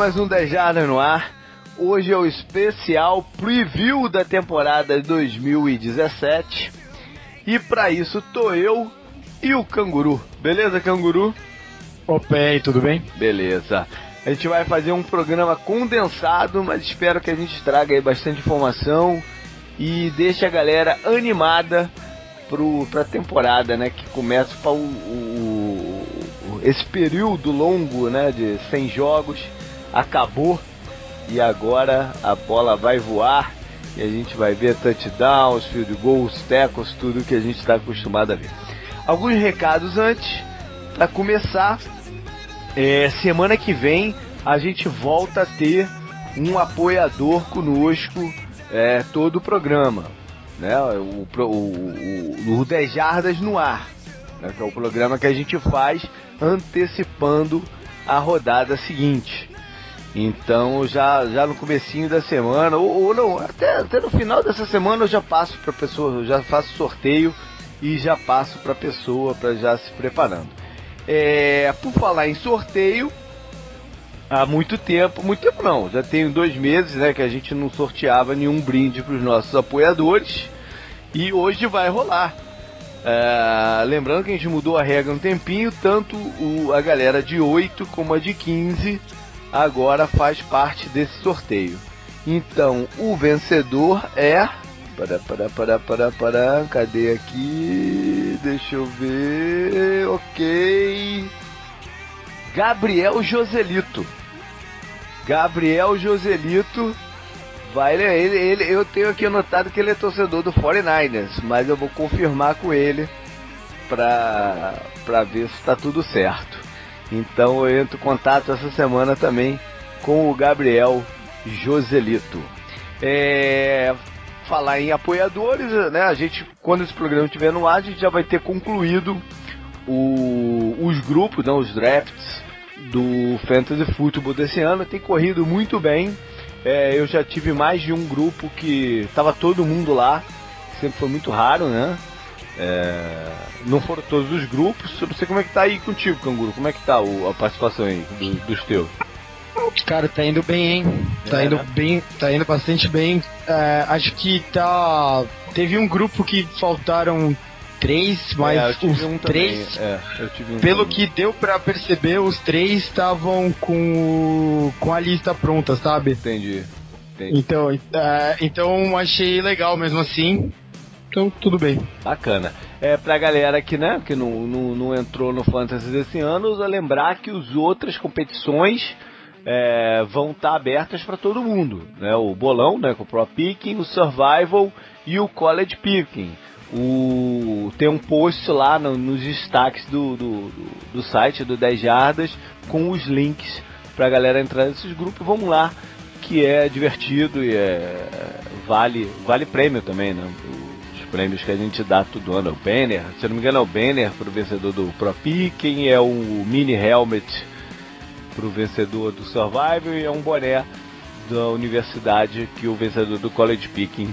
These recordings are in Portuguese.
mais um 10 Jardas no ar. Hoje é o especial preview da temporada 2017. E para isso tô eu e o Canguru. Beleza, Canguru? Opa, e tudo bem? Beleza. A gente vai fazer um programa condensado, mas espero que a gente traga aí bastante informação e deixe a galera animada pro, pra temporada, né? Que começa para o, o, o, esse período longo, né? De 100 jogos acabou e agora a bola vai voar e a gente vai ver touchdowns, field goals, tackles, tudo que a gente está acostumado a ver. Alguns recados antes, para começar, é, semana que vem a gente volta a ter um apoiador conosco é, todo o programa, né? O, o, o, o 10 Jardas no ar, né? que é o programa que a gente faz antecipando a rodada seguinte. Então já, já no comecinho da semana, ou, ou não, até, até no final dessa semana eu já passo para pessoa, já faço sorteio e já passo para pessoa para já se preparando. É, por falar em sorteio, há muito tempo, muito tempo não, já tem dois meses né, que a gente não sorteava nenhum brinde para os nossos apoiadores e hoje vai rolar. É, lembrando que a gente mudou a regra um tempinho, tanto o, a galera de 8 como a de 15 agora faz parte desse sorteio. Então, o vencedor é. Para, para, para, para, para. Cadê aqui? Deixa eu ver. Ok. Gabriel Joselito. Gabriel Joselito vai ele, ele, eu tenho aqui anotado que ele é torcedor do 49ers, mas eu vou confirmar com ele para para ver se está tudo certo. Então eu entro em contato essa semana também com o Gabriel Joselito. É, falar em apoiadores, né? A gente, quando esse programa estiver no ar, a gente já vai ter concluído o, os grupos, não, os drafts do Fantasy Football desse ano. Tem corrido muito bem. É, eu já tive mais de um grupo que estava todo mundo lá, sempre foi muito raro, né? É, não foram todos os grupos. Eu não sei como é que tá aí contigo, Canguru. Como é que tá o, a participação aí do, dos teus? Cara, tá indo bem, hein? Tá é, indo né? bem, tá indo bastante bem. É, acho que tá. Teve um grupo que faltaram três, mas é, os um três. É, um pelo também. que deu para perceber, os três estavam com, com a lista pronta, sabe? Entendi. Entendi. Então, é, então achei legal mesmo assim. Então, tudo bem. Bacana. É, pra galera que, né, que não, não, não entrou no Fantasy desse ano, lembrar que as outras competições é, vão estar tá abertas para todo mundo. Né? O bolão, né, com o Pro Picking, o Survival e o College Picking. O, tem um post lá no, nos destaques do, do, do, site do 10 Jardas com os links para a galera entrar nesses grupos. Vamos lá, que é divertido e é, vale, vale prêmio também, né? Prêmios que a gente dá todo ano. É o banner, se não me engano, é o banner para o vencedor do Pro Picking, é o mini helmet para o vencedor do Survival e é um boné da universidade que o vencedor do College Picking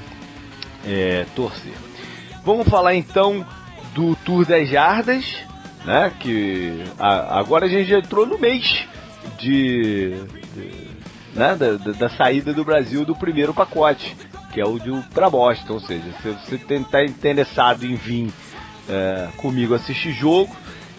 é, torcer. Vamos falar então do Tour das Jardas, né? Que a, agora a gente entrou no mês de, de né, da, da, saída do Brasil do primeiro pacote que é o de para Boston. Ou seja, se você está interessado em vir é, comigo assistir jogo,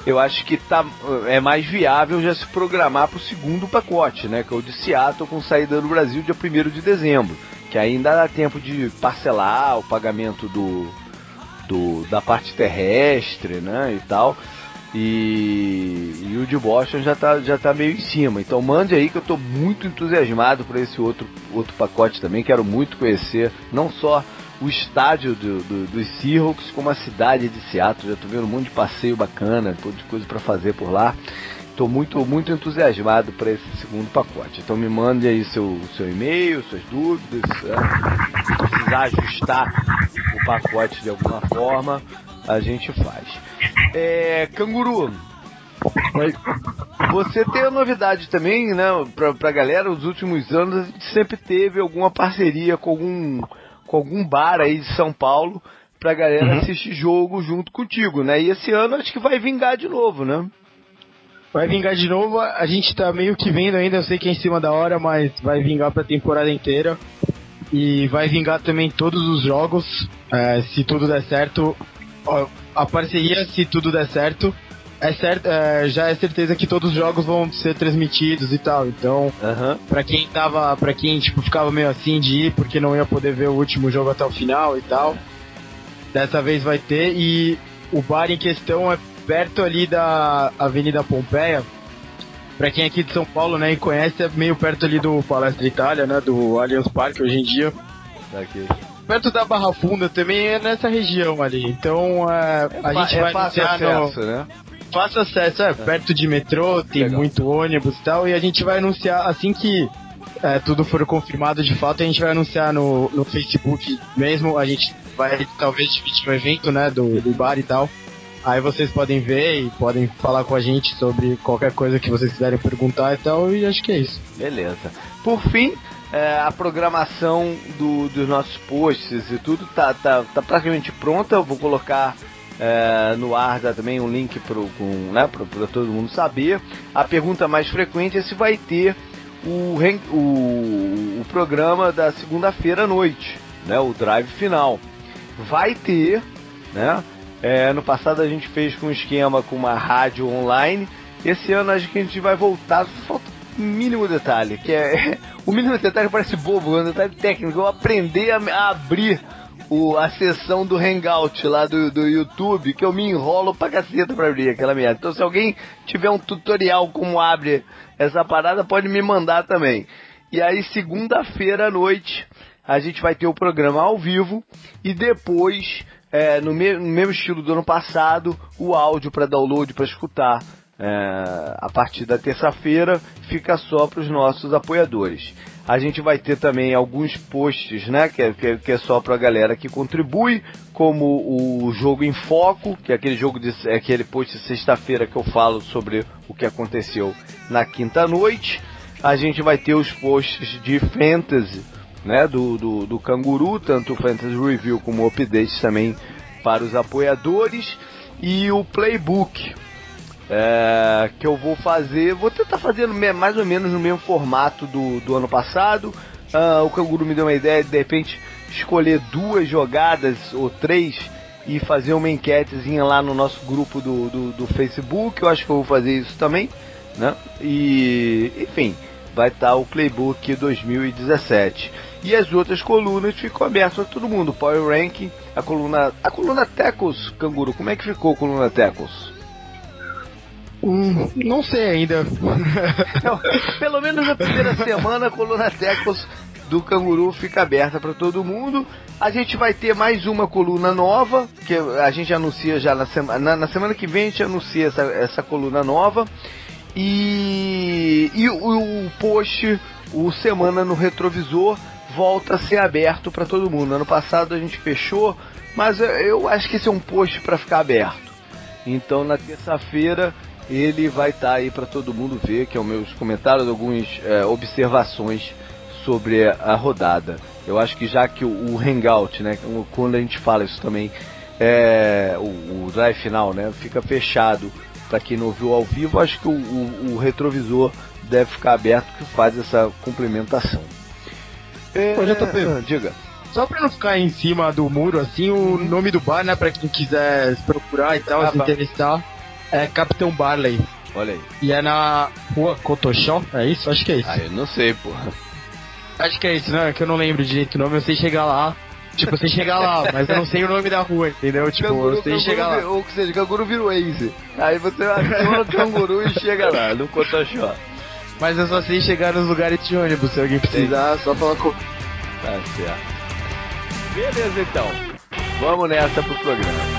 eu acho que tá, é mais viável já se programar para o segundo pacote, né? Que é o de Seattle com saída do Brasil dia 1 de dezembro. Que ainda dá tempo de parcelar o pagamento do, do da parte terrestre, né? E tal. E, e, o de Boston já tá, já tá meio em cima. Então mande aí que eu estou muito entusiasmado por esse outro, outro pacote também. Quero muito conhecer não só o estádio do, do, dos Seahawks, como a cidade de Seattle. Já estou vendo um monte de passeio bacana, um monte de coisa para fazer por lá. Estou muito, muito entusiasmado para esse segundo pacote. Então me mande aí seu, seu e-mail, suas dúvidas. É, se precisar ajustar o pacote de alguma forma, a gente faz. É, canguru. Oi. Você tem a novidade também, né, pra, pra galera, nos últimos anos a gente sempre teve alguma parceria com algum, com algum bar aí de São Paulo pra galera uhum. assistir jogo junto contigo, né? E esse ano acho que vai vingar de novo, né? Vai vingar de novo, a gente tá meio que vendo ainda, eu sei que é em cima da hora, mas vai vingar pra temporada inteira. E vai vingar também todos os jogos, é, se tudo der certo. A parceria, se tudo der certo, é certo, é, já é certeza que todos os jogos vão ser transmitidos e tal. Então, uhum. para quem tava, para quem tipo ficava meio assim de ir porque não ia poder ver o último jogo até o final e tal, dessa vez vai ter e o bar em questão é perto ali da Avenida Pompeia. Pra quem é aqui de São Paulo, né, e conhece, é meio perto ali do Palestra Itália, né, do Allianz Parque hoje em dia. Daqui. Perto da Barra Funda também é nessa região ali. Então é, a gente é vai fácil acesso, no... né? Fácil acesso, é, perto de metrô, tem Legal. muito ônibus e tal, e a gente vai anunciar assim que é, tudo for confirmado de fato, a gente vai anunciar no, no Facebook mesmo, a gente vai talvez dividir o evento, né, do, do bar e tal. Aí vocês podem ver e podem falar com a gente sobre qualquer coisa que vocês quiserem perguntar e tal, e acho que é isso. Beleza. Por fim, é, a programação do, dos nossos posts e tudo tá, tá, tá praticamente pronta. Eu vou colocar é, no ar também um link para né, todo mundo saber. A pergunta mais frequente é se vai ter o, o, o programa da segunda-feira à noite, né, o drive final. Vai ter, né? É, no passado a gente fez com um esquema com uma rádio online. Esse ano acho que a gente vai voltar. Falta mínimo detalhe, que é o mínimo detalhe parece bobo, é um detalhe técnico. Eu aprender a, a abrir o, a sessão do Hangout lá do, do YouTube, que eu me enrolo pra caceta pra abrir aquela merda. Então se alguém tiver um tutorial como abre essa parada, pode me mandar também. E aí segunda-feira à noite a gente vai ter o programa ao vivo e depois é, no, me no, mesmo estilo do ano passado, o áudio para download, para escutar é, a partir da terça-feira, fica só para os nossos apoiadores. A gente vai ter também alguns posts, né, que é, que é, é só para a galera que contribui, como o jogo em foco, que é aquele jogo de é aquele post de sexta-feira que eu falo sobre o que aconteceu na quinta noite. A gente vai ter os posts de fantasy, né, do, do, do Canguru, tanto o Fantasy Review como o update também para os apoiadores e o playbook é, que eu vou fazer, vou tentar fazer mais ou menos no mesmo formato do, do ano passado. Uh, o Canguru me deu uma ideia de de repente escolher duas jogadas ou três e fazer uma enquetezinha lá no nosso grupo do, do, do Facebook. Eu acho que eu vou fazer isso também, né? E enfim, vai estar o Playbook 2017. E as outras colunas ficam abertas para todo mundo. Power Ranking, a coluna, a coluna Tecos, Canguru, como é que ficou a coluna Tecos? Hum, não sei ainda. Não, pelo menos na primeira semana a coluna Tecos do Canguru fica aberta para todo mundo. A gente vai ter mais uma coluna nova, que a gente anuncia já na semana. Na, na semana que vem a gente anuncia essa, essa coluna nova. E, e o, o post, o Semana no Retrovisor, volta a ser aberto para todo mundo. Ano passado a gente fechou, mas eu acho que esse é um post para ficar aberto. Então na terça-feira ele vai estar tá aí para todo mundo ver, que é os meus comentários, algumas é, observações sobre a rodada. Eu acho que já que o, o Hangout, né, quando a gente fala isso também, é, o, o drive final, né, fica fechado para quem não ouviu ao vivo, acho que o, o, o, retrovisor deve ficar aberto que faz essa complementação. É, Ô, JP, ah, diga. Só pra não ficar em cima do muro, assim, o uhum. nome do bar, né, pra quem quiser procurar e tal, ah, se interessar, é Capitão Barley. Olha aí. E é na rua Cotoxó, é isso? Acho que é isso. Ah, eu não sei, porra. Acho que é isso, não, é que eu não lembro direito o nome, eu sei chegar lá. Tipo, eu sei chegar lá, mas eu não sei o nome da rua, entendeu? Tipo, canguru, eu sei chegar lá. Ou seja, canguru vira o Waze. Aí você aciona o canguru e chega lá, no Cotoxó. Mas eu só sei chegar nos lugares de ônibus, se alguém precisar, Sim. só falar com. Tá certo. Beleza então. Vamos nessa pro programa.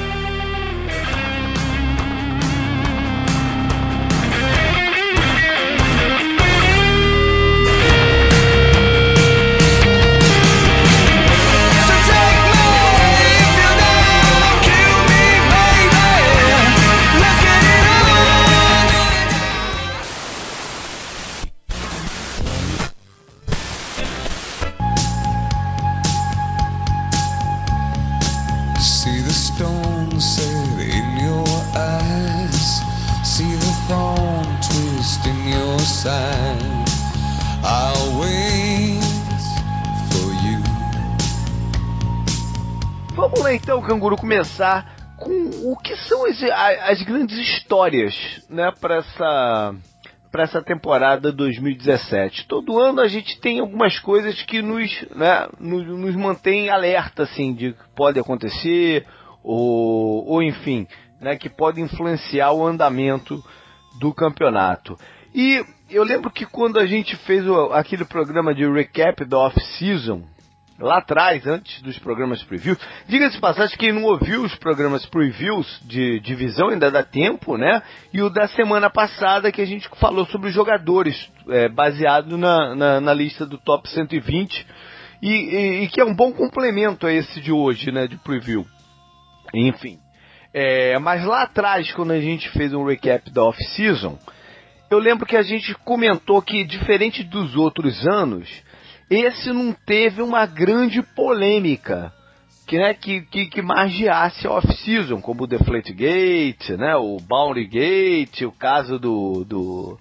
Lá então, canguru, começar com o que são as, as grandes histórias, né, para essa para essa temporada 2017. Todo ano a gente tem algumas coisas que nos, né, nos, nos mantém alerta, assim, de que pode acontecer, ou, ou enfim, né, que pode influenciar o andamento do campeonato. E eu lembro que quando a gente fez o, aquele programa de recap da off-season, lá atrás, antes dos programas previews. Diga-se de passagem, quem não ouviu os programas previews de divisão ainda dá tempo, né? E o da semana passada que a gente falou sobre os jogadores, é, baseado na, na, na, lista do top 120, e, e, e, que é um bom complemento a esse de hoje, né? De preview. Enfim. É, mas lá atrás, quando a gente fez um recap da off-season, eu lembro que a gente comentou que, diferente dos outros anos, esse não teve uma grande polêmica que, né, que, que, que margeasse a off-season, como o Deflate Gate, né, o Bounty Gate, o caso do, do,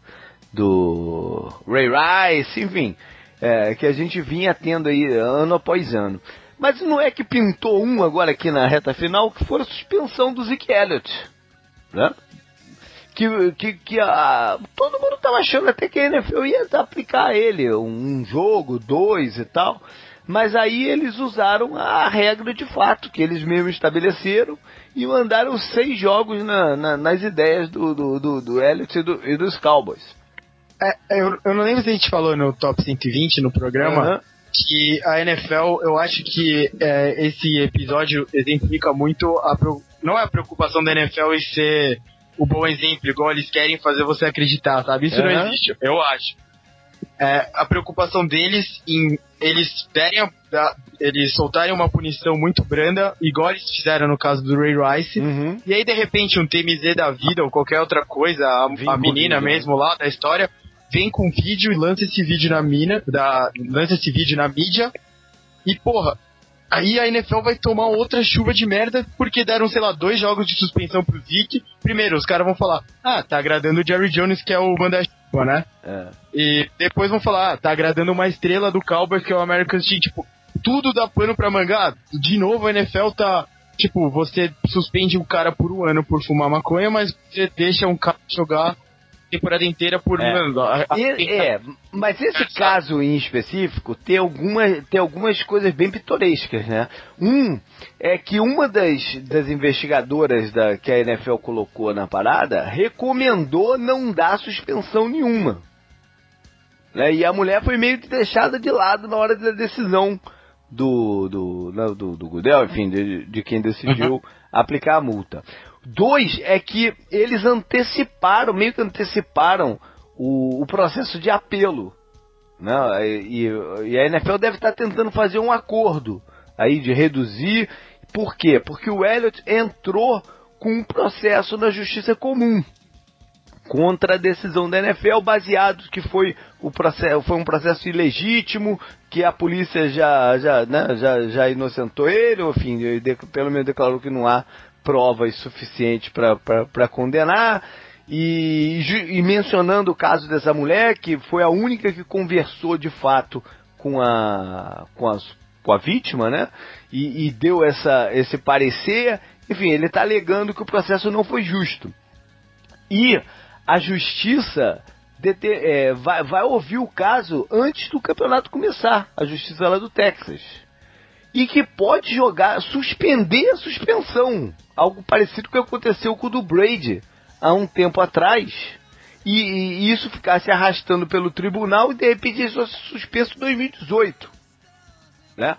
do Ray Rice, enfim, é, que a gente vinha tendo aí ano após ano. Mas não é que pintou um agora aqui na reta final, que foi a suspensão do Zeke Elliott, né? Que, que, que a, todo mundo estava achando até que a NFL ia aplicar a ele um jogo, dois e tal. Mas aí eles usaram a regra de fato que eles mesmos estabeleceram e mandaram seis jogos na, na, nas ideias do, do, do, do Elliott e, do, e dos Cowboys. É, eu, eu, não lembro se a gente falou no Top 120 no programa. Uhum que a NFL, eu acho que é, esse episódio exemplifica muito a não é a preocupação da NFL em ser o bom exemplo, igual eles querem fazer você acreditar, sabe? Isso uhum. não existe, eu acho. É, a preocupação deles em eles derem a, eles soltarem uma punição muito branda, igual eles fizeram no caso do Ray Rice, uhum. e aí de repente um TMZ da vida ou qualquer outra coisa, a, a menina né? mesmo lá da história, vem com vídeo e lança esse vídeo na mina, da, lança esse vídeo na mídia, e porra, Aí a NFL vai tomar outra chuva de merda porque deram, sei lá, dois jogos de suspensão pro Zeke. Primeiro, os caras vão falar, ah, tá agradando o Jerry Jones, que é o manda-chuva, né? É. E depois vão falar, ah, tá agradando uma estrela do Cowboys, que é o American Team. Tipo, tudo dá pano pra mangá. De novo, a NFL tá. Tipo, você suspende o cara por um ano por fumar maconha, mas você deixa um cara jogar temporada inteira por é. A, a, é, mas esse caso em específico tem, alguma, tem algumas coisas bem pitorescas, né? Um é que uma das, das investigadoras da, que a NFL colocou na parada recomendou não dar suspensão nenhuma. Né? E a mulher foi meio que deixada de lado na hora da decisão do, do, do, do, do Gudel, enfim, de, de quem decidiu uhum. aplicar a multa. Dois é que eles anteciparam, meio que anteciparam o, o processo de apelo. Né? E, e, a NFL deve estar tentando fazer um acordo aí de reduzir. Por quê? Porque o Elliott entrou com um processo na justiça comum contra a decisão da NFL, baseado que foi, o processo, foi um processo ilegítimo, que a polícia já, já, né, já, já inocentou ele, enfim, pelo menos declarou que não há provas suficientes para condenar. E, e, mencionando o caso dessa mulher, que foi a única que conversou de fato com a, com a, com a vítima, né? E, e deu essa, esse parecer. Enfim, ele está alegando que o processo não foi justo. E a justiça é, vai, vai ouvir o caso antes do campeonato começar, a justiça lá do Texas e que pode jogar, suspender a suspensão. Algo parecido com o que aconteceu com o do Brady há um tempo atrás. E, e isso ficasse arrastando pelo tribunal e de repente isso fosse suspenso em 2018. Né?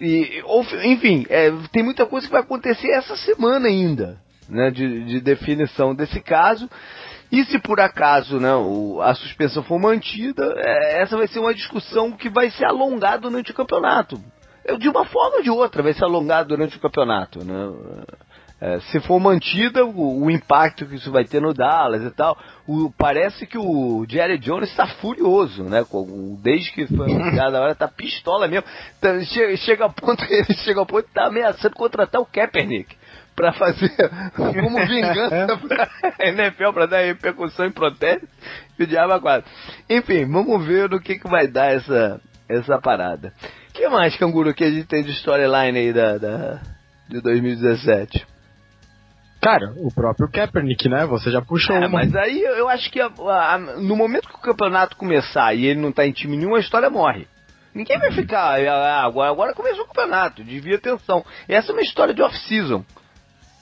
E, enfim, é, tem muita coisa que vai acontecer essa semana ainda, né, de, de definição desse caso. E se por acaso né, o, a suspensão for mantida, é, essa vai ser uma discussão que vai se alongar durante o campeonato de uma forma ou de outra, vai se alongar durante o campeonato. Né? É, se for mantida, o, o, impacto que isso vai ter no Dallas e tal. O, parece que o Jerry Jones está furioso, né? Com, desde que foi anunciado, agora tá pistola mesmo. Tá, chega, chega, a ponto, ele chega ao ponto de estar tá ameaçando contratar o Kaepernick pra fazer como vingança pra NFL, pra dar repercussão em protesto e o diabo quatro. Enfim, vamos ver no que, que vai dar essa, essa parada. Que mais, Canguru, que a gente tem de storyline aí da, da, de 2017? Cara, o próprio Kaepernick, né? Você já puxou é, uma. Mas aí eu acho que a, a, no momento que o campeonato começar e ele não tá em time nenhum, a história morre. Ninguém vai ficar, ah, agora, agora começou o campeonato, devia atenção. Essa é uma história de off-season.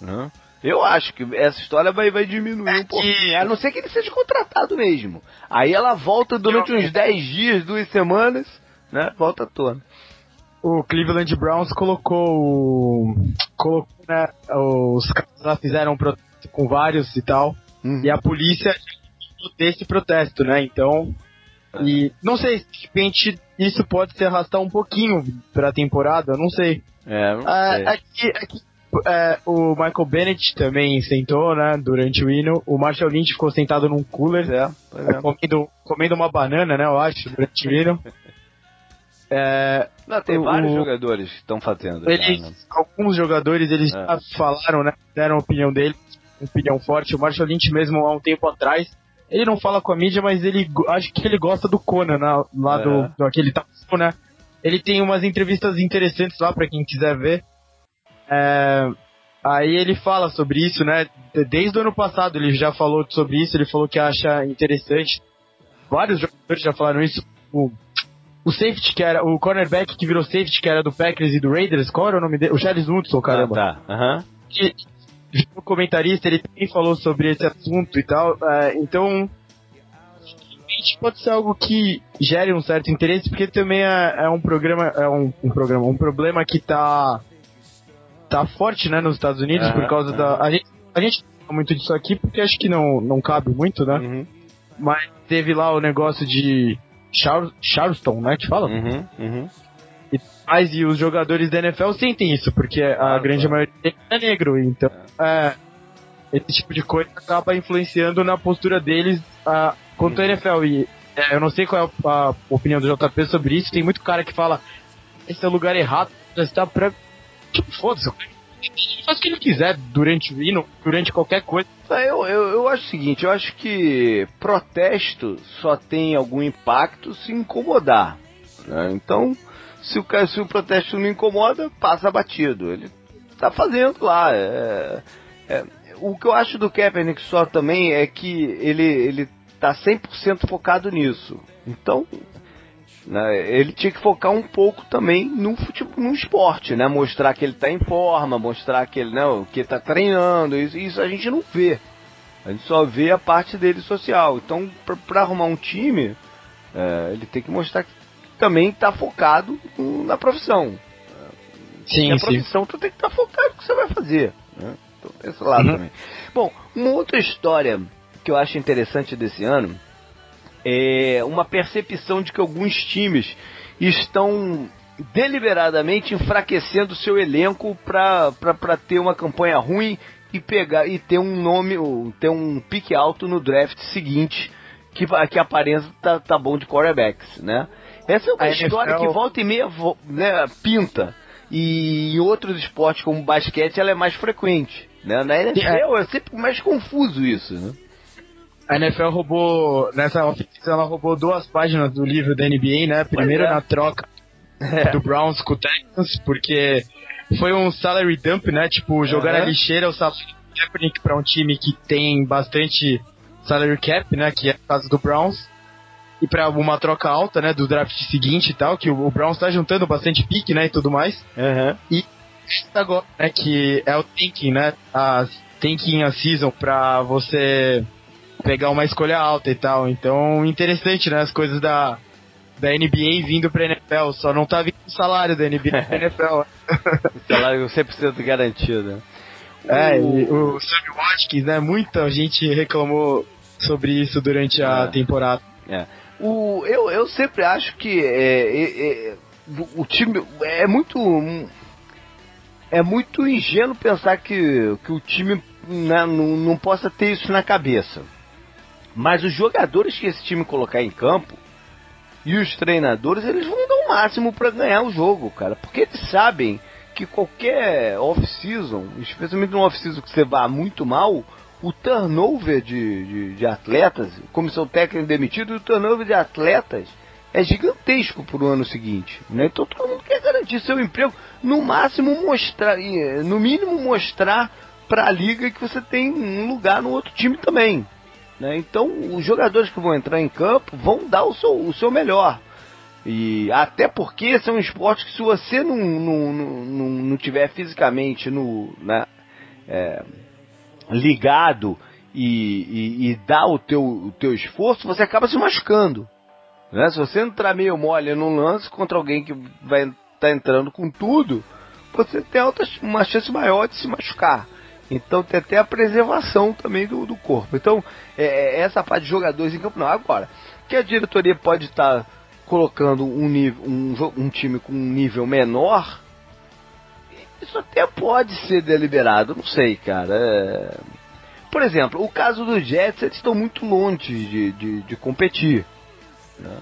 Né? Eu acho que essa história vai, vai diminuir é um pouco. A não ser que ele seja contratado mesmo. Aí ela volta durante uns 10 dias, duas semanas, né? Volta à tona. O Cleveland Browns colocou. Colocou, né? Os caras lá fizeram um protesto com vários e tal. Uhum. E a polícia desse protesto, né? Então. E não sei, de repente isso pode se arrastar um pouquinho pra temporada, não sei. É, não ah, sei. Aqui, aqui é, o Michael Bennett também sentou, né, durante o hino. O Marshall Lynch ficou sentado num cooler, é, é. Comendo, comendo uma banana, né, eu acho, durante o hino. É, não, tem o, vários jogadores que estão fazendo. Eles, já, né? Alguns jogadores, eles é. já falaram, né, deram a opinião deles, opinião forte. O Marshall Lynch mesmo, há um tempo atrás, ele não fala com a mídia, mas ele acho que ele gosta do Conan né, lá é. do, do aquele tapu, né? Ele tem umas entrevistas interessantes lá para quem quiser ver. É, aí ele fala sobre isso, né? Desde o ano passado ele já falou sobre isso, ele falou que acha interessante. Vários jogadores já falaram isso. O, o safety que era, o cornerback que virou safety que era do Packers e do Raiders, qual era o nome dele? O Charles Woodson, caramba. Ah, tá. Aham. Uhum o comentarista ele também falou sobre esse assunto e tal. É, então, pode ser algo que gere um certo interesse, porque também é, é um programa, é um, um, programa, um problema que tá tá forte, né, nos Estados Unidos por causa da a gente a gente fala muito disso aqui porque acho que não não cabe muito, né? Uhum. Mas teve lá o negócio de Char Charleston, né, que fala? Uhum, uhum. E, mas e os jogadores da NFL sentem isso, porque a grande maioria é negro, então é, esse tipo de coisa acaba influenciando na postura deles uh, quanto à NFL. E é, eu não sei qual é a, a, opinião do JP sobre isso. Tem muito cara que fala: esse é o lugar errado, já está pra. Tipo, foda-se, o que ele quiser durante o durante qualquer coisa. Eu, eu, eu acho o seguinte: eu acho que protesto só tem algum impacto se incomodar. Né? Então, se o, se o protesto não incomoda, passa batido. Ele tá fazendo lá. É, é, o que eu acho do Kaepernick só também é que ele, ele tá 100% focado nisso. Então, né, ele tinha que focar um pouco também no futebol, no esporte, né? Mostrar que ele tá em forma, mostrar que ele, não, né, que tá treinando, isso, isso a gente não vê. A gente só vê a parte dele social. Então, para arrumar um time, é, ele tem que mostrar que também está focado na profissão. Sim, a profissão sim. tu tem que estar tá focado no que você vai fazer. Né? Então tem esse lado uhum. também. Bom, uma outra história que eu acho interessante desse ano é uma percepção de que alguns times estão deliberadamente enfraquecendo seu elenco para ter uma campanha ruim e pegar e ter um nome, ter um pique alto no draft seguinte que, que aparência tá, tá bom de quarterbacks, né? Essa é uma a história NFL... que volta e meia né, pinta. E em outros esportes como basquete ela é mais frequente. Né? Na NFL é. é sempre mais confuso isso, né? A NFL roubou, nessa oficina ela roubou duas páginas do livro da NBA, né? Primeiro é. na troca é. do Browns com o Texans, porque foi um salary dump, né? Tipo, jogar uhum. a lixeira o salary cap para um time que tem bastante salary cap, né? Que é o caso do Browns e para uma troca alta, né, do draft seguinte e tal, que o, o Browns tá juntando bastante pique, né, e tudo mais. Uhum. E agora, né, que é o thinking, né, a thinking a season para você pegar uma escolha alta e tal. Então, interessante, né, as coisas da da NBA vindo pra NFL, só não tá vindo o salário da NBA pra NFL. o salário 100% garantido. É, o... o Sammy Watkins, né, muita gente reclamou sobre isso durante a é. temporada. É. O, eu, eu sempre acho que é, é, é, o time é muito é muito ingênuo pensar que, que o time né, não, não possa ter isso na cabeça. Mas os jogadores que esse time colocar em campo e os treinadores, eles vão dar o máximo para ganhar o jogo, cara. Porque eles sabem que qualquer off-season, especialmente no off-season que você vá muito mal, o turnover de, de, de atletas, comissão técnica demitido, o turnover de atletas é gigantesco para o ano seguinte. Né? Então todo mundo quer garantir seu emprego, no máximo mostrar, no mínimo mostrar para a liga que você tem um lugar no outro time também. Né? Então os jogadores que vão entrar em campo vão dar o seu, o seu melhor. E até porque esse é um esporte que se você não, não, não, não tiver fisicamente no, né, é, ligado e, e, e dá o teu, o teu esforço, você acaba se machucando. Né? Se você entrar meio mole num lance contra alguém que vai estar tá entrando com tudo, você tem uma chance maior de se machucar. Então tem até a preservação também do, do corpo. Então, é, é essa parte de jogadores em campo, não. Agora, que a diretoria pode estar tá colocando um, nível, um, um time com um nível menor, isso até pode ser deliberado, não sei, cara. É... Por exemplo, o caso dos Jets, eles estão muito longe de, de, de competir. Né?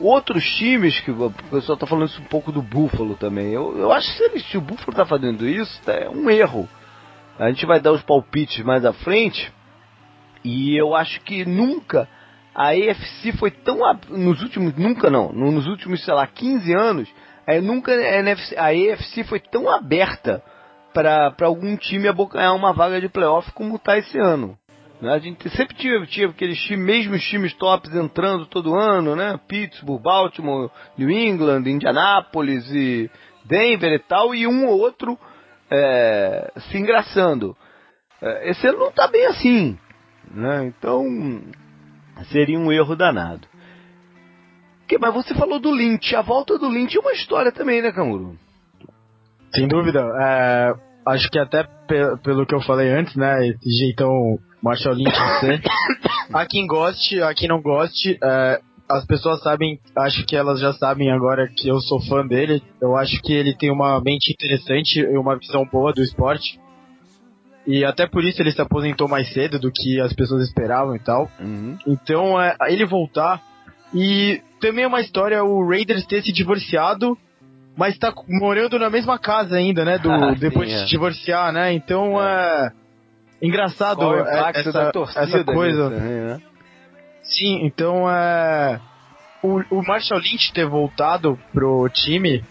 Outros times, que o pessoal está falando isso um pouco do Buffalo também. Eu, eu acho que se, eles, se o Buffalo está fazendo isso, é um erro. A gente vai dar os palpites mais à frente. E eu acho que nunca a AFC foi tão nos últimos nunca não, nos últimos, sei lá, 15 anos, é, nunca a, NFC, a AFC foi tão aberta para algum time abocanhar uma vaga de playoff como está esse ano. Né? A gente sempre tinha, tinha aqueles times, mesmos times tops entrando todo ano, né? Pittsburgh, Baltimore, New England, Indianapolis e Denver e tal, e um ou outro é, se engraçando. É, esse ano não está bem assim. Né? Então, Seria um erro danado. Que, mas você falou do Lynch. A volta do Lynch é uma história também, né, Camuro? Sem dúvida. É, acho que até pe pelo que eu falei antes, né? Esse jeitão Marshall Lynch ser. a quem goste, a quem não goste, é, as pessoas sabem, acho que elas já sabem agora que eu sou fã dele. Eu acho que ele tem uma mente interessante e uma visão boa do esporte. E até por isso ele se aposentou mais cedo do que as pessoas esperavam e tal. Uhum. Então, é, ele voltar. E também é uma história o Raiders ter se divorciado, mas tá morando na mesma casa ainda, né? Do, ah, depois sim, de é. se divorciar, né? Então é. é engraçado é, essa, essa coisa. Também, né? Sim, então é. O, o Marshall Lynch ter voltado pro time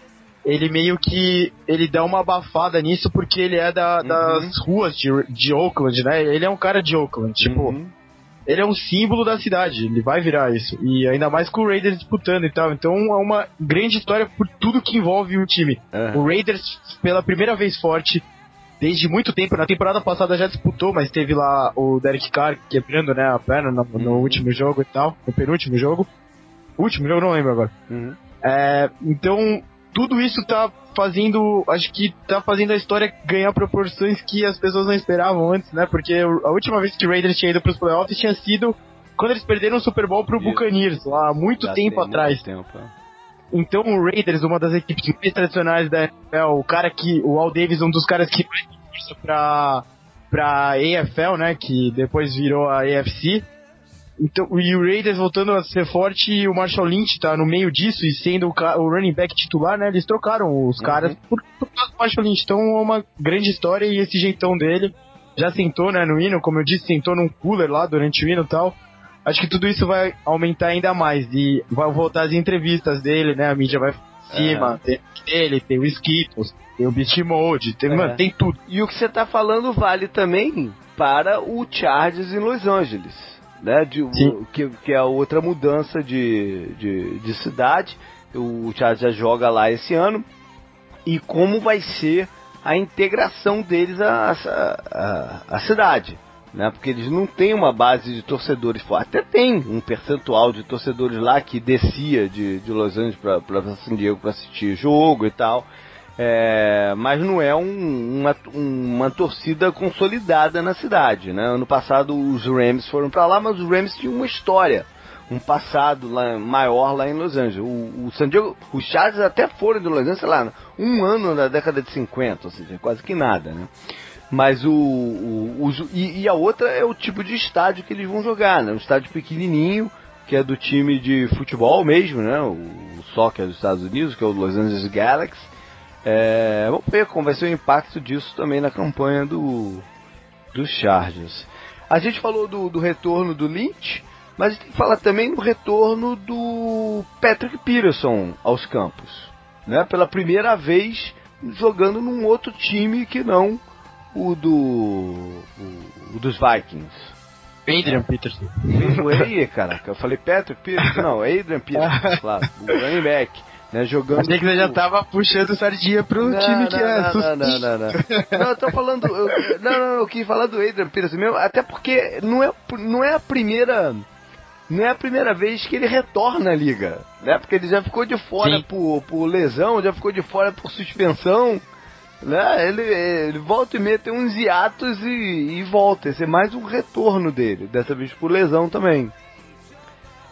ele meio que ele dá uma abafada nisso porque ele é da, uhum. das ruas de, de Oakland, né? Ele é um cara de Oakland, tipo, uhum. ele é um símbolo da cidade, ele vai virar isso. E ainda mais com o Raiders disputando e tal. Então é uma grande história por tudo que envolve o time. Uhum. O Raiders, pela primeira vez forte, desde muito tempo, na temporada passada já disputou, mas teve lá o Derek Carr quebrando né, a perna no, no uhum. último jogo e tal, no penúltimo jogo. último jogo, não lembro agora. Uhum. É, então, tudo isso tá fazendo, acho que tá fazendo a história ganhar proporções que as pessoas não esperavam antes, né? Porque a última vez que o Raiders tinha ido pros playoffs tinha sido quando eles perderam o Super Bowl pro Buccaneers, lá há muito Já tempo atrás. Tempo. É. Então o Raiders, uma das equipes mais tradicionais da NFL, o cara que, o Al Davis, um dos caras que mais força pra, pra AFL, né, que depois virou a AFC, então, e o Raiders voltando a ser forte e o Marshall Lynch tá no meio disso e sendo o, o running back titular, né? Eles trocaram os uhum. caras por, por causa do Marshall Lynch. Então é uma grande história e esse jeitão dele já sentou, né, no hino, como eu disse, sentou num cooler lá durante o hino e tal. Acho que tudo isso vai aumentar ainda mais e vai voltar as entrevistas dele, né? A mídia vai cima, é. tem ele, tem o Skittles, tem o Beast Mode, tem, é. mano, tem tudo. E o que você tá falando vale também para o Chargers em Los Angeles né? De, que, que é outra mudança de, de, de cidade. O Charles já joga lá esse ano. E como vai ser a integração deles à, à, à cidade. Né? Porque eles não têm uma base de torcedores forte. Até tem um percentual de torcedores lá que descia de, de Los Angeles para San Diego para assistir jogo e tal. É, mas não é um, uma, uma torcida consolidada na cidade. Né? Ano passado os Rams foram para lá, mas os Rams tinham uma história, um passado lá, maior lá em Los Angeles. O, o San Diego, os Chargers até foram de Los Angeles, sei lá, um ano na década de 50, ou seja, quase que nada. Né? Mas o, o, o e, e, a outra é o tipo de estádio que eles vão jogar, né? um estádio pequenininho, que é do time de futebol mesmo, né? o, o soccer dos Estados Unidos, que é o Los Angeles Galaxy É, vamos ver como vai ser o impacto disso também na campanha do, dos Chargers. A gente falou do, do retorno do Lynch, mas tem que falar também do retorno do Patrick Peterson aos campos. Né? Pela primeira vez jogando num outro time que não o do o, o dos Vikings. Adrian Peterson. O aí, caraca, eu falei Patrick Peterson, não, Adrian Peterson, claro, o running back. Né, jogando Achei que você já tava puxando sardinha pro não, time que não, é não, não, não, não, não. Não, eu tô falando. Eu, não, não, eu quis falar do Adrian Peterson mesmo, até porque não é, não é a primeira. Não é a primeira vez que ele retorna à liga, né? Porque ele já ficou de fora por, por lesão, já ficou de fora por suspensão. Né? Ele, ele volta e meia tem uns hiatos e, e volta. Esse é mais um retorno dele, dessa vez por lesão também.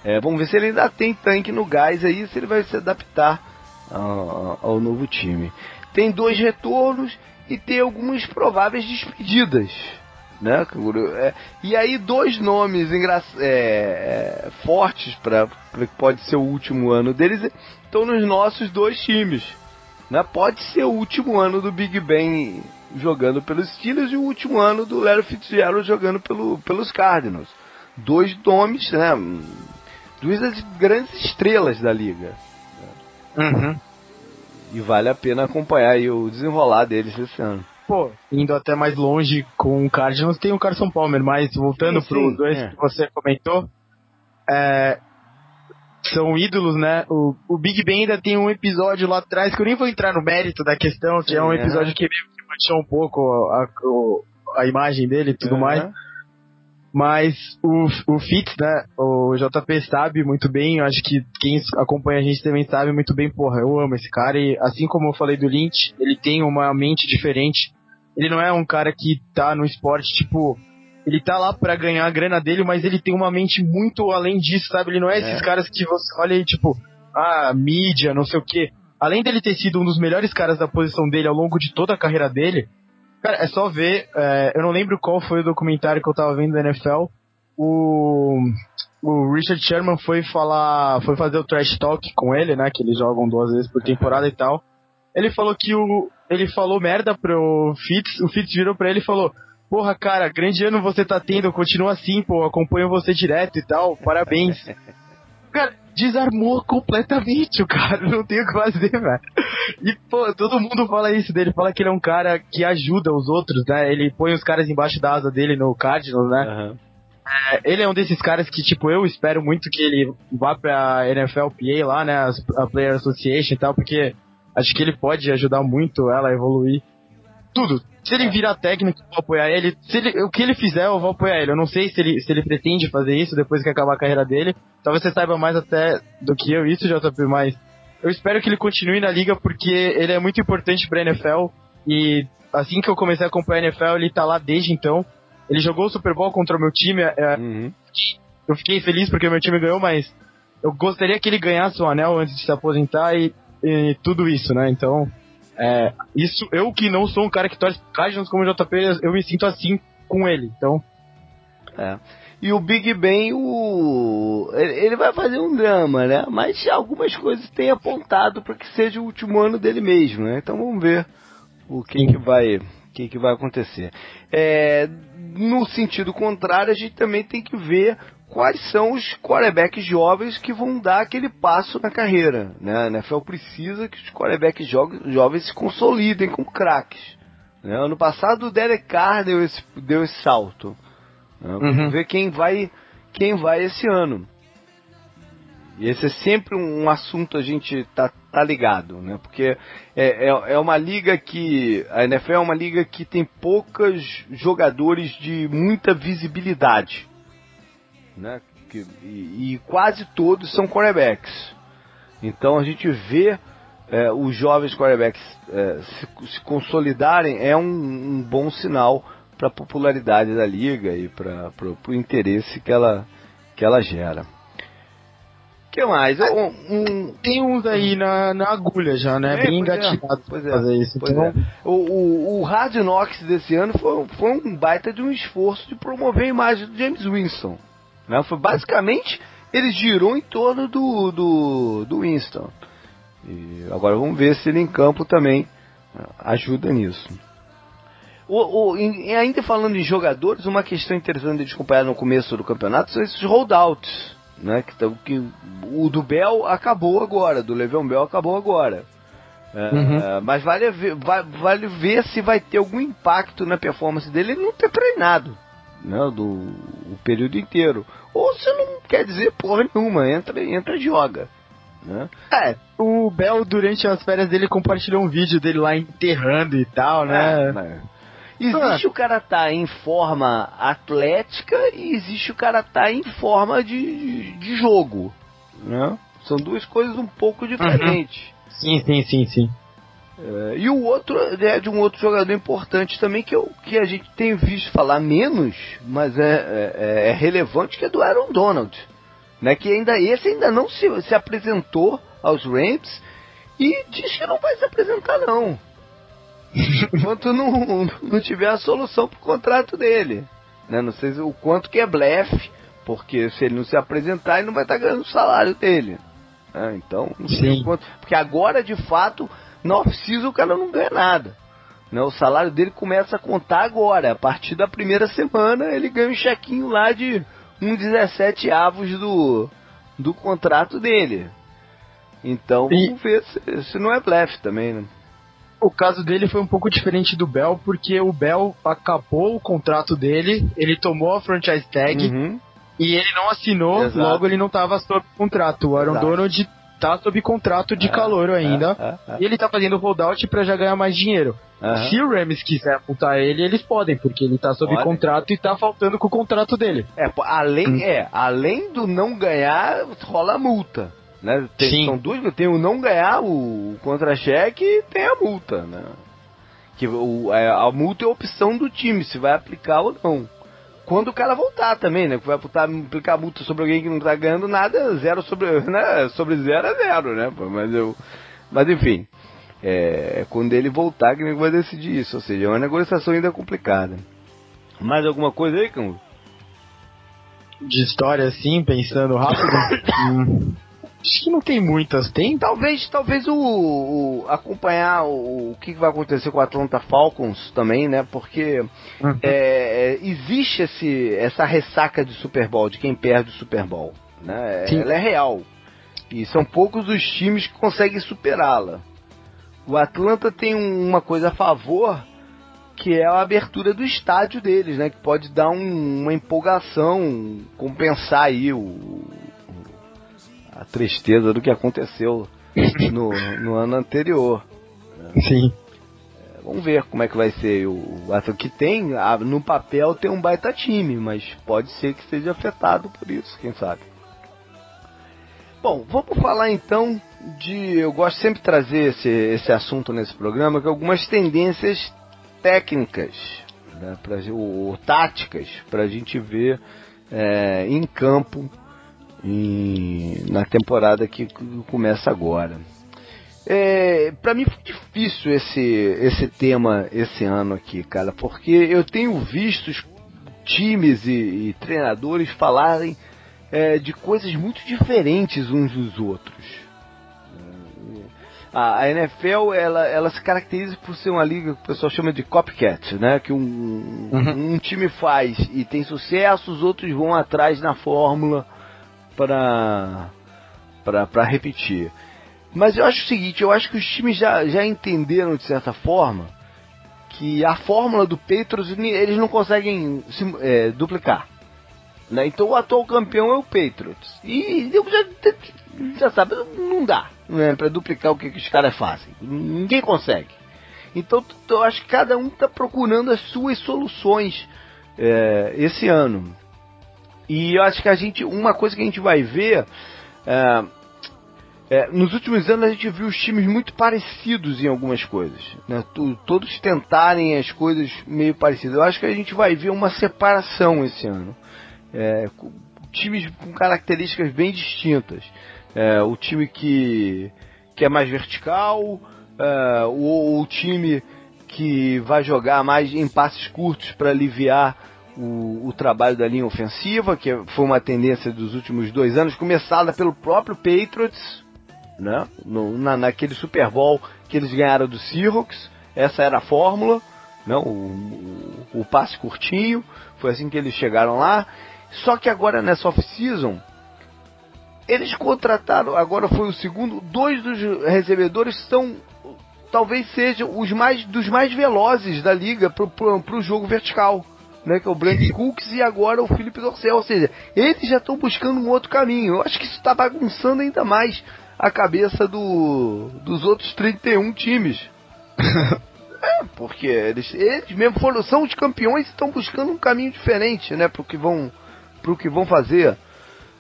É, vamos ver se ele ainda tem tanque no gás aí, se ele vai se adaptar ao, ao novo time. Tem dois retornos e tem algumas prováveis despedidas. Né? É, e aí dois nomes engra é, é, fortes para que pode ser o último ano deles estão nos nossos dois times. Né? Pode ser o último ano do Big Ben jogando pelos Steelers e o último ano do Larry Fitzgerald jogando pelo, pelos Cardinals. Dois nomes, né? Duas das grandes estrelas da liga. Uhum. E vale a pena acompanhar o desenrolar deles esse ano. Pô, indo até mais longe com o Cardinals, tem o Carson Palmer, mas voltando sim, sim, pro dois é. que você comentou, é, são ídolos, né? O, o Big Ben ainda tem um episódio lá atrás, que eu nem vou entrar no mérito da questão, que é um episódio que manchou um pouco a, a, a imagem dele e tudo mais. Mas o, o Fitz, né? O JP sabe muito bem, eu acho que quem acompanha a gente também sabe muito bem, porra, eu amo esse cara e assim como eu falei do Lynch, ele tem uma mente diferente. Ele não é um cara que tá no esporte, tipo, ele tá lá para ganhar a grana dele, mas ele tem uma mente muito além disso, sabe? Ele não é, é. esses caras que você olha aí, tipo, ah, mídia, não sei o quê. Além dele ter sido um dos melhores caras da posição dele ao longo de toda a carreira dele, cara, é só ver. É, eu não lembro qual foi o documentário que eu tava vendo da NFL. O, o Richard Sherman foi falar, foi fazer o trash talk com ele, né? Que eles jogam duas vezes por temporada e tal. Ele falou que o, ele falou merda pro Fitz, o Fitz virou pra ele e falou: Porra, cara, grande ano você tá tendo, continua assim, pô, acompanho você direto e tal, parabéns. cara, desarmou completamente o cara, não tem o que fazer, velho. E, pô, todo mundo fala isso dele, fala que ele é um cara que ajuda os outros, né? Ele põe os caras embaixo da asa dele no Cardinals, né? Uhum. É, ele é um desses caras que, tipo, eu espero muito que ele vá pra NFLPA lá, né? A Player Association e tal, porque acho que ele pode ajudar muito ela a evoluir. Tudo, se ele virar técnico, eu vou apoiar ele. Se ele. O que ele fizer, eu vou apoiar ele. Eu não sei se ele, se ele pretende fazer isso depois que acabar a carreira dele. Talvez você saiba mais até do que eu isso, JP, mas eu espero que ele continue na liga porque ele é muito importante pra NFL. E assim que eu comecei a acompanhar a NFL, ele tá lá desde então. Ele jogou o Super Bowl contra o meu time. É, uhum. Eu fiquei feliz porque o meu time ganhou, mas eu gostaria que ele ganhasse o anel antes de se aposentar e, e tudo isso, né? Então, é, isso, eu que não sou um cara que torce Cardinals como JP, eu me sinto assim com ele, então. É. E o Big Ben, o... ele vai fazer um drama, né? Mas algumas coisas têm apontado para que seja o último ano dele mesmo, né? Então vamos ver o que, que vai que, que vai acontecer. É, no sentido contrário, a gente também tem que ver quais são os quarterbacks jovens que vão dar aquele passo na carreira. Né? A NFL precisa que os quarterbacks jovens se consolidem como craques. Né? Ano passado o Derek Carr deu esse, deu esse salto. Né? Vamos uhum. ver quem vai, quem vai esse ano. E esse é sempre um assunto a gente tá, tá ligado, né? Porque é, é, é, uma liga que. A NFL é uma liga que tem poucos jogadores de muita visibilidade né? Que, e, e, quase todos são quarterbacks. Então a gente vê é, os jovens quarterbacks é, se, se, consolidarem é um, um bom sinal para a popularidade da liga e para o interesse que ela, que ela gera. O que mais? Um, um, Tem uns aí na, na agulha já, né? É, Bem engatilhado é, é, fazer isso. Então... É. O, o, o Hard Knocks desse ano foi, foi um baita de um esforço de promover a imagem do James Winston. Né? Foi basicamente ele girou em torno do, do, do Winston. E agora vamos ver se ele em campo também Ajuda nisso. O, o, em, ainda falando em jogadores, uma questão interessante de acompanhar no começo do campeonato são esses holdouts, né? Que, que o do Bell acabou agora, do Le'Veon Bell acabou agora. É, uhum. Mas vale ver, vale ver se vai ter algum impacto na performance dele ele não ter treinado né, do o período inteiro. Ou se não quer dizer porra nenhuma, entra, entra e joga. Né? É, o Bell durante as férias dele compartilhou um vídeo dele lá enterrando e tal, né? É, né? Existe ah. o cara tá em forma atlética e existe o cara tá em forma de, de jogo, né? São duas coisas um pouco diferentes. Uhum. Sim, sim, sim, sim. É, e o outro é de um outro jogador importante também que, eu, que a gente tem visto falar menos, mas é, é, é, é relevante, que é do Aaron Donald. Né, que ainda esse ainda não se, se apresentou aos Rams e diz que não vai se apresentar não. Enquanto não, não tiver a solução para o contrato dele. Né, não sei o quanto que é blefe, porque se ele não se apresentar, ele não vai estar tá ganhando o salário dele. Né, então, não sei o quanto. Porque agora, de fato, no off-season o cara não ganha nada. Né? O salário dele começa a contar agora. A partir da primeira semana ele ganha um chequinho lá de um 17 avos do, do contrato dele. Então e... vamos ver se, se não é blefe também, né? O caso dele foi um pouco diferente do Bell, porque o Bell acabou o contrato dele, ele tomou a franchise tag uhum. e ele não assinou, Exato. logo ele não estava sob contrato. O Aaron Exato. Donald tá sob contrato de é, calor ainda. É, é, e ele tá fazendo holdout para já ganhar mais dinheiro. Se o Rams quiser apontar ele, eles podem, porque ele tá sob Pode. contrato e tá faltando com o contrato dele. É, além, hum. é, além do não ganhar, rola multa. Né? Tem, Sim. São duas, tem o não ganhar o contra-cheque e tem a multa, né? Que o, a, a multa é a opção do time, se vai aplicar ou não quando o cara voltar também, né? Que vai botar, aplicar multa sobre alguém que não tá ganhando nada, zero sobre, né? Sobre zero é zero, né? Mas eu. Mas enfim. É, quando ele voltar que ele vai decidir isso. Ou seja, é uma negociação ainda complicada. Mais alguma coisa aí, Cão? De história assim, pensando rápido? hum. Acho que não tem muitas, tem? Talvez, talvez o, o acompanhar o, o, que vai acontecer com o Atlanta Falcons também, né? Porque uhum. é, existe esse, essa ressaca de Super Bowl, de quem perde o Super Bowl, né? Sim. Ela é real. E são poucos os times que conseguem superá-la. O Atlanta tem uma coisa a favor, que é a abertura do estádio deles, né? Que pode dar um, uma empolgação, compensar aí o, a tristeza do que aconteceu no, no ano anterior. Sim. É, vamos ver como é que vai ser o, o que tem no papel tem um baita time, mas pode ser que seja afetado por isso, quem sabe. Bom, vamos falar então de. Eu gosto sempre de trazer esse, esse assunto nesse programa, que é algumas tendências técnicas, né, pra, ou, ou táticas, para a gente ver é, em campo em, na temporada que começa agora. É, para mim foi difícil esse, esse tema esse ano aqui, cara, porque eu tenho visto times e, e treinadores falarem é, de coisas muito diferentes uns dos outros. A, a NFL ela, ela se caracteriza por ser uma liga que o pessoal chama de copycat, né? Que um, uhum. um time faz e tem sucesso, os outros vão atrás na fórmula para para repetir. Mas eu acho o seguinte, eu acho que os times já, já entenderam de certa forma que a fórmula do Patriots eles não conseguem se, é, duplicar. Né? Então o atual campeão é o Patriots. E eu já, já sabe, não dá né, para duplicar o que, que os caras fazem. Ninguém consegue. Então eu acho que cada um está procurando as suas soluções é, esse ano. E eu acho que a gente, uma coisa que a gente vai ver, é, é, nos últimos anos a gente viu os times muito parecidos em algumas coisas, né? todos tentarem as coisas meio parecidas. Eu acho que a gente vai ver uma separação esse ano, é, times com características bem distintas. É, o time que, que é mais vertical, é, o, o time que vai jogar mais em passes curtos para aliviar o, o, trabalho da linha ofensiva, que foi uma tendência dos últimos dois anos, começada pelo próprio Patriots, né? No, na, naquele Super Bowl que eles ganharam do Seahawks. essa era a fórmula, não, o, o, o passe curtinho, foi assim que eles chegaram lá. Só que agora nessa off-season, eles contrataram, agora foi o segundo, dois dos recebedores são talvez sejam os mais dos mais velozes da liga pro, pro jogo vertical. Né, que é o Brandon Cooks e agora o Felipe Dorsey. Ou seja, eles já estão buscando um outro caminho. Eu acho que isso está bagunçando ainda mais a cabeça do, dos outros 31 times. é, porque eles, eles mesmo foram, são os campeões e estão buscando um caminho diferente, né, pro que vão, pro que vão fazer.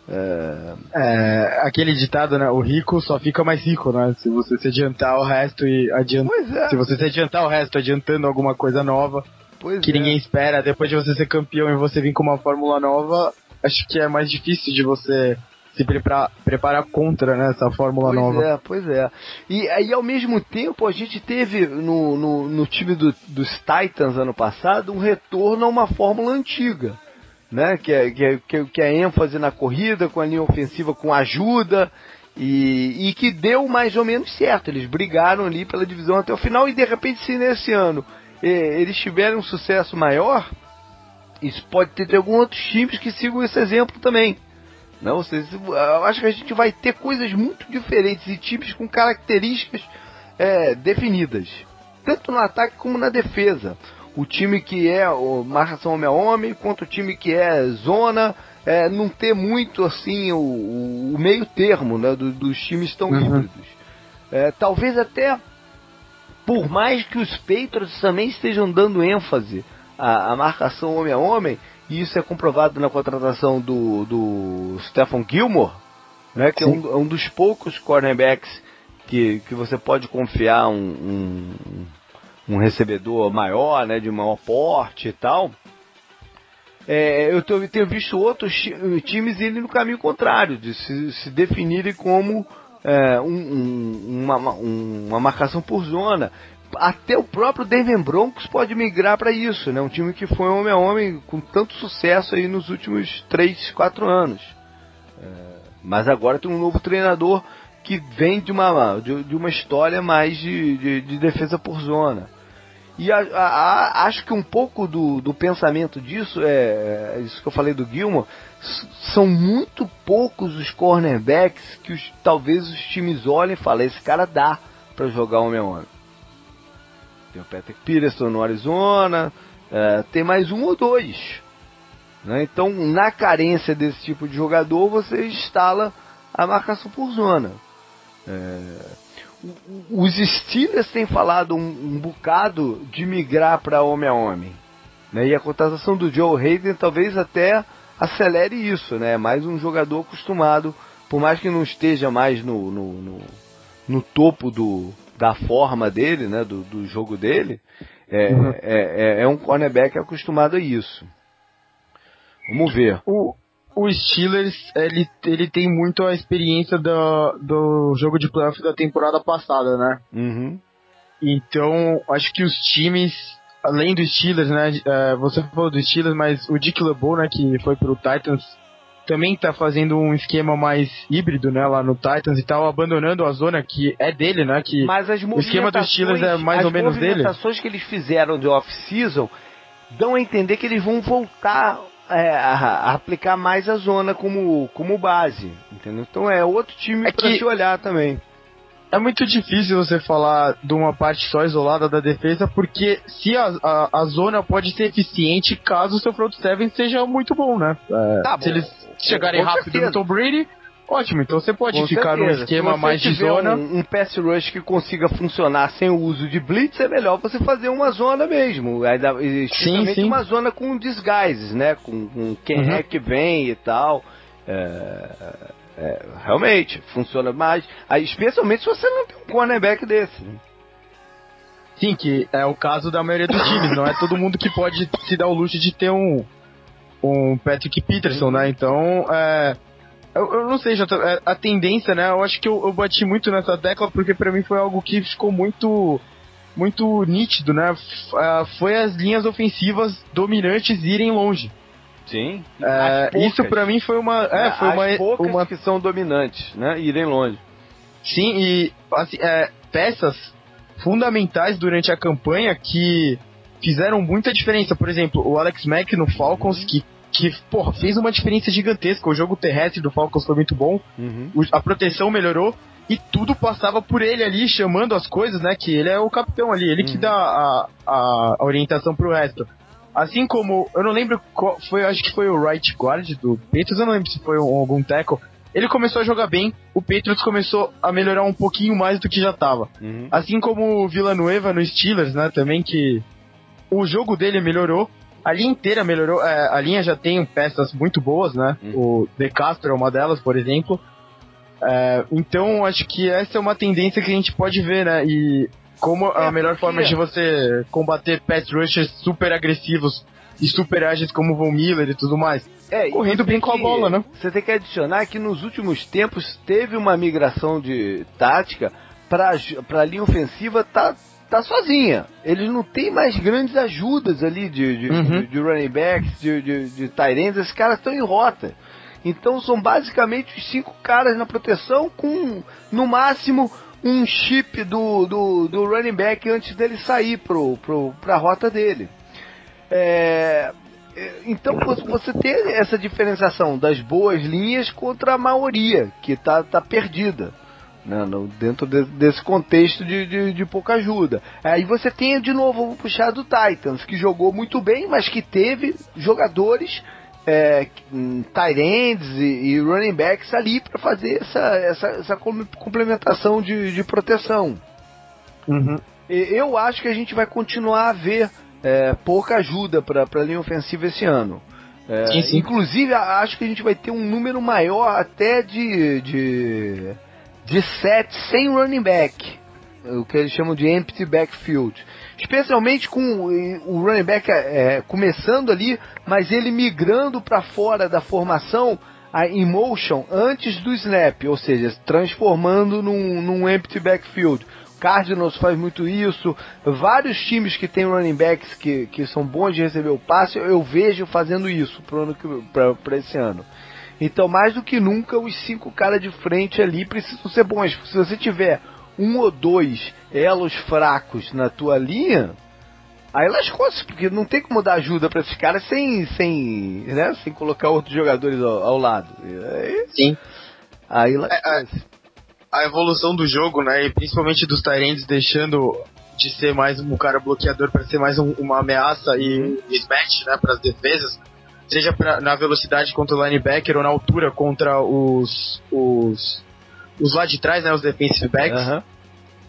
É... é... aquele ditado, né? O rico só fica mais rico, né? Se você se adiantar o resto e. É. Se você se adiantar o resto adiantando alguma coisa nova pois que é. ninguém espera, depois de você ser campeão e você vir com uma fórmula nova, acho que é mais difícil de você se preparar, preparar contra né, essa fórmula pois nova. É, pois é. E aí ao mesmo tempo a gente teve no, no, no time do, dos Titans ano passado um retorno a uma fórmula antiga né? Que é, que, é, que é ênfase na corrida, com a linha ofensiva com ajuda e, e que deu mais ou menos certo. Eles brigaram ali pela divisão até o final e de repente se nesse ano eles tiverem um sucesso maior, isso pode ter, ter alguns outros times que sigam esse exemplo também. Não, vocês, eu acho que a gente vai ter coisas muito diferentes e times com características é, definidas, tanto no ataque como na defesa o time que é o marcação homem a homem, quanto o time que é zona, é, não ter muito assim o, o meio termo né, do, dos times tão uhum. híbridos. É, talvez até por mais que os Patriots também estejam dando ênfase à, à marcação homem a homem, e isso é comprovado na contratação do, do Stephen Gilmore, né, que é um, é um, dos poucos cornerbacks que, que você pode confiar um, um um recebedor maior, né, de maior porte e tal. É, eu tô, tenho visto outros times irem no caminho contrário, de se, se definirem como é, um, um, uma, uma marcação por zona. Até o próprio Denver Broncos pode migrar para isso, né? Um time que foi homem a homem com tanto sucesso aí nos últimos 3, 4 anos. É, mas agora tem um novo treinador que vem de uma, de, de uma história mais de, de, de defesa por zona. E a, a, a, acho que um pouco do, do pensamento disso, é, é, isso que eu falei do Gilmore, são muito poucos os cornerbacks que os, talvez os times olhem e falem, esse cara dá para jogar homem a homem. Tem o Patrick Peterson no Arizona, é, tem mais um ou dois. Né? Então, na carência desse tipo de jogador, você instala a marcação por zona. É, os Steelers têm falado um, um bocado de migrar para homem a homem. Né? E a contratação do Joe Hayden talvez até acelere isso, né? Mais um jogador acostumado, por mais que não esteja mais no, no, no, no topo do, da forma dele, né? Do, do jogo dele, é, uhum. é, é, é, um cornerback acostumado a isso. Vamos ver. O, o Steelers ele, ele tem muito a experiência do, do jogo de playoff da temporada passada, né? Uhum. Então, acho que os times, além do Steelers, né? É, você falou do Steelers, mas o Dick LeBeau, né, que foi pro Titans, também tá fazendo um esquema mais híbrido, né, lá no Titans e tal, abandonando a zona que é dele, né? Que o esquema do Steelers é mais ou menos dele. As movimentações que eles fizeram de off-season dão a entender que eles vão voltar é, a, a aplicar mais a zona como, como base, entendeu? Então é outro time é para se olhar também. É muito difícil você falar de uma parte só isolada da defesa, porque se a, a, a zona pode ser eficiente caso o seu front seven seja muito bom, né? É, tá se bom. eles chegarem rápido certeza. no Tom Brady, Ótimo, então você pode Com ficar certeza. num esquema mais de zona. Um, um pass rush que consiga funcionar sem o uso de blitz, é melhor você fazer uma zona mesmo. Especialmente sim, sim. uma zona com disguises, né? Com, com quem uhum. é que vem e tal. É, é, realmente, funciona mais. Aí, especialmente se você não tem um cornerback desse. Né? Sim, que é o caso da maioria dos times. não é todo mundo que pode se dar o luxo de ter um, um Patrick Peterson, né? Então, é eu, eu não sei, Jota, é, a tendência, né? Eu acho que eu, eu bati muito nessa tecla porque para mim foi algo que ficou muito muito nítido, né? Uh, foi as linhas ofensivas dominantes irem longe. Sim. É, isso para mim foi uma, é, é foi as uma, uma que são dominantes, né? Irem longe. Sim, e assim, é, peças fundamentais durante a campanha que fizeram muita diferença. Por exemplo, o Alex Mack no Falcons, que, que porra, fez uma diferença gigantesca. O jogo terrestre do Falcons foi muito bom, Uhum. a proteção melhorou e tudo passava por ele ali, chamando as coisas, né? Que ele é o capitão ali, ele que Uhum. dá a, a, a orientação pro resto. Assim como, eu não lembro qual foi, acho que foi o right guard do Patriots, eu não lembro se foi um- algum tackle. Ele começou a jogar bem, o Patriots começou a melhorar um pouquinho mais do que já tava. Uhum. Assim como o Villanueva no Steelers, né, também que o jogo dele melhorou, a linha inteira melhorou, é, a linha já tem peças muito boas, né, Uhum. o De Castro é uma delas, por exemplo. É, então, acho que essa é uma tendência que a gente pode ver, né, e como É, a melhor porque- forma de você combater pass rushers super agressivos e super ágeis como o Von Miller e tudo mais. É, Correndo bem com a que- bola, né? Você tem que adicionar que nos últimos tempos teve uma migração de tática para a linha ofensiva tá, tá sozinha. Eles não têm mais grandes ajudas ali de, de, Uhum. de, de running backs, de, de, de tight ends. Esses caras estão em rota. Então são basicamente os cinco caras na proteção com, no máximo, um chip do, do, do running back antes dele sair pro, pro, pra rota dele. É, é, então você- você tem essa diferenciação das boas linhas contra a maioria que tá, tá perdida né, no- dentro de- desse contexto de, de, de pouca ajuda. Aí você tem de novo vou puxar do Titans que jogou muito bem, mas que teve jogadores é, tight ends e, e running backs ali para fazer essa, essa, essa com- complementação de, de proteção. E- Eu acho que a gente vai continuar a ver é, pouca ajuda para a linha ofensiva esse ano. É, Sim, sim. Inclusive, acho que a gente vai ter um número maior até de, de, de sets sem running back. O que eles chamam de empty backfield. Especialmente com o- running back é, começando ali, mas ele migrando para fora da formação em motion antes do snap, ou seja, transformando num, num empty backfield. Cardinals faz muito isso. Vários times que têm running backs que, que são bons de receber o passe, eu vejo fazendo isso para esse ano. Então, mais do que nunca, os cinco caras de frente ali precisam ser bons. Se você tiver um ou dois elos fracos na tua linha, aí lascou-se, porque não tem como dar ajuda para esses caras sem, sem, né, sem colocar outros jogadores ao, ao lado. Aí, Sim. aí lascou-se. a evolução do jogo, né? E principalmente dos Tyrants deixando de ser mais um cara bloqueador para ser mais um- uma ameaça e um mismatch, né? Para as defesas, seja pra, na velocidade contra o linebacker ou na altura contra os os os lá de trás, né? Os defensive backs. Aham.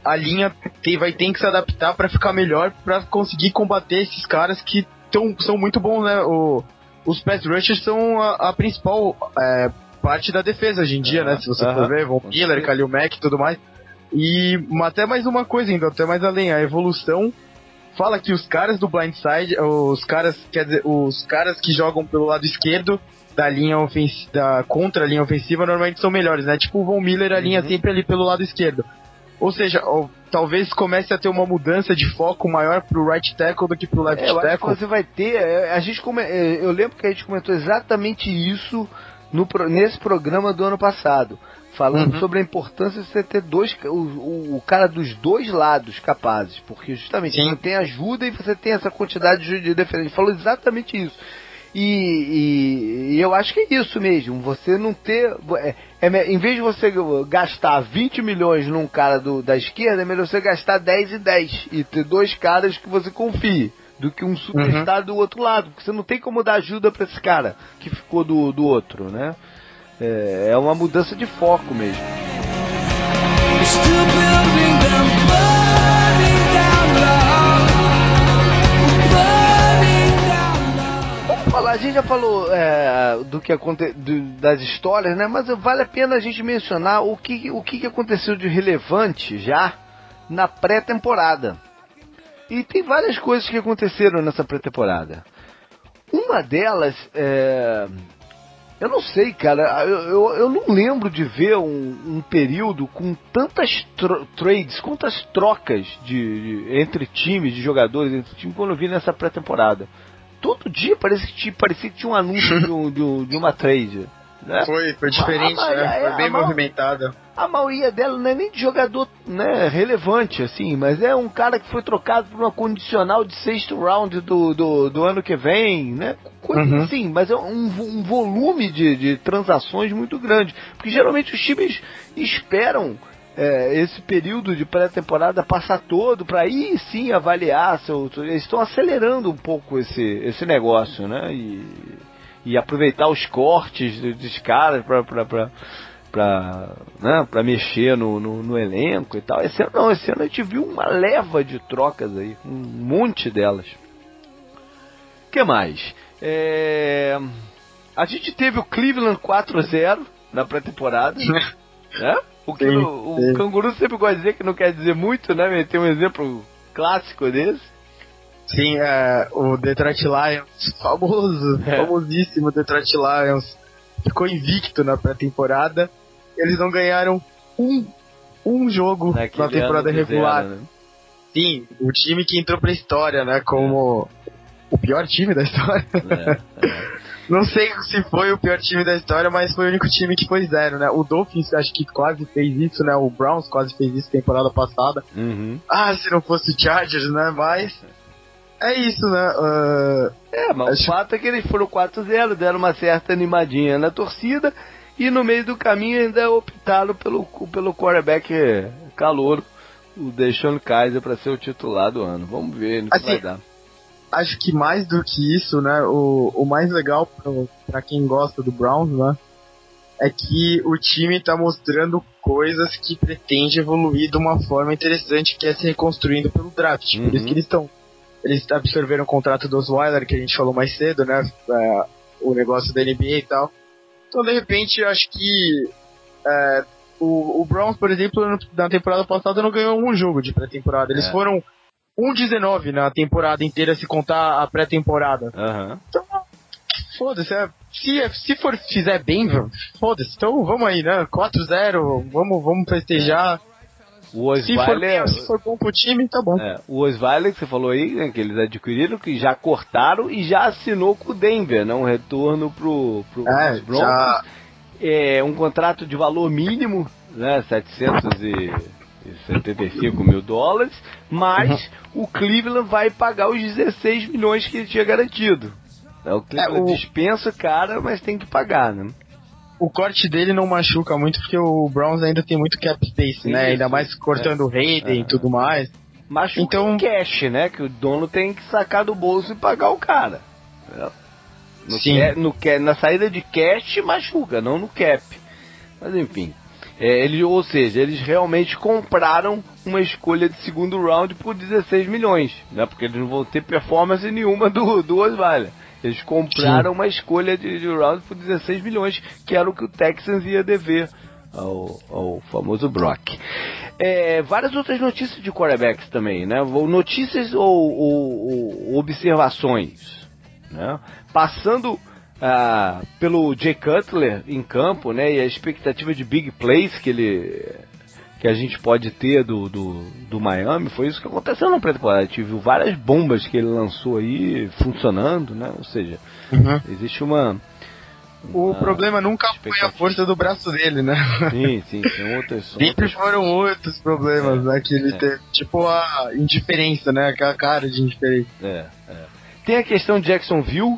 A linha tem, vai ter que se adaptar para ficar melhor, para conseguir combater esses caras que tão, são muito bons, né? O, os pass rushers são a, a principal é, parte da defesa hoje em dia, Aham, né? Se você aham. for ver, Von Miller. Kalil Mack e tudo mais. E até mais uma coisa ainda, até mais além, a evolução fala que os caras do blindside, os caras, quer dizer, os caras que jogam pelo lado esquerdo da linha ofensiva, da contra a linha ofensiva normalmente são melhores, né? Tipo o Von Miller, a linha Uhum. sempre ali pelo lado esquerdo. Ou seja, ó, talvez comece a ter uma mudança de foco maior pro right tackle do que pro left É, eu acho que tackle. você vai ter. é, A gente come- é, eu lembro que a gente comentou exatamente isso no, nesse programa do ano passado. Falando Uhum. sobre a importância de você ter dois, o, o, o cara dos dois lados capazes, porque justamente Sim. você tem ajuda e você tem essa quantidade de, de defesa. Ele falou exatamente isso. E, e- e eu acho que é isso mesmo. Você não ter. É, é em vez de você gastar 20 milhões num cara do, da esquerda, é melhor você gastar 10 e 10 e ter dois caras que você confie do que um superstar do outro lado. Porque você não tem como dar ajuda pra esse cara que ficou do, do outro, né? É, é uma mudança de foco mesmo. A gente já falou é, do que aconte, das histórias, né? Mas vale a pena a gente mencionar o que, o que aconteceu de relevante já na pré-temporada. E tem várias coisas que aconteceram nessa pré-temporada. Uma delas é. Eu não sei, cara. Eu, eu, eu não lembro de ver um, um período com tantas tro- trades, quantas trocas de, de- entre times, de jogadores entre times, quando eu vi nessa pré-temporada. Todo dia parece que tinha, parecia que tinha um anúncio de, um- de um- de uma trade. Né? Foi, foi diferente, né? é, Foi bem a movimentada. A maioria dela não é nem de jogador né, relevante, assim, mas é um cara que foi trocado por uma condicional de sexto round do, do, do ano que vem, né? Coisa Uhum. assim, mas é um, um volume de, de transações muito grande. Porque geralmente os times esperam é, esse período de pré-temporada passar todo para aí sim avaliar. Seu, eles estão acelerando um pouco esse, esse negócio, né? E, e aproveitar os cortes de- dos caras para pra, né, pra mexer no, no, no elenco e tal. Esse ano não, esse ano a gente viu uma leva de trocas aí, um monte delas. O que mais? É, A gente teve o Cleveland 4-0 na pré-temporada. né? O, que Sim, o, o sim. canguru sempre gosta de dizer que não quer dizer muito, né? Tem um exemplo clássico desse. Sim, é, o Detroit Lions, famoso, É. famosíssimo Detroit Lions, ficou invicto na pré-temporada. Eles não ganharam um, um jogo Naquele na temporada regular. zero, né? Sim, o time que entrou pra história, né? Como o pior time da história. É, é. Não sei se foi o pior time da história, mas foi o único time que foi zero, né? O Dolphins acho que quase fez isso, né? O Browns quase fez isso temporada passada. Uhum. Ah, se não fosse o Chargers, né? Mas é isso, né? Ah, É, mas Acho- o fato é que eles foram 4-0, deram uma certa animadinha na torcida e no meio do caminho ainda optaram pelo, pelo quarterback calouro, o Deshaun Kaiser, para ser o titular do ano. Vamos ver no que Assim, vai dar. acho que mais do que isso, né? O, o mais legal pra quem gosta do Browns, né? É que o time tá mostrando coisas que pretende evoluir de uma forma interessante, que é se reconstruindo pelo draft. Por Uhum. isso que eles estão. Eles absorveram o contrato do Osweiler, que a gente falou mais cedo, né? É, o negócio da NBA e tal. Então, de repente, eu acho que. é, o, o Browns, por exemplo, na temporada passada não ganhou um jogo de pré-temporada. Eles É. foram 1-19 na temporada inteira, se contar a pré-temporada. Aham. Então, foda-se, é, se, se for fizer bem, foda-se, então vamos aí, né? 4-0, vamos, vamos festejar. O Se for, Osweiler, bem, se for bom pro time, tá bom. é, o Osweiler que você falou aí, né, que eles adquiriram, que já cortaram e já assinou com o Denver, né, um retorno pro, pro É, Broncos. já- é um contrato de valor mínimo, né, 775 mil dólares, mas Uhum. o Cleveland vai pagar os 16 milhões que ele tinha garantido. É, o Cleveland É, o- dispensa o cara, mas tem que pagar, né? O corte dele não machuca muito, porque o Browns ainda tem muito cap space, né? Isso, Ainda mais cortando o Hayden É. e tudo mais. Machuca Então- em cash, né? Que o dono tem que sacar do bolso e pagar o cara. É. No Sim. ca- no na saída de cash machuca, não no cap. Mas enfim. É, ele, ou seja, eles realmente compraram uma escolha de segundo round por 16 milhões, né? Porque eles não vão ter performance nenhuma do, do Osweiler. Eles compraram uma escolha de, de round por 16 milhões, que era o que o Texans ia dever ao, ao famoso Brock. É, várias outras notícias de quarterbacks também, né? Notícias ou, ou- ou observações, né? Passando ah, pelo Jay Cutler em campo, né? E a expectativa de big plays que ele que a gente pode ter do, do, do Miami, foi isso que aconteceu na pré-temporada. Viu várias bombas que ele lançou aí funcionando, né? Ou seja, existe uma. O uma- problema nunca foi a força do braço dele, né? Sim, sim, tem outras. Sempre foram outros problemas, né? Que ele é. teve. Tipo a indiferença, né? Aquela cara de indiferença. É, é. Tem a questão de Jacksonville,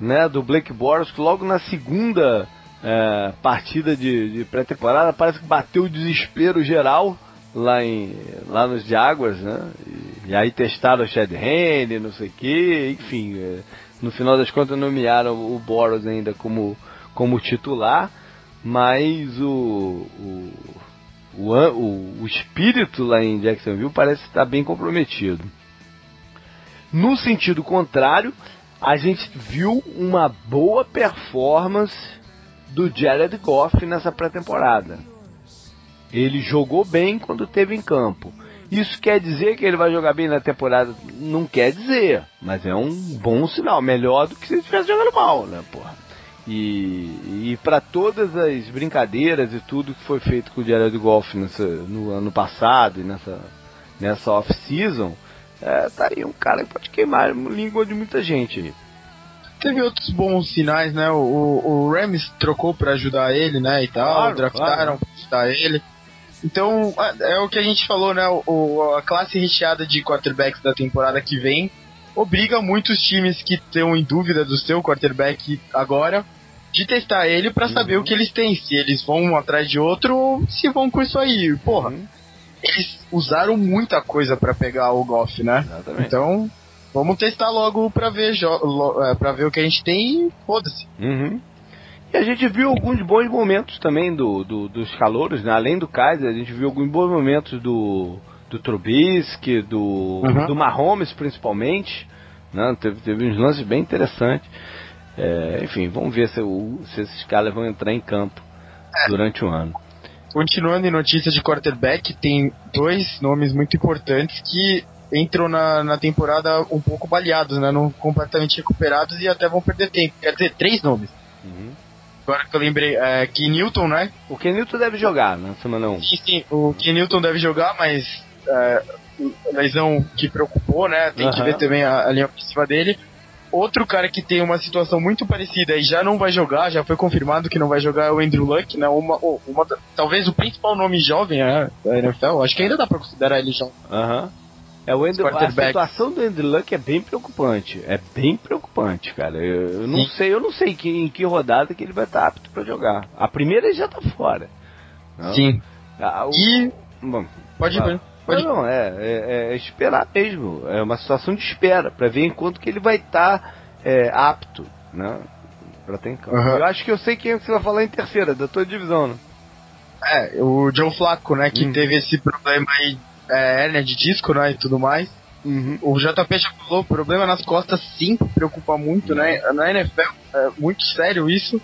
né, do Blake Bortles, que logo na segunda é, partida de, de pré-temporada parece que bateu o desespero geral lá, em, lá nos Jaguars, né, e, e aí testaram o Chad Henne, não sei o que, enfim, é, no final das contas nomearam o Bortles ainda como, como titular, mas o, o, o, o, o espírito lá em Jacksonville parece estar bem comprometido. No sentido contrário, a gente viu uma boa performance do Jared Goff nessa pré-temporada. Ele jogou bem quando teve em campo. Isso quer dizer que ele vai jogar bem na temporada? Não quer dizer, mas é um bom sinal. Melhor do que se ele estivesse jogando mal, né, porra? E, e para todas as brincadeiras e tudo que foi feito com o Jared Goff nessa, no ano passado e nessa, nessa off-season, é, tá aí um cara que pode queimar a língua de muita gente aí. Teve outros bons sinais, né? O, o, o Rams trocou pra ajudar ele, né? E tal, Claro, draftaram claro. pra ajudar ele. Então, é, o que a gente falou, né? O, a classe recheada de quarterbacks da temporada que vem obriga muitos times que estão em dúvida do seu quarterback agora de testar ele pra saber Uhum. o que eles têm, se eles vão um atrás de outro ou se vão com isso aí. Porra, Uhum, eles usaram muita coisa pra pegar o Goff, né? exatamente. Então, vamos testar logo pra ver, é, pra ver o que a gente tem e foda-se. Uhum. E a gente viu alguns bons momentos também do, do- dos calouros, né? Além do Kaiser, a gente viu alguns bons momentos do, do Trubisky, do, Uhum. do Mahomes principalmente. Né? Teve, teve uns lances bem interessantes. É, enfim, vamos ver se, o- se esses caras vão entrar em campo durante o ano. Continuando em notícias de quarterback, tem dois nomes muito importantes que entram na, na temporada um pouco baleados, né? Não completamente recuperados e até vão perder tempo. Quer dizer, três nomes. Uhum. Agora que eu lembrei, é, que Newton, né? O Kenilton deve jogar na semana 1. Sim, sim, o que Newton deve jogar, mas é, lesão que preocupou, né? Tem que Aham. ver também a, a linha ofensiva dele. Outro cara que tem uma situação muito parecida e já não vai jogar, já foi confirmado que não vai jogar é o Andrew Luck, né? Uma, uma, talvez o principal nome jovem né, da NFL. Acho que ainda dá pra considerar ele jovem. Aham. É, o Andrew, a situação do Andrew Luck é bem preocupante. É bem preocupante, cara. Eu, eu não sei, eu não sei que, em que rodada que ele vai estar apto pra jogar. A primeira ele já tá fora. Não? Sim. Ah, o- E. Bom, Pode ir, ah, pode ir. Não, não, é, é, é esperar mesmo. É uma situação de espera pra ver enquanto que ele vai estar é, apto, né? Pra ter em campo. Aham. Eu acho que eu sei quem é que você vai falar em terceira, da tua divisão, né? É, o Joe Flacco, né? Que Uhum. teve esse problema aí, é, hérnia de disco, né? E tudo mais. Uhum. O JP já falou, problema nas costas sim preocupa muito, né? Na NFL é muito sério isso.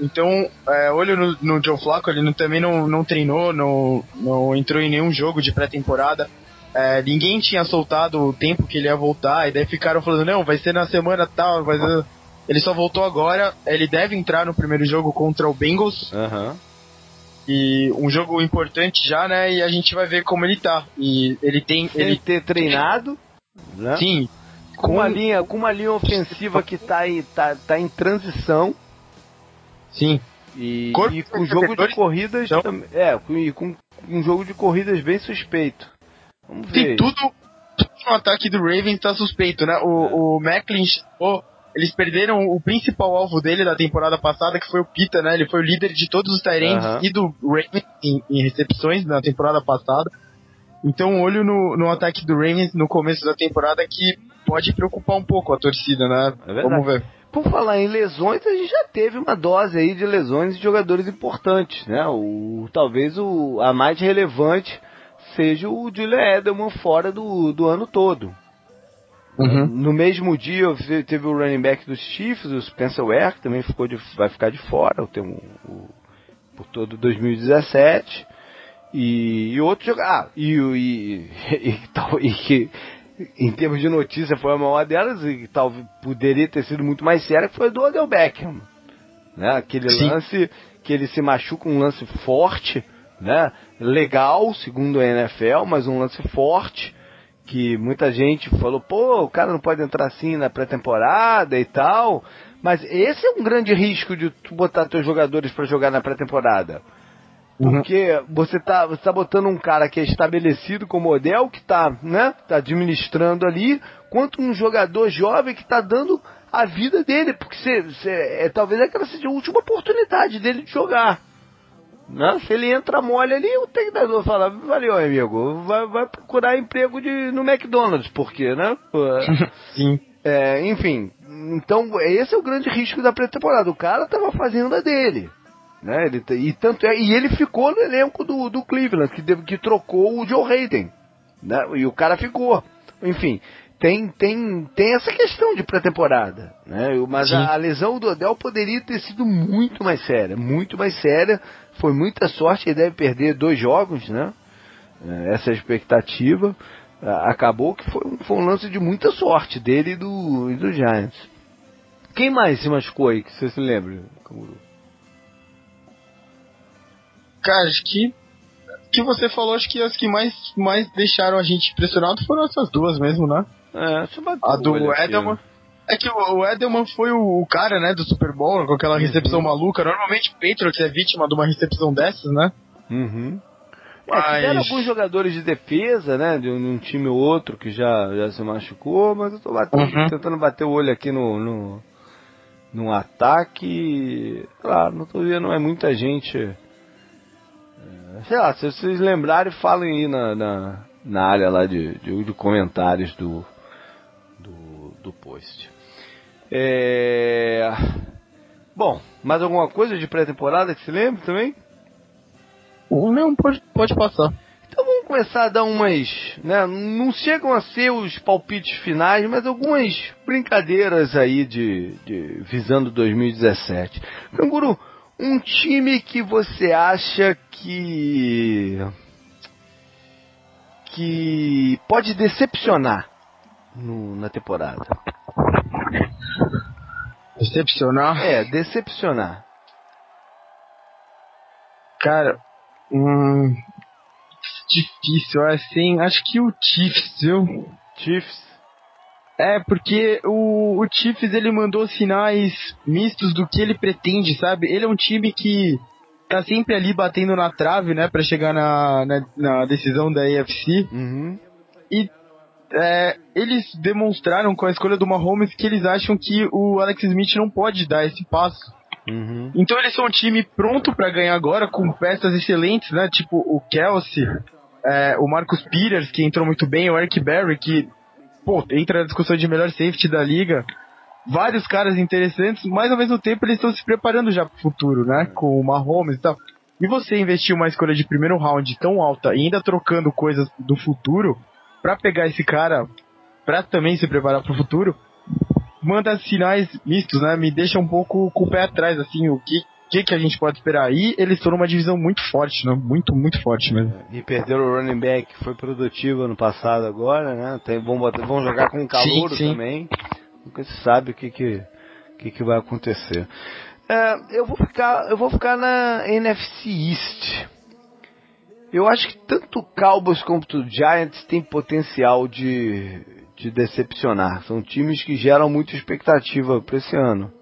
Então, é, olho no, no Joe Flacco, ele não- também não, não treinou, não, não entrou em nenhum jogo de pré-temporada. É, ninguém tinha soltado o tempo que ele ia voltar, e daí ficaram falando, não, vai ser na semana tal, vai ser... Ele só voltou agora, ele deve entrar no primeiro jogo contra o Bengals, Aham. E um jogo importante já, né? E a gente vai ver como ele tá. E ele tem. Sem Ele, ter treinado, né? sim, com uma linha, com uma linha ofensiva que tá em, tá, tá em transição Sim. e, e com jogo de corridas então. é, com, e com um jogo de corridas bem suspeito. Vamos ver. Tem tudo, tudo no ataque do Ravens tá suspeito, né? O, É. o Macklin chegou, eles perderam o principal alvo dele da temporada passada, que foi o Pita, né? Ele foi o líder de todos os Tyrants Aham. e do Ravens em, em recepções na temporada passada. Então, olho no, no ataque do Ravens no começo da temporada que pode preocupar um pouco a torcida, né? É. Vamos ver. Por falar em lesões, a gente já teve uma dose aí de lesões de jogadores importantes, né? O, talvez o, a mais relevante seja o Julian Edelman fora do, do ano todo. Uhum. No mesmo dia ve- teve o running back dos Chiefs, o Spencer Ware, que também ficou de, vai ficar de fora o, o- por todo 2017. E, e outro jogador. Ah, e, e, e, tal- e que em termos de notícia foi a maior delas, e talvez poderia ter sido muito mais séria, que foi do Odell Beckham. Né? Aquele Sim. lance que ele se machuca, um lance forte, né? Legal, segundo a NFL, mas um lance forte que muita gente falou, pô, o cara não pode entrar assim na pré-temporada e tal. Mas esse é um grande risco de tu botar teus jogadores para jogar na pré-temporada. Uhum. Porque você tá, você tá botando um cara que é estabelecido como modelo, que tá, né, tá administrando ali, quanto um jogador jovem que tá dando a vida dele, porque cê, cê- é, talvez aquela seja a última oportunidade dele de jogar. Né? Se ele entra mole ali, o treinador fala, valeu amigo, vai, vai procurar emprego de, no McDonald's, porque, né? Pô, Sim. é, enfim, então esse é o grande risco da pré-temporada. O cara tava fazendo a dele. Né? Ele, e, tanto é, e ele ficou no elenco do, do Cleveland, que, que trocou o Joe Hayden. Né? E o cara ficou. Enfim, tem, tem, tem essa questão de pré-temporada. Né? Mas a, a lesão do Odell poderia ter sido muito mais séria. Muito mais séria. Foi muita sorte, ele deve perder dois jogos, né? É, essa é a expectativa. Ah, Acabou que foi um, foi um lance de muita sorte dele e do, e do Giants. Quem mais se machucou aí, que você se lembra? Canguru? Cara, acho que que você falou, acho que as que mais, mais deixaram a gente impressionado foram essas duas mesmo, né? É, A do Edelman. É que o Edelman foi o, cara, né, do Super Bowl, com aquela recepção maluca. Normalmente o Patriots é vítima de uma recepção dessas, né? Uhum. É, tiveram Mas- alguns jogadores de defesa, né? De um, um time ou outro que já, já se machucou, mas eu tô batendo- Uhum. tentando bater o olho aqui no, no, no ataque. Claro, não tô vendo, é muita gente. É, sei lá, se vocês lembrarem, falem aí na, na, na área lá de, de, de comentários do, do, do post. É... Bom, mais alguma coisa de pré-temporada que se lembre também? Não pode, pode passar. Então vamos começar a dar umas, né, não chegam a ser os palpites finais, mas algumas brincadeiras aí de, de visando 2017. Canguru, um time que você acha que que pode decepcionar no- na temporada? Decepcionar. É, decepcionar. Cara, hum, difícil, assim, acho que o Chiefs, viu? Chiefs. É, porque o, o Chiefs ele mandou sinais mistos do que ele pretende, sabe? Ele é um time que tá sempre ali batendo na trave, né, Pra chegar na, na, na decisão da AFC. Uhum. E é, eles demonstraram com a escolha do Mahomes que eles acham que o Alex Smith não pode dar esse passo. Uhum. Então eles são um time pronto pra ganhar agora, com peças excelentes, né? Tipo o Kelsey, é, o Marcus Peters, que entrou muito bem, o Eric Berry, que pô, entra na discussão de melhor safety da liga. Vários caras interessantes, mas ao mesmo tempo eles estão se preparando já pro futuro, né? Com o Mahomes e tal. E você investir uma escolha de primeiro round tão alta e ainda trocando coisas do futuro pra pegar esse cara pra também se preparar pro futuro, manda sinais mistos, né? Me deixa um pouco com o pé atrás, assim, o que, que, que a gente pode esperar. E eles estão numa divisão muito forte, né? Muito, muito forte mesmo. E perderam o running back, que foi produtivo ano passado agora, né? Tem, vão, botar- vão jogar com calor também. Nunca se sabe o que, que, que, que vai acontecer. É, eu vou ficar, eu vou ficar na NFC East. Eu acho que tanto o Cowboys quanto o Giants têm potencial de, de decepcionar. São times que geram muita expectativa para esse ano.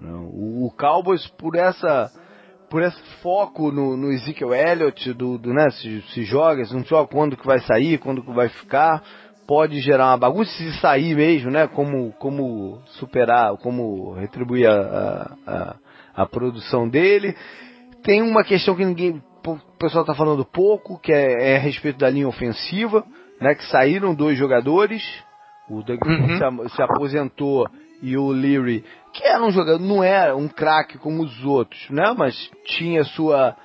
O, o Cowboys por essa por esse foco no, no Ezekiel Elliott, do, do, né, se, se joga, se não joga, quando que vai sair, quando que vai ficar, pode gerar uma bagunça se sair mesmo, né, como, como superar, como retribuir a, a, a, a produção dele. Tem uma questão que ninguém, o pessoal está falando pouco, que é, é a respeito da linha ofensiva, né, que saíram dois jogadores, o Doug Uhum. se, se aposentou e o Leary, que era um jogador, não era um craque como os outros, né? Mas tinha sua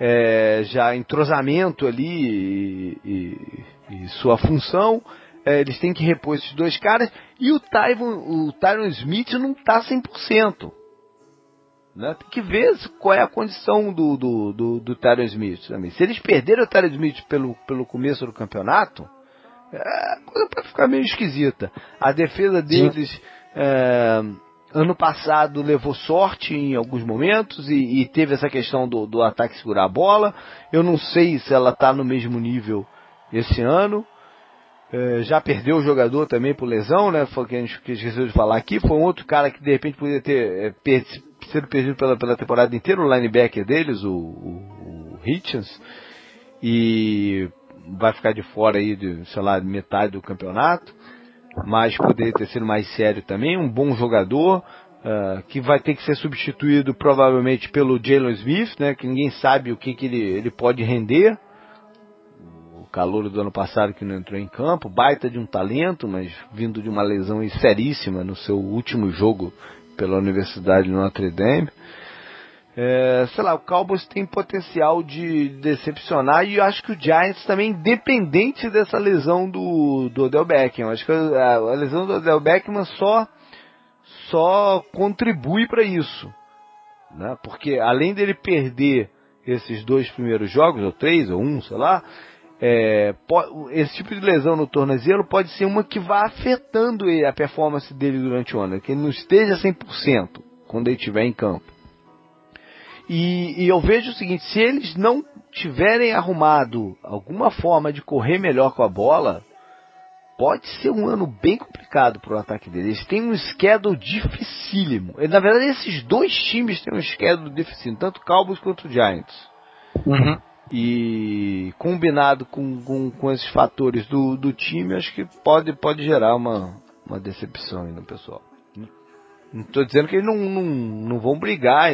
é, já entrosamento ali e, e- e sua função. É, eles têm que repor esses dois caras e o Tyron, o Tyron Smith não tá 100%. Né? Tem que ver qual é a condição do, do, do, do Tyron Smith também. Se eles perderem o Tyron Smith pelo, pelo começo do campeonato, é, a coisa pode ficar meio esquisita. A defesa deles, é, ano passado, levou sorte em alguns momentos e, e teve essa questão do, do ataque segurar a bola. Eu não sei se ela está no mesmo nível esse ano. É, já perdeu o jogador também por lesão, né? Foi o que a gente que esqueceu de falar aqui. Foi um outro cara que de repente poderia ter é, sido perdido pela, pela temporada inteira, o linebacker deles, o, o, o Hitchens. E vai ficar de fora aí de, sei lá, metade do campeonato. Mas poderia ter sido mais sério também. Um bom jogador. ah, que vai ter que ser substituído provavelmente pelo Jalen Smith, né? Que ninguém sabe o que, que ele, ele pode render o calor do ano passado que não entrou em campo, baita de um talento, mas vindo de uma lesão seríssima no seu último jogo pela Universidade de Notre Dame. É, sei lá, o Cowboys tem potencial de decepcionar e eu acho que o Giants também, independente dessa lesão do, do Odell Beckham. Acho que a, a lesão do Odell Beckham só, só contribui para isso. Né? Porque além dele perder esses dois primeiros jogos, ou três, ou um, sei lá, é, esse tipo de lesão no tornozelo pode ser uma que vá afetando a performance dele durante o ano, que ele não esteja 100% quando ele estiver em campo. E, e eu vejo o seguinte, se eles não tiverem arrumado alguma forma de correr melhor com a bola, pode ser um ano bem complicado pro ataque deles. Eles têm um schedule dificílimo. Na verdade, esses dois times têm um schedule dificílimo, tanto o Cowboys quanto o Giants. Uhum. E combinado com, com, com esses fatores do, do time, acho que pode, pode gerar uma, uma decepção aí no pessoal. Não estou dizendo que eles não, não, não vão brigar,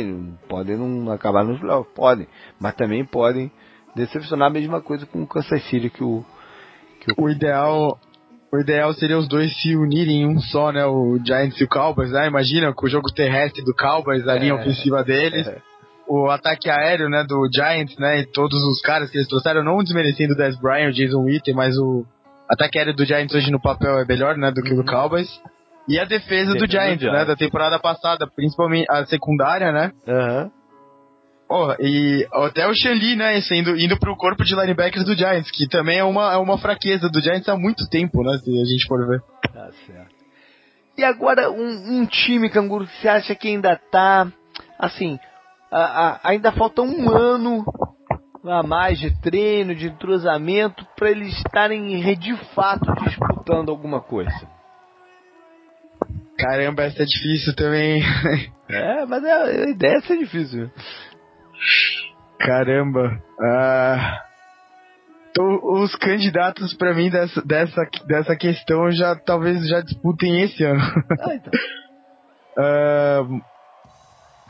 podem não acabar nos playoffs, podem, mas também podem decepcionar a mesma coisa com o Kansas City que o. O ideal. O ideal seria os dois se unirem em um só, né? O Giants e o Cowboys, né? Imagina com o jogo terrestre do Cowboys, a linha É. ofensiva deles. É. O ataque aéreo, né, do Giants, né? E todos os caras que eles trouxeram, não desmerecendo o Dez Bryant, o Jason Witten, mas o ataque aéreo do Giants hoje no papel é melhor, né, do que o do Cowboys. E a defesa do Defesa do Giants, né, Giants. da temporada passada, principalmente a secundária, né? Aham. Porra, e até o Shanli, né, sendo, indo pro corpo de linebackers do Giants, que também é uma, é uma fraqueza do Giants há muito tempo, né, se a gente for ver. Tá certo. E agora, um, um time, Canguru, que você acha que ainda tá, assim, a- a- ainda falta um ano a mais de treino, de entrosamento, para eles estarem de fato disputando alguma coisa? Caramba, essa é difícil também. É, mas a, a ideia é ser difícil. Caramba. Ah, tô- os candidatos pra mim dessa, dessa, dessa questão já talvez já disputem esse ano. Ah, então. Ah,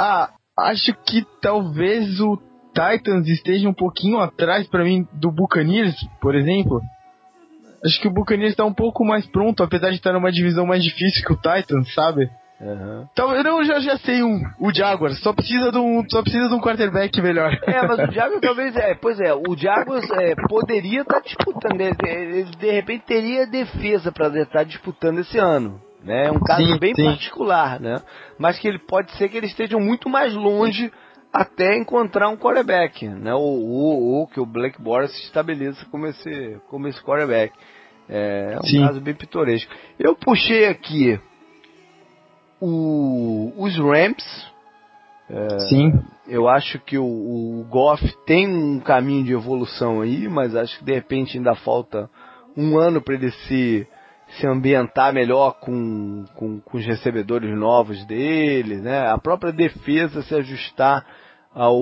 ah, acho que talvez o Titans esteja um pouquinho atrás pra mim do Buccaneers, por exemplo. Acho que o Buccaneers tá um pouco mais pronto, apesar de estar numa divisão mais difícil que o Titans, sabe? Aham. Então, eu não, já, já sei um, o Jaguars, só precisa de um, só precisa de um quarterback melhor. É, mas o Jaguars talvez é, pois é, o Jaguars é, poderia estar disputando, ele, ele de repente teria defesa para estar disputando esse ano, né? É um caso Sim, bem sim. particular, né? Mas que ele pode ser que eles estejam muito mais longe até encontrar um quarterback, né? Ou, ou, ou que o Black Boris se estabeleça como esse, como esse quarterback. É, é um Sim. caso bem pitoresco. Eu puxei aqui o, os Rams. Sim. Eu acho que o, o Goff tem um caminho de evolução aí, mas acho que de repente ainda falta um ano para ele se, se ambientar melhor com, com, com os recebedores novos dele, né? A própria defesa se ajustar ao,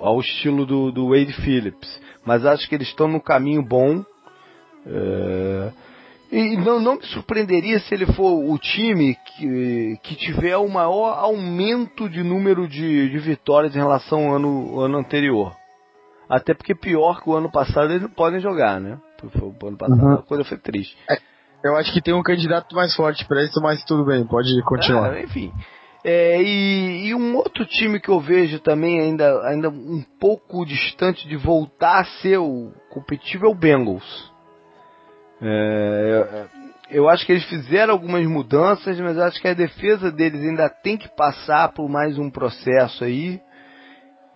ao estilo do, do Wade Phillips. Mas acho que eles estão no caminho bom. É, e não, não me surpreenderia se ele for o time que, que tiver o maior aumento de número de, de vitórias em relação ao ano, ao ano anterior. Até porque pior que o ano passado eles não podem jogar, né? O ano passado Uhum. a coisa foi triste. Eu acho que tem um candidato mais forte pra isso, mas tudo bem, pode continuar. Ah, enfim. É, e, e um outro time que eu vejo também ainda, ainda um pouco distante de voltar a ser o competitivo é o Bengals. É, eu acho que eles fizeram algumas mudanças, mas acho que a defesa deles ainda tem que passar por mais um processo aí.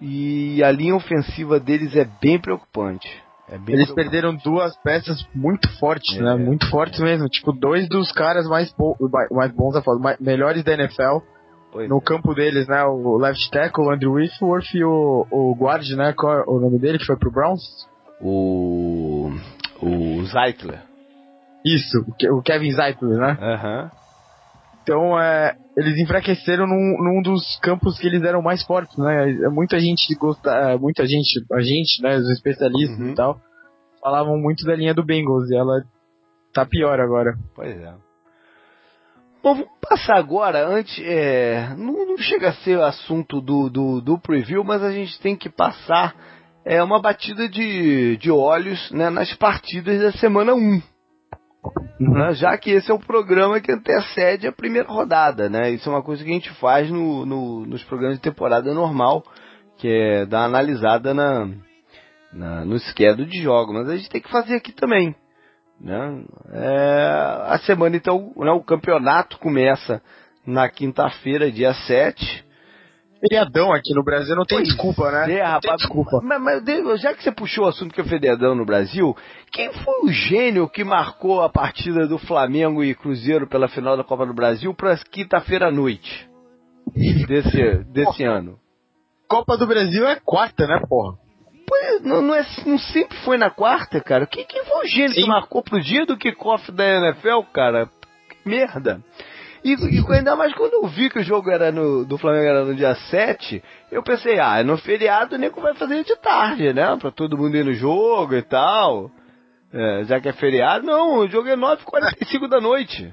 E a linha ofensiva deles é bem preocupante. É Eles perderam duas peças muito fortes, É. né? Muito fortes mesmo. Tipo, dois dos caras mais, bo mais- bons, mais- melhores da NFL Pois no é. campo deles, né? O left tackle, o Andrew Whitworth e o, o guard, né? Qual é o nome dele que foi pro Browns? O, o Zeitler. Isso, o Kevin Zeitler, né? Aham. Então, é, eles enfraqueceram num, num dos campos que eles eram mais fortes, né? É, Muita gente gosta, é, muita gente, a gente, né, os especialistas Uhum. e tal, falavam muito da linha do Bengals e ela tá pior agora. Pois é. Bom, vamos passar agora, antes, é, não, não chega a ser assunto do, do, do preview, mas a gente tem que passar é, uma batida de, de olhos né, nas partidas da semana 1. Né, já que esse é o programa que antecede a primeira rodada, né? Isso é uma coisa que a gente faz no, no- nos programas de temporada normal, que é dar uma analisada na, na, no schedule de jogo, mas a gente tem que fazer aqui também. Né? É, a semana, então, né, o campeonato começa na quinta-feira, dia 7. Feriadão aqui no Brasil não tem Pois desculpa, né? É, Não tem rapaz, desculpa. Mas, mas, já que você puxou o assunto que é feriadão no Brasil, quem foi o gênio que marcou a partida do Flamengo e Cruzeiro pela final da Copa do Brasil para quinta-feira à noite desse, desse ano? Copa do Brasil é quarta, né, porra? Pois, não, não, é, não sempre foi na quarta, cara. Quem, quem foi o gênio que Sim. marcou pro dia do kickoff da NFL, cara? Que merda. E, e ainda mais quando eu vi que o jogo era no, do Flamengo era no dia 7, eu pensei, ah, no feriado o nego vai fazer de tarde, né? Pra todo mundo ir no jogo e tal. É, já que é feriado, não, o jogo é 9h45 da noite.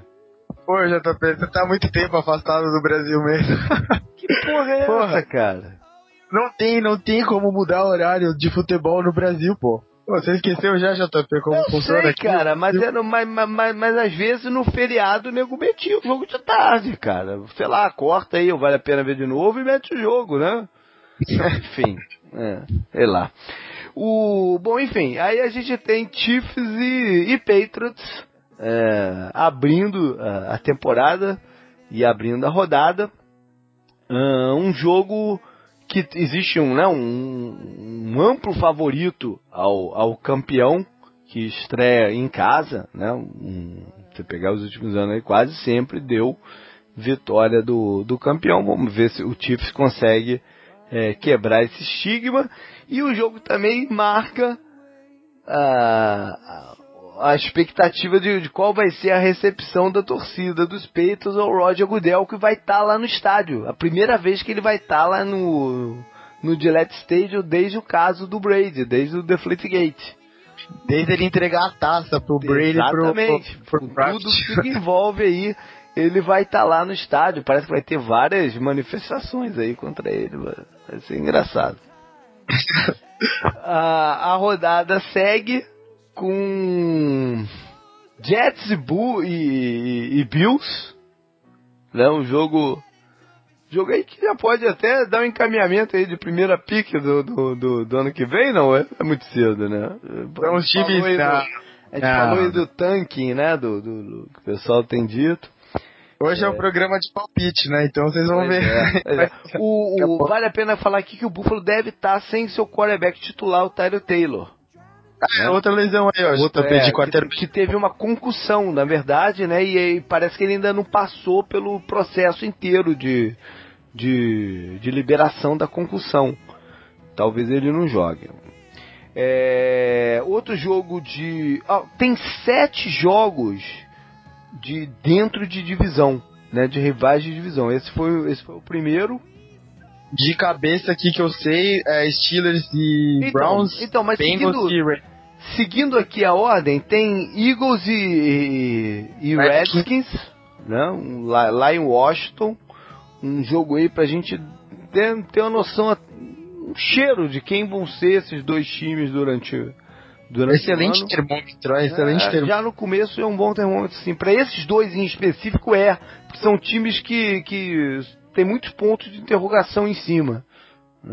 Pô, JP, você tá muito tempo afastado do Brasil mesmo. Que porra é Porra. essa, cara? não tem, não tem como mudar o horário de futebol no Brasil, pô. Você esqueceu já, JP, como Eu funciona sei, aqui? cara, mas, era, mas, mas, mas, mas às vezes no feriado o nego metia o jogo de tarde, cara. Sei lá, corta aí, vale a pena ver de novo e mete o jogo, né? enfim, é, sei lá. O, bom, enfim, aí a gente tem Chiefs e, e Patriots é, abrindo a, a temporada e abrindo a rodada. Ah, um jogo que existe um, né, um, um amplo favorito ao, ao campeão que estreia em casa, né? Um, você pegar os últimos anos aí, quase sempre deu vitória do, do campeão. Vamos ver se o Chiefs consegue é, quebrar esse estigma. E o jogo também marca a, a, expectativa de, de qual vai ser a recepção da torcida dos Peitos ao Roger Goodell, que vai estar lá no estádio. A primeira vez que ele vai estar lá no, no Gillette Stadium desde o caso do Brady, desde o Deflategate. Desde ele entregar a taça pro Brady pro, Exatamente. pro, pro Kraft. tudo que envolve aí, ele vai estar lá no estádio. Parece que vai ter várias manifestações aí contra ele. Vai vai ser engraçado. a, a rodada segue com Jets e, Bull, e, e Bills. Né, um jogo. Jogo aí que já pode até dar um encaminhamento aí de primeira pick do, do, do, do ano que vem, não é? É muito cedo, né? Aí do- da... a gente Ah. falou aí do tanking, né? Do, do- do que o pessoal tem dito. Hoje é. um programa de palpite, né? Então vocês vão Pois ver. é, é. O- o- vale a pena falar aqui que o Buffalo deve estar sem seu quarterback titular, o Tyler Taylor. Ah, outra lesão aí, ó. Outra, é, de quarteiro. que, que teve uma concussão, na verdade, né? E, aí parece que ele ainda não passou pelo processo inteiro de, de, de liberação da concussão. Talvez ele não jogue. É, outro jogo de. ah, tem sete jogos de dentro de divisão, né? De rivais de divisão. Esse foi, esse foi o primeiro. De cabeça aqui que eu sei, é Steelers e Então, Browns, então, mas Bengals seguindo, e seguindo aqui a ordem, tem Eagles e, e Redskins. Redskins, né? Um lá, lá em Washington. Um jogo aí pra gente ter, ter uma noção, um cheiro de quem vão ser esses dois times durante, durante o Excelente ano. termômetro, é, excelente termômetro. já no começo é um bom termômetro, sim. Para esses dois em específico é, porque são times que, que tem muitos pontos de interrogação em cima.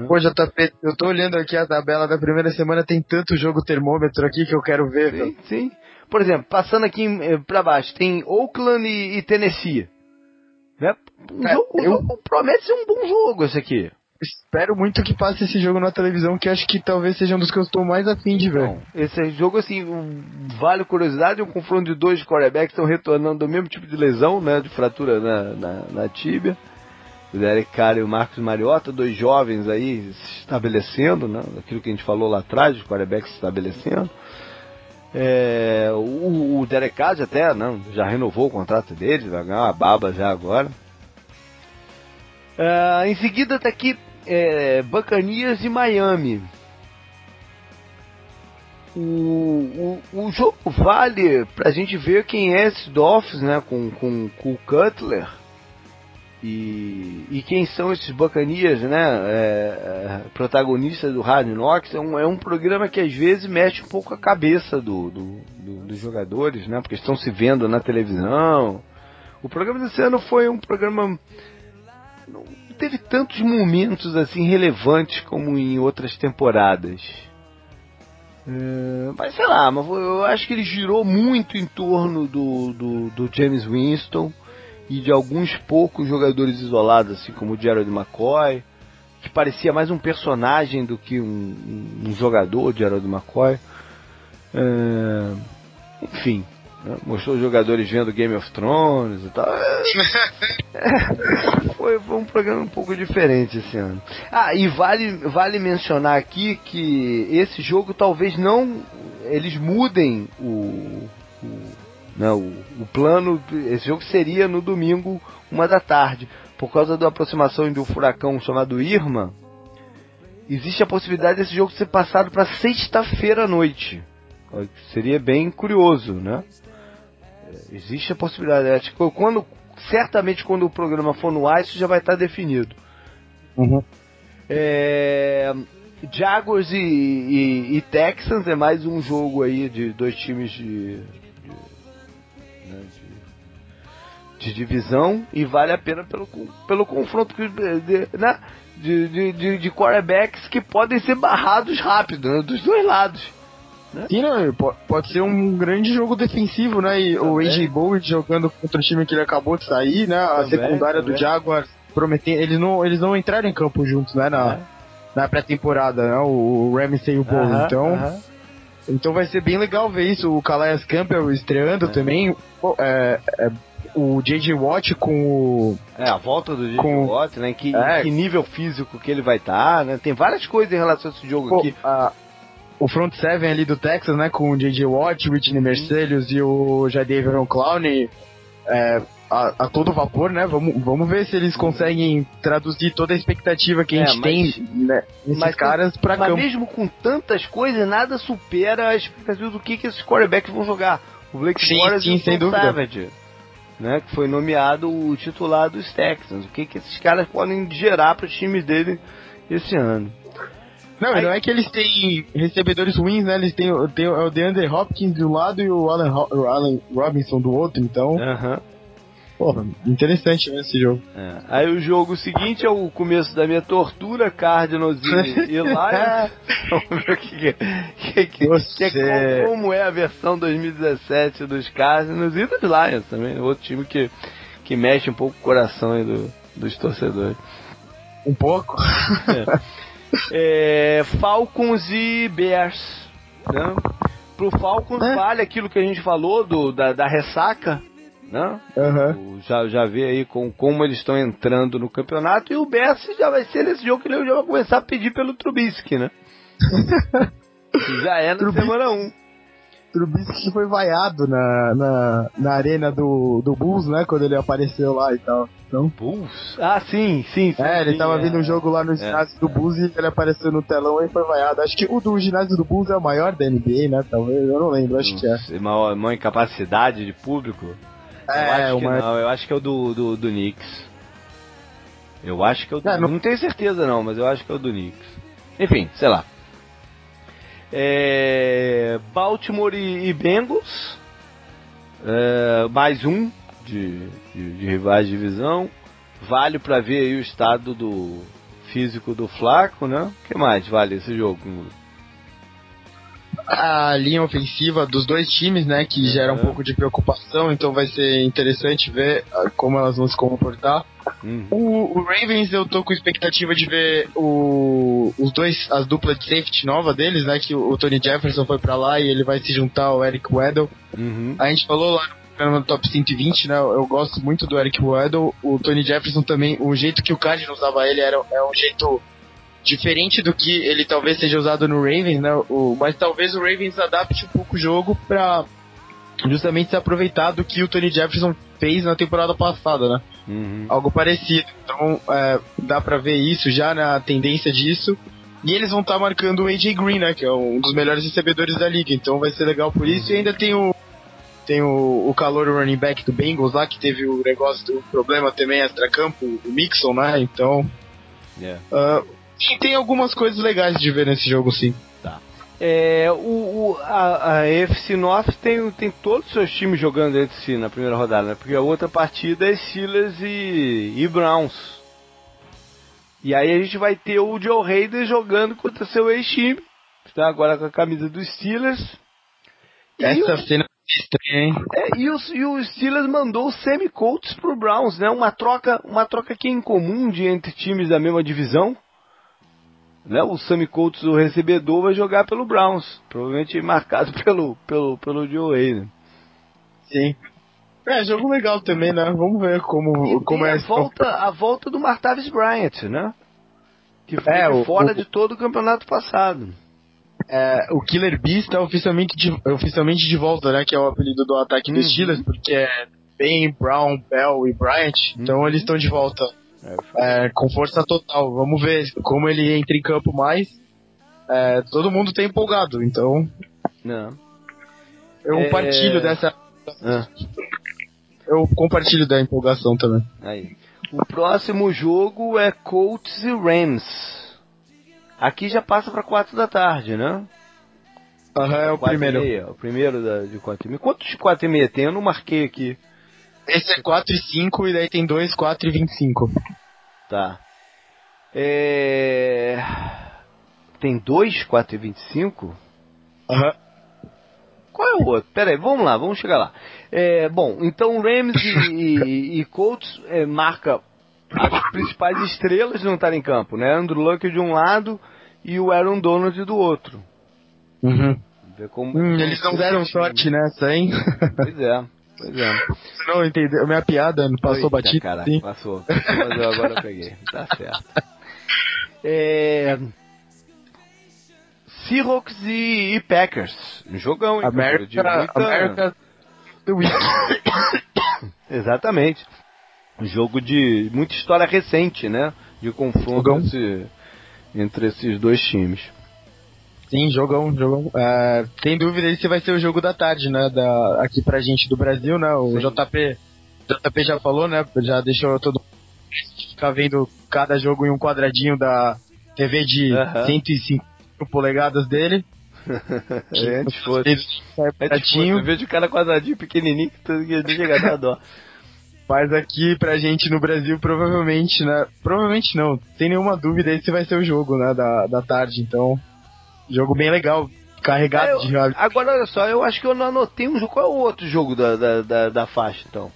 Pô, JP, eu tô olhando aqui a tabela da primeira semana, tem tanto jogo termômetro aqui que eu quero ver. Sim, sim. Por exemplo, passando aqui eh, pra baixo, tem Oakland e, e Tennessee. Né? Um Cara, jogo, eu- jogo- promete ser um bom jogo esse aqui. Espero muito que passe esse jogo na televisão, que acho que talvez seja um dos que eu estou mais afim de ver. Então, esse jogo, assim, um- vale curiosidade, é um confronto de dois quarterbacks que estão retornando do mesmo tipo de lesão, né? De fratura na, na, na tíbia. O Derek Carr e o Marcos Mariota, dois jovens aí se estabelecendo, né? Aquilo que a gente falou lá atrás, os quarterbacks se estabelecendo. É, o, o Derek Carr até não, já renovou o contrato dele, vai ganhar uma baba já agora. Ah, em seguida tá aqui é, Buccaneers e Miami. O, o, o jogo vale pra gente ver quem é esse Dolphins, né? Com, com, com o Cutler. E, e quem são esses Buccaneers, né? É, é, protagonistas do Hard Knocks. É um, é um programa que às vezes mexe um pouco a cabeça do, do- do- dos jogadores, né? Porque estão se vendo na televisão. O programa desse ano foi um programa. Não teve tantos momentos assim relevantes como em outras temporadas. É, mas sei lá, mas eu acho que ele girou muito em torno do, do, do James Winston e de alguns poucos jogadores isolados, assim como o Gerald McCoy, que parecia mais um personagem do que um, um- jogador, Gerald McCoy. É, enfim, né, mostrou os jogadores vendo Game of Thrones e tal. É, foi, foi um programa um pouco diferente esse ano. Ah, e vale, vale mencionar aqui que esse jogo talvez não. Eles mudem o. o não, o, o plano. Esse jogo seria no domingo, uma da tarde. Por causa da aproximação do furacão chamado Irma, existe a possibilidade desse jogo ser passado para sexta-feira à noite. Seria bem curioso, né? É, Existe a possibilidade. Acho que quando, certamente quando o programa for no ar, isso já vai estar definido. Uhum. É, Jaguars e, e- e Texans é mais um jogo aí de dois times de, de- divisão e vale a pena pelo, pelo confronto que, de, né, de, de, de, de quarterbacks que podem ser barrados rápido, né, dos dois lados. Sim, não, po- pode ser um grande jogo defensivo, né? E o. AJ Bowie jogando contra o time que ele acabou de sair, né? A Também, secundária também. do Jaguars prometendo. Eles não, eles não entraram em campo juntos, né? Na, na pré-temporada, né? O, o Ramsey e o Bowie. Aham, então, aham. então vai ser bem legal ver isso. O Calais Campbell estreando É. também. Pô, é, é, o J.J. Watt com o. É, a volta do J.J. Com- Watt, né? Que, É. que nível físico que ele vai estar, né? Tem várias coisas em relação a esse jogo pô, aqui. a- o front seven ali do Texas, né? Com o J.J. Watt, o Whitney Mercedes e o Jadavion Clowney. É, a, a todo vapor, né? Vamos, vamos ver se eles conseguem traduzir toda a expectativa que a É, gente mas- tem né, nesses mas- caras pra Mas campo. mesmo com tantas coisas, nada supera a expectativa do que, que esses quarterbacks vão jogar. O Blake Sim, Bortles sim, e o sem. Savage, né? Que foi nomeado o titular dos Texans. O que, que esses caras podem gerar para os times dele esse ano. Não, Aí- não é que eles têm recebedores ruins, né? Eles têm, têm o DeAndre Hopkins de um lado e o Allen, Ho- o Allen Robinson do outro, então, Aham. Porra, interessante né, esse jogo. É. Aí o jogo seguinte é o começo da minha tortura, Cardinals e, e Lions. Vamos ver o que, que, que, Você- que é, como, é a versão 2017 dos Cardinals e dos Lions também. Outro time que, que mexe um pouco o coração aí do, dos torcedores. Um pouco. É, Falcons e Bears. Né? Pro Falcons É. vale aquilo que a gente falou do, da, da ressaca. Né? O- Já, já vê aí com, como eles estão entrando no campeonato. E o Bears já vai ser nesse jogo que ele já vai começar a pedir pelo Trubisky, né? Que já é na Trubisky. semana 1. Trubisky que foi vaiado na, na, na arena do, do Bulls, né? Quando ele apareceu lá e tal. Então, Bulls? Ah, sim, sim. sim é, ele sim, tava é. vindo um jogo lá no ginásio do Bulls e ele apareceu no telão e foi vaiado. Acho que o do ginásio do Bulls é o maior da NBA, né? Talvez, eu não lembro, acho que é. Nossa, Maior, maior incapacidade de público? Eu É, acho que uma- não, eu acho que é o do, do, do Knicks. Eu acho que é o do, É, não... não- tenho certeza não, mas eu acho que é o do Knicks. Enfim, sei lá. É, Baltimore e, e Bengals. É, mais um de, de, de rivais de divisão. Vale pra ver aí o estado do físico do Flaco, né? O que mais vale esse jogo? A linha ofensiva dos dois times, né, que gera um Uhum. pouco de preocupação, então vai ser interessante ver ah, como elas vão se comportar. Hum, O, o Ravens eu tô com expectativa de ver o, os dois, as duplas de safety nova deles, né, que o, o Tony Jefferson foi pra lá e ele vai se juntar ao Eric Weddle. uhum. A gente falou lá no do Top 120, né, eu gosto muito do Eric Weddle, o Tony Jefferson também, o jeito que o Cardinals usava ele era, é um jeito diferente do que ele talvez seja usado no Ravens, né? O, mas talvez o Ravens adapte um pouco o jogo pra justamente se aproveitar do que o Tony Jefferson fez na temporada passada, né? Uhum. Algo parecido. Então é, dá pra ver isso já na tendência disso. E eles vão estar marcando o AJ Green, né? Que é um dos melhores recebedores da liga. Então vai ser legal por isso. E ainda tem o tem o, o calor running back do Bengals lá, que teve o negócio do problema também extra-campo, o Mixon, né? Então Yeah. ah, e tem algumas coisas legais de ver nesse jogo, sim. É, o, o- a, a FC North tem, tem todos os seus times jogando entre si na primeira rodada, né? Porque a outra partida é Steelers e, e Browns. E aí a gente vai ter o Joe Hayden jogando contra seu ex-time. Está agora com a camisa dos Steelers. E, Essa o, cena é estranha, hein? é, e, os- e o Steelers mandou o Coates pro Browns, né? Uma troca, uma troca que é incomum de entre times da mesma divisão. Né? O Sammy Coates, o recebedor, vai jogar pelo Browns. Provavelmente marcado pelo, pelo, pelo Joe Hayden. Sim. É, jogo legal também, né? Vamos ver como, como é a volta, a volta do Martavis Bryant, né? Que foi É, fora o- de todo o campeonato passado. É, o Killer Beast é oficialmente de, oficialmente de volta, né? Que é o apelido do ataque dos Uhum. Steelers, porque é Ben, Brown, Bell e Bryant. Então Uhum. eles estão de volta é, com força total. Vamos ver como ele entra em campo mais. É, todo mundo tá empolgado, então Não. eu É. partilho dessa. Ah, Eu compartilho da empolgação também. aí. O próximo jogo é Colts e Rams. Aqui já passa pra 4 da tarde, né? Aham, é o primeiro. meia, o primeiro da, de 4 e meia. Quantos de 4 e meia tem? Eu não marquei aqui. Esse é 4 e 5 e daí tem 2, 4 e 25. Tá. É... Tem dois 4 e 25? Aham. Qual é o outro? Pera aí, vamos lá, vamos chegar lá. É, bom, então Rams e, e, Colts é, marca as principais estrelas não estarem em campo, né? Andrew Luck de um lado e o Aaron Donald do outro. Uhum. Como Hum, eles não deram sorte nessa, hein? Pois é, pois é. Você não entendeu? Minha piada não passou Eita, batido. Caraca, sim. passou. Mas eu agora peguei. Tá certo. É... Seahawks e, e Packers. Jogão, hein? America, De muita- Week. Exatamente. Um jogo de muita história recente, né? De confronto esse- entre esses dois times. Sim, jogão, jogão. É, sem dúvida esse vai ser o jogo da tarde, né? Da, aqui pra gente do Brasil, né? O Sim. JP, JP já falou, né? Já deixou todo ficar vendo cada jogo em um quadradinho da TV de Aham. 105 polegadas dele. É, antes fosse. Antes fosse. baratinho. Eu vejo o cara quadradinho, pequenininho, que tu- chega a dar dó. Mas aqui pra gente no Brasil, provavelmente, né? Provavelmente não, sem nenhuma dúvida, esse vai ser o jogo, né? Da, da tarde. Então, jogo bem legal, carregado É, eu- de agora, olha só, eu acho que eu não anotei um jogo. Qual é o outro jogo da, da, da, da faixa, então?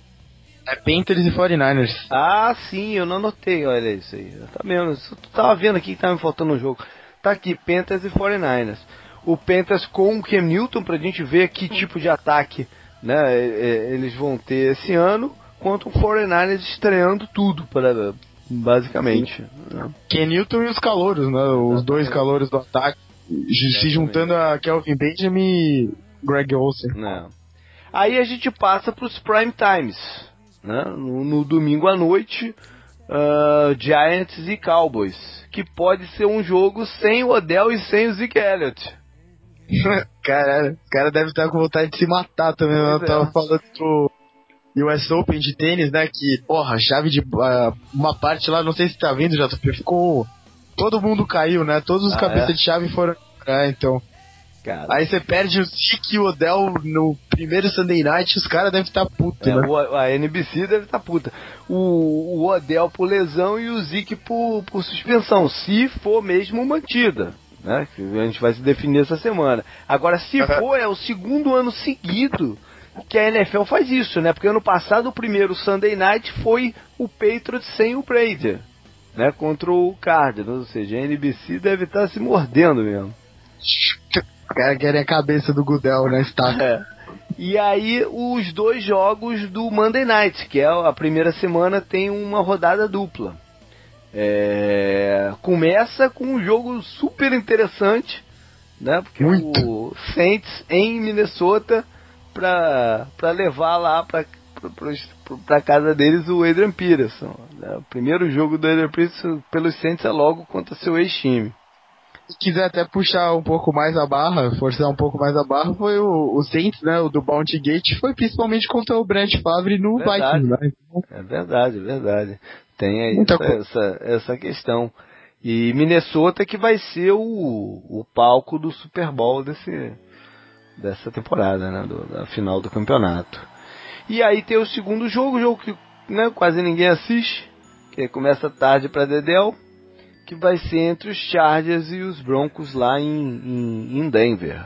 é Panthers e 49ers. Ah, sim, eu não anotei, olha isso aí. Tá vendo? Tu tava vendo aqui que tava me faltando um jogo. Tá aqui, Panthers e 49ers. O Panthers com o Cam Newton pra gente ver que tipo de ataque né, é, é, eles vão ter esse ano, quanto o 49ers estreando tudo, pra, basicamente. né? Ken Newton e os calouros, né? Os dois calouros do ataque. Se juntando a Kelvin Benjamin e Greg Olsen. Né. Aí a gente passa pros prime times. Né? No, no domingo à noite, ah, Giants e Cowboys. Que pode ser um jogo sem o Odell e sem o Zeke Elliott. Cara, o cara deve estar com vontade de se matar também. né? Eu Pois é. tava falando do US Open de tênis, né? Que, porra, chave de. ah, uma parte lá, não sei se tá vendo, JP, ficou. Todo mundo caiu, né? Todos os Ah, cabeças é? de chave foram. É, então. Cara, Aí você perde o Zeke e o Odell no primeiro Sunday Night, os caras devem estar putos, é, né? o- a NBC deve estar puta. O, o Odell por lesão e o Zeke por, por suspensão, se for mesmo mantida. Né? A gente vai se definir essa semana. Agora, se Aham. for, é o segundo ano seguido que a NFL faz isso, né? Porque ano passado o primeiro Sunday Night foi o Patriots sem o Brady, né? Contra o Cardinals, ou seja, a NBC deve estar se mordendo mesmo. Os caras querem a cabeça do Gudel, né? Está. É. E aí os dois jogos do Monday Night, que é a primeira semana tem uma rodada dupla. É, começa com um jogo super interessante, né? Porque Muito. o Saints em Minnesota para levar lá para para casa deles o Adrian Peterson. né? O primeiro jogo do Adrian Peterson pelos Saints é logo contra seu ex-time. Se quiser até puxar um pouco mais a barra, forçar um pouco mais a barra, foi o, o Saints, né? O do Bounty Gate, foi principalmente contra o Brent Favre no Verdade. Vikings, né? É verdade, é verdade. Tem aí essa, essa, essa questão. E Minnesota que vai ser o, o palco do Super Bowl desse, dessa temporada, né? Do, da final do campeonato. E aí tem o segundo jogo, jogo que né, quase ninguém assiste, que começa tarde para Dedel, que vai ser entre os Chargers e os Broncos lá em, em, em Denver.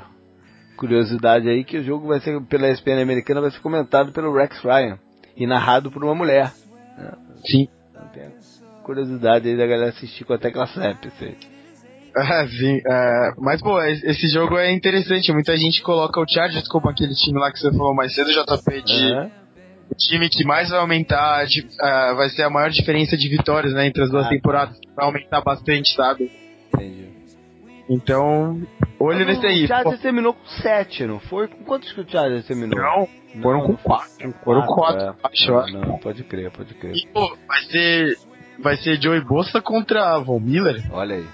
Curiosidade aí que o jogo vai ser pela ESPN americana, vai ser comentado pelo Rex Ryan e narrado por uma mulher. Sim. Então curiosidade aí da galera assistir com a tecla SEP. isso Ah, sim. é, mas, pô, es- esse jogo é interessante. Muita gente coloca o Chargers como aquele time lá que você falou mais cedo, JP, de, o time que mais vai aumentar, di- ah, vai ser a maior diferença de vitórias, né, entre as duas Ah, temporadas. Vai aumentar bastante, sabe? Entendi. Então, olho Mas nesse o aí. Chargers terminou com 7, não foi? Com quantos que o Chargers terminou? Não, foram com não foi quatro. Foram quatro, é. acho, Não, não, pode crer, pode crer. E, pô, vai ser. Vai ser Joey Bossa contra Von Miller. Olha aí.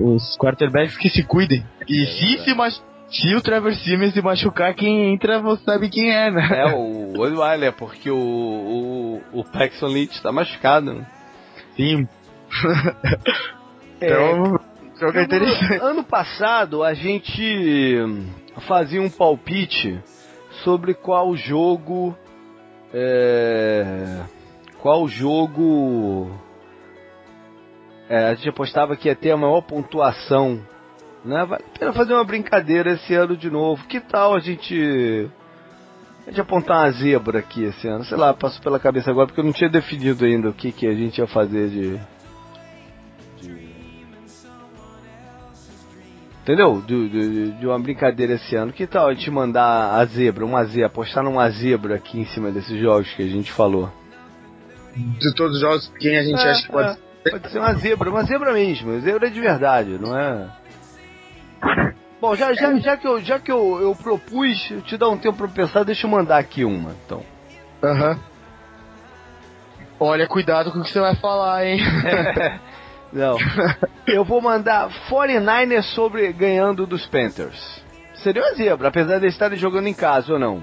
Os quarterbacks que se cuidem. E É se, verdade. se, mach- se o Trevor Simmons se machucar, quem entra você sabe quem é, né? É o Osweiler, porque o, o, o Paxton Lynch tá machucado. né? Sim. É, Então, jogo interessante. Ano passado a gente fazia um palpite sobre qual jogo. é, qual jogo. É, a gente apostava que ia ter a maior pontuação. Né? Vale a pena fazer uma brincadeira esse ano de novo. Que tal a gente. A gente apontar uma zebra aqui esse ano? Sei lá, passou pela cabeça agora porque eu não tinha definido ainda o que, que a gente ia fazer de. Entendeu? De, de, de uma brincadeira esse ano. Que tal a gente mandar a zebra, uma zebra, apostar numa zebra aqui em cima desses jogos que a gente falou? De todos os jogos, quem a gente É, acha que pode é, pode ser uma zebra, uma zebra mesmo, zebra de verdade, não é? Bom, já, já, já que, eu, já que eu, eu propus, eu te dar um tempo pra pensar, deixa eu mandar aqui uma, então. Aham. Olha, cuidado com o que você vai falar, hein? Não. Eu vou mandar 49ers sobre ganhando dos Panthers. Seria uma zebra, apesar de eles estarem jogando em casa ou não.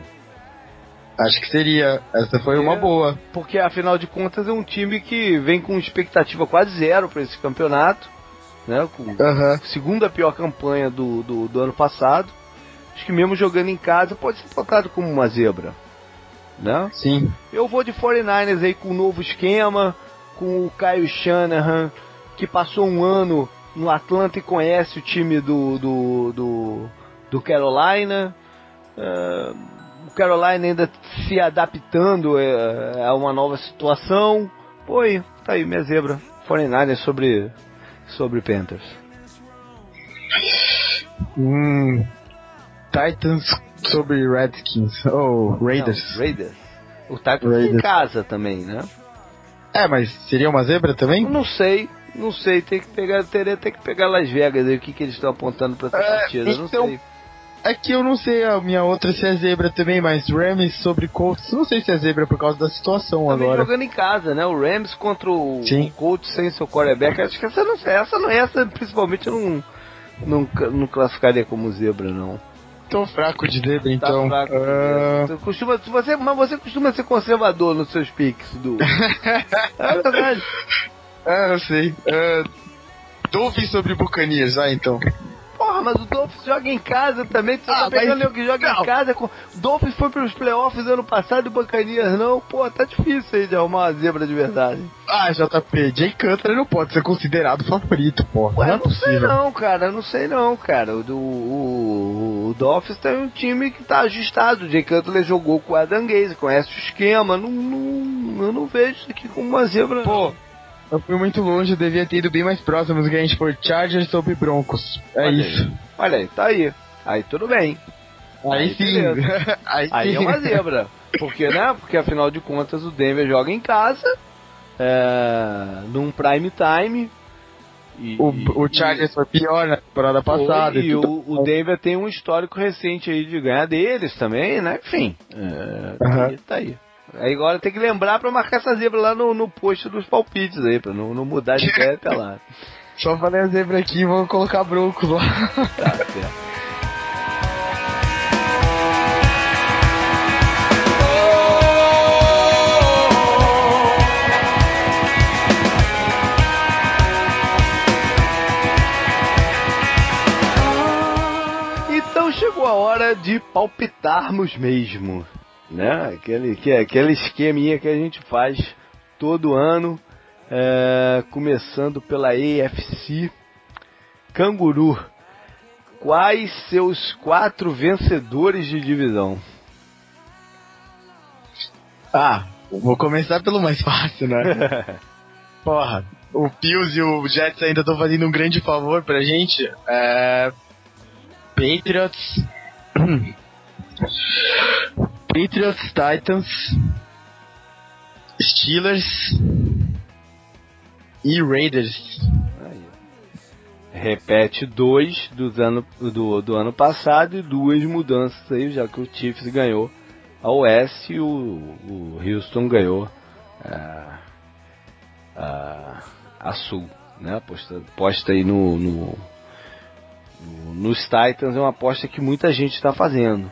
Acho que seria. Essa foi uma boa. Porque afinal de contas é um time que vem com expectativa quase zero para esse campeonato, né? Com Aham. segunda pior campanha do, do, do ano passado. Acho que mesmo jogando em casa pode ser tocado como uma zebra, né? Sim. Eu vou de 49ers aí com um novo esquema, com o Caio Shanahan, que passou um ano no Atlanta e conhece o time do, do, do, do Carolina. É, o Carolina ainda se adaptando é, a uma nova situação. Pô, aí, tá aí minha zebra. 49ers sobre, sobre Panthers. Hum. Titans sobre Redskins. Ou Raiders. Não, Raiders. O Titans em Raiders. casa também, né? É, mas seria uma zebra também? Não sei, não sei, tem que pegar, teria ter que pegar Las Vegas aí, o que, que eles estão apontando pra essa É, partida, não então, sei. É que eu não sei a minha outra se é zebra também, mas Rams sobre Colts, não sei se é zebra por causa da situação Também agora. jogando em casa, né? O Rams contra o, Colts sem seu quarterback, acho que essa não, essa não, essa principalmente eu não, não, não classificaria como zebra, não. Tô fraco de zebra, Tá então. fraco. ah, Tu costuma, tu- você, mas você costuma ser conservador nos seus picks, do. é verdade. ah, eu sei. Ah, Dolphins sobre Buccaneers, vai então. Porra, mas o Dolphins joga em casa também. Tu Ah, tá pegando mas- que joga não. em casa. Com... Dolphins foi pros playoffs ano passado e o Bacanias não. Pô, tá difícil aí de arrumar uma zebra de verdade. Ah, JP, Jay Cutler não pode ser considerado favorito, porra. Ué, não é não sei possível. não, cara. Não sei não, cara. O, o, o Dolphins tem um time que tá ajustado. O Jay Cutler jogou com o Adam Gaze, conhece o esquema. Não, não, eu não vejo isso aqui como uma zebra. Pô, eu fui muito longe, eu devia ter ido bem mais próximo. Os ganhos por Chargers sobre Broncos. É Olha isso. Aí. Olha aí, tá aí. Aí tudo bem. Aí, Aí, sim. aí, Aí sim. é uma zebra. Porque, né? Porque afinal de contas o Denver joga em casa, é, num prime time. E, O, o Chargers foi pior na temporada e, passada. e tudo. o, o Denver tem um histórico recente aí de ganhar deles também, né? Enfim, é, tá, aí, tá aí. Aí agora tem que lembrar pra marcar essa zebra lá no, no post dos palpites aí, pra não, não mudar de ideia até lá. Só falei a zebra aqui e vou colocar Broncos lá. Tá certo. Então chegou a hora de palpitarmos mesmo, né? Aquele, que, aquele esqueminha que a gente faz todo ano, é, começando pela AFC. Canguru, quais seus quatro vencedores de divisão? Ah, vou começar pelo mais fácil, né? Porra, o Bills e o Jets ainda estão fazendo um grande favor pra gente. É... Patriots. Patriots, Titans, Steelers e Raiders. Repete dois dos ano, do, do ano passado e duas mudanças aí, já que o Chiefs ganhou a Oeste e o, o Houston ganhou a, a, a Sul. Né? Aposta, aposta aí no, no, no- nos Titans é uma aposta que muita gente está fazendo.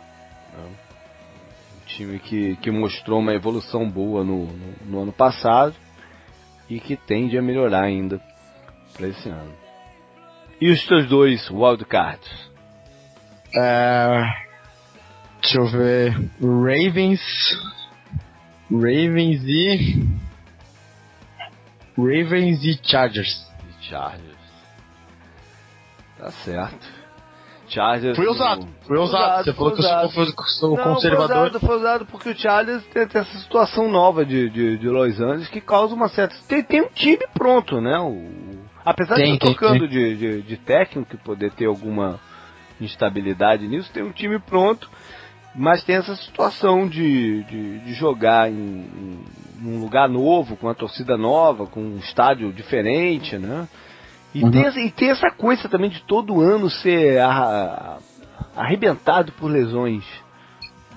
Time que, que mostrou uma evolução boa no, no, no ano passado e que tende a melhorar ainda para esse ano. E os teus dois wildcards? É, deixa eu ver. Ravens. Ravens e. Ravens e Chargers. Chargers. Tá certo. Chargers. Foi usado, foi usado. Você falou que sou Não, conservador. Foi usado, foi usado porque o Chargers tem, tem essa situação nova de, de, de Los Angeles que causa uma certa. Tem, tem um time pronto, né? O, apesar Tem, de estar tocando de, de, de técnico e poder ter alguma instabilidade nisso, tem um time pronto, mas tem essa situação de, de, de jogar em, em um lugar novo, com uma torcida nova, com um estádio diferente, né? E, Uhum. tem, essa- e tem essa coisa também de todo ano ser arra- arrebentado por lesões,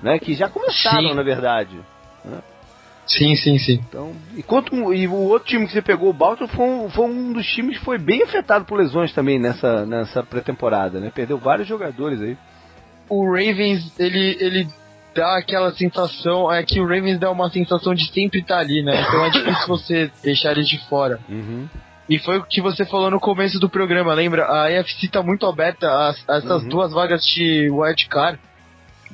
né? Que já começaram, Sim. na verdade. Sim, sim, sim. Então, enquanto e o outro time que você pegou, o Baltimore, foi um, foi um dos times que foi bem afetado por lesões também nessa, nessa pré-temporada, né? Perdeu vários jogadores aí. O Ravens, ele, ele dá aquela sensação. É que o Ravens dá uma sensação de sempre estar ali, né? Então é difícil você deixar eles de fora. Uhum. E foi o que você falou no começo do programa, lembra? A AFC tá muito aberta a, a essas Uhum. duas vagas de wildcard.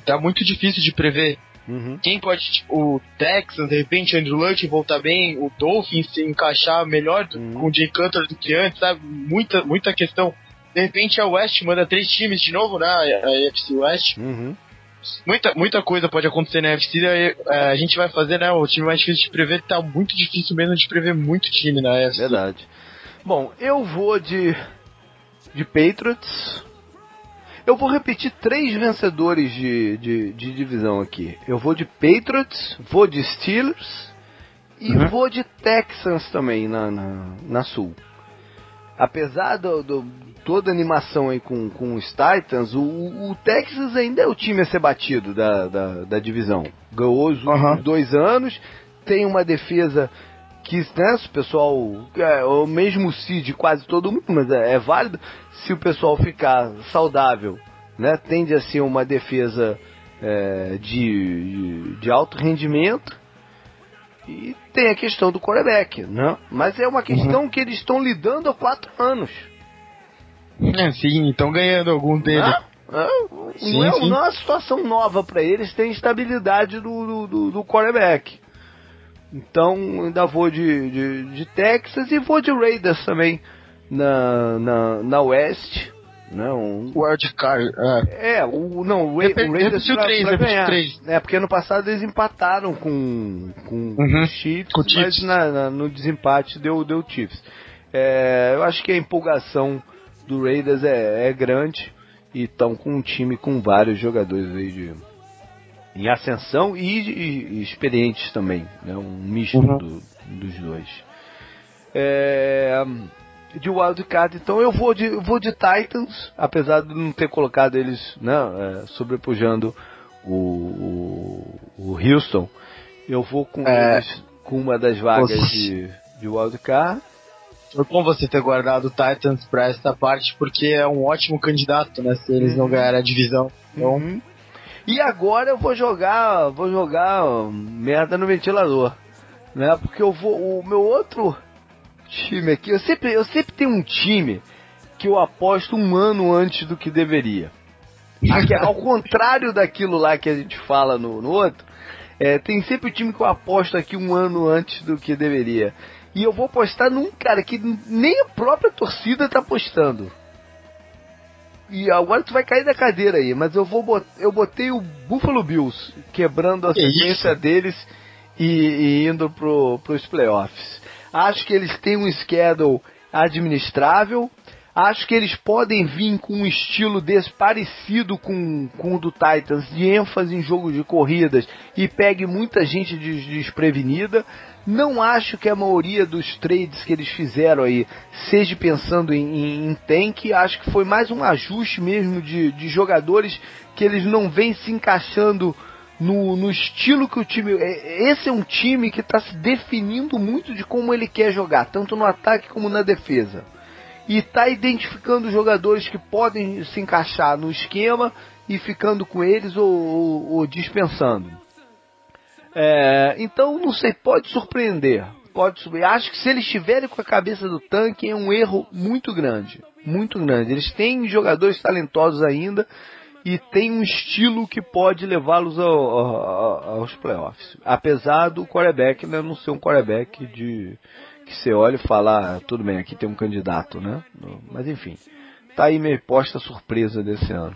Tá muito difícil de prever. Uhum. Quem pode, tipo, o Texans, de repente, Andrew Luck voltar bem, o Dolphins se encaixar melhor Uhum. com o Jay Cutler do que antes, sabe? Muita, muita questão. De repente a West manda três times de novo, né? A a AFC West. Uhum. Muita, muita coisa pode acontecer na AFC. Daí, é, a gente vai fazer, né? O time mais difícil de prever tá muito difícil mesmo de prever muito time na AFC. Verdade. Bom, eu vou de de Patriots. Eu vou repetir três vencedores de, de, de divisão aqui. Eu vou de Patriots, vou de Steelers e Uhum. vou de Texans também na, na, na Sul. Apesar do, do- toda a animação aí com, com os Titans, o, o Texas ainda é o time a ser batido da, da, da divisão. Ganhou os últimos Aham. dois anos, tem uma defesa que, né, se o pessoal, é, o mesmo seed de quase todo mundo, mas é, é válido, se o pessoal ficar saudável, né, tende a ser uma defesa é, de, de alto rendimento, e tem a questão do quarterback, né? Mas é uma questão que eles estão lidando há quatro anos. É, sim, estão ganhando algum deles. Ah, ah, Sim, não, é, sim. não é uma situação nova para eles, tem estabilidade do, do, do, do quarterback. Então ainda vou de, de, de Texas e vou de Raiders também na, na, na West. Não, Wildcard, é. é, o, não, o, Ra- o Raiders pra, três, pra repetiu ganhar. três. É, porque ano passado eles empataram com, com, Uhum, Chiefs, com o mas Chiefs. na- na- no desempate deu, deu Chiefs. É, eu acho que a empolgação do Raiders é, é grande e estão com um time com vários jogadores aí de, em ascensão e, e- e experientes também, né? um misto Uhum. do- dos dois. É, de wildcard, então eu vou de, vou de Titans, apesar de não ter colocado eles né, é, sobrepujando o, o, o Houston, eu vou com É. eles com uma das vagas Você- de, de wildcard. Foi bom você ter guardado o Titans pra essa parte, porque é um ótimo candidato, né? Se eles não Uhum. ganharem a divisão. Então, Uhum. E agora eu vou jogar, vou jogar merda no ventilador, né? Porque eu vou, o meu outro time aqui, eu sempre, eu sempre tenho um time que eu aposto um ano antes do que deveria. Aqui, ao contrário daquilo lá que a gente fala no, no outro, é, tem sempre o time que eu aposto aqui um ano antes do que deveria. E eu vou apostar num cara que nem a própria torcida tá apostando. E agora tu vai cair da cadeira aí, mas eu vou bot- eu botei o Buffalo Bills quebrando a sequência deles e, e indo pro, pros playoffs. Acho que eles têm um schedule administrável. Acho que eles podem vir com um estilo desse parecido com, com o do Titans, de ênfase em jogo de corridas e pegue muita gente des- desprevenida. Não acho que a maioria dos trades que eles fizeram aí seja pensando em, em, em tank. Acho que foi mais um ajuste mesmo de, de jogadores que eles não vêm se encaixando no, no estilo que o time. é- Esse é um time que está se definindo muito de como ele quer jogar, tanto no ataque como na defesa e está identificando jogadores que podem se encaixar no esquema e ficando com eles ou, ou- ou dispensando. É, então, não sei, pode surpreender. Pode surpreender. Acho que se eles estiverem com a cabeça do tanque é um erro muito grande. Muito grande. Eles têm jogadores talentosos ainda e tem um estilo que pode levá-los ao- ao- aos playoffs. Apesar do quarterback né, não ser um quarterback de que você olha e fala, ah, tudo bem, aqui tem um candidato, né? Mas enfim, tá aí minha posta surpresa desse ano.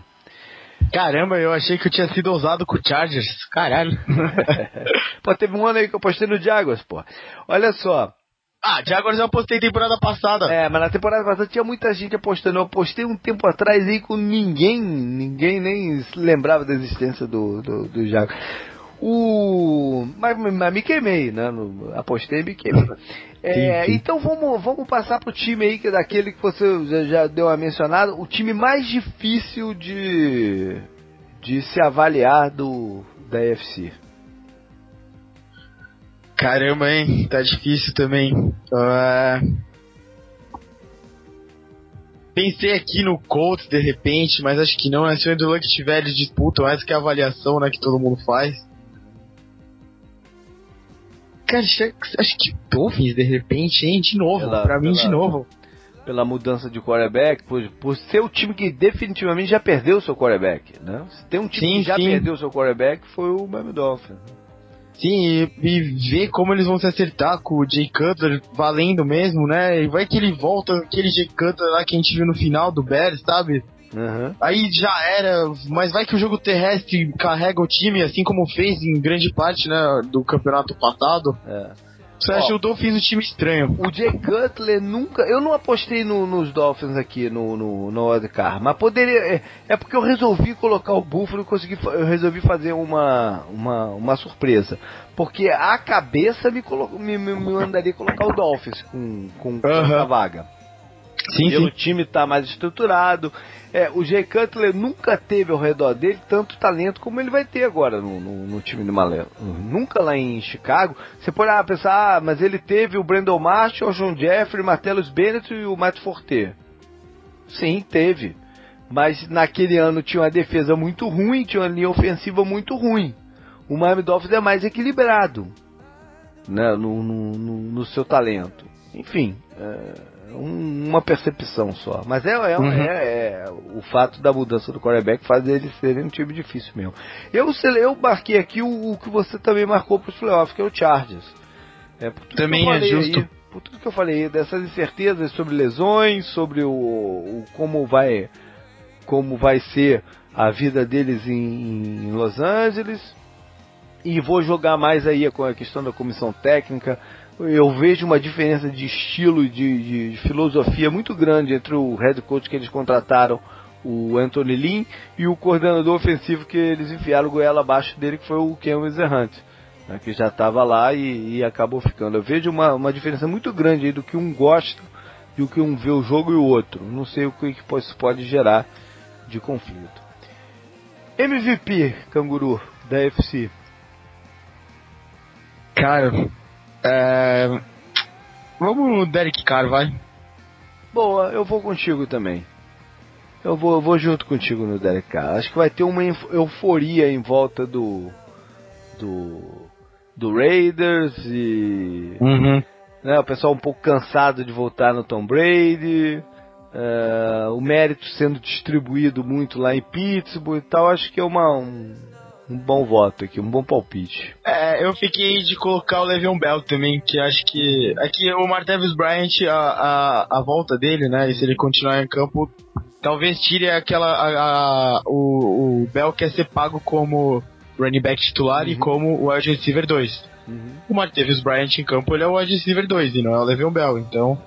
Caramba, eu achei que eu tinha sido ousado com o Chargers. Caralho. Pô, teve um ano aí que eu postei no Jaguars, pô. Olha só, ah, Jaguars eu apostei temporada passada. É, mas na temporada passada tinha muita gente apostando. Eu apostei um tempo atrás aí com ninguém, ninguém nem se lembrava da existência do, do, do Jago. O. Mas, mas me queimei, né? No- apostei e me queimei. É, Sim, sim. então vamos, vamos passar pro time aí, que é daquele que você já, já deu uma mencionada, o time mais difícil de, de se avaliar do da FC. Caramba, hein? Tá difícil também. Ah, Pensei aqui no Colts de repente, mas acho que não, né? Se o Andrew Luck tiver, eles disputam, essa que é a avaliação né, que todo mundo faz. Cara, acho acho que Dolphins de repente, hein? De novo, Pela- pra mim de pela- novo. Pela mudança de quarterback, por, por ser o time que definitivamente já perdeu seu quarterback, né? Se tem um time Sim, que já sim. perdeu seu quarterback, foi o Miami Dolphins. Sim, e, e ver como eles vão se acertar com o Jay Cutler valendo mesmo, né? E vai que ele volta aquele Jay Cutler lá que a gente viu no final do Bears, sabe? Uhum. Aí já era, mas vai que o jogo terrestre carrega o time, assim como fez em grande parte, né, do campeonato passado. É. Você Ó. ajudou, fiz um time estranho. O Jay Cutler nunca. Eu não apostei no- nos Dolphins aqui no, no, no Wildcard, mas poderia. É, é porque eu resolvi colocar o Buffalo e consegui. Eu resolvi fazer uma, uma, uma surpresa. Porque a cabeça me, colo, me, me, me mandaria colocar o Dolphins com, com, com Aham. essa vaga. Sim, Pelo time tá mais estruturado. É, o Jay Cutler nunca teve ao redor dele tanto talento como ele vai ter agora no, no, no time do Malé. Nunca lá em Chicago. Você pode ah, pensar, ah, mas ele teve o Brandon Marshall, o John Jeffrey, Martellus Bennett e o Matt Forte. Sim, teve. Mas naquele ano tinha uma defesa muito ruim, tinha uma linha ofensiva muito ruim. O Miami Dolphins é mais equilibrado né, no, no, no, no seu talento. Enfim, é um- uma percepção só. Mas é, é, Uhum. é- é o fato da mudança do quarterback faz eles serem um time difícil mesmo. Eu, eu marquei aqui o, o que você também marcou para os playoffs, que é o Chargers. É, Também é justo. Aí, por tudo que eu falei aí, dessas incertezas sobre lesões, sobre o, o como vai como vai ser a vida deles em, em Los Angeles e vou jogar mais aí com a questão da comissão técnica. Eu vejo uma diferença de estilo de, de filosofia muito grande entre o head coach que eles contrataram, o Anthony Lynn, e o coordenador ofensivo que eles enfiaram goela abaixo dele, que foi o Ken Hunt, né, que já estava lá e, e acabou ficando. Eu vejo uma, uma diferença muito grande do que um gosta e o que um vê o jogo e o outro. Não sei o que que pode gerar de conflito. MVP, canguru, da FC. Cara, é... Vamos no Derek Carr, vai. Boa, eu vou contigo também. Eu vou, eu vou junto contigo no Derek Carr. Acho que vai ter uma euf- euforia em volta do do do Raiders e Uhum. né, o pessoal um pouco cansado de voltar no Tom Brady, é, o mérito sendo distribuído muito lá em Pittsburgh e tal. Acho que é uma, um, um bom voto aqui, um bom palpite. É, eu fiquei de colocar o Le'Veon Bell também, que acho que. Aqui o Martavis Bryant, a, a, a volta dele, né? E se ele continuar em campo, talvez tire aquela. A, a- o, o Bell quer ser pago como running back titular e Uhum. como o wide receiver 2. O Martavis Bryant em campo, ele é o wide receiver 2 e não é o Le'Veon Bell, então.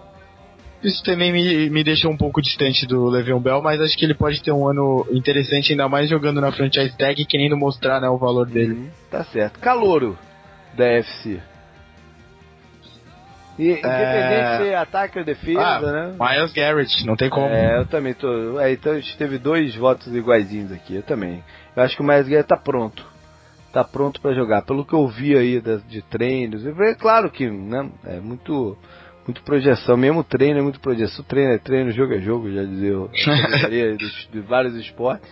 Isso também me, me deixou um pouco distante do Le'Veon Bell, mas acho que ele pode ter um ano interessante, ainda mais jogando na franchise tag e querendo mostrar né, o valor dele. Uhum, tá certo. Calouro da FC. E, independente de ser ataque ou defesa, Ah, né? Miles Garrett, não tem como. É, eu também tô. É, então a gente teve dois votos iguaizinhos aqui, eu também. Eu acho que o Miles Garrett tá pronto. Tá pronto pra jogar. Pelo que eu vi aí da- de treinos, é claro que, né, é muito muito projeção, mesmo treino é muito projeção. Treino é treino, jogo é jogo, já dizia dos- de vários esportes.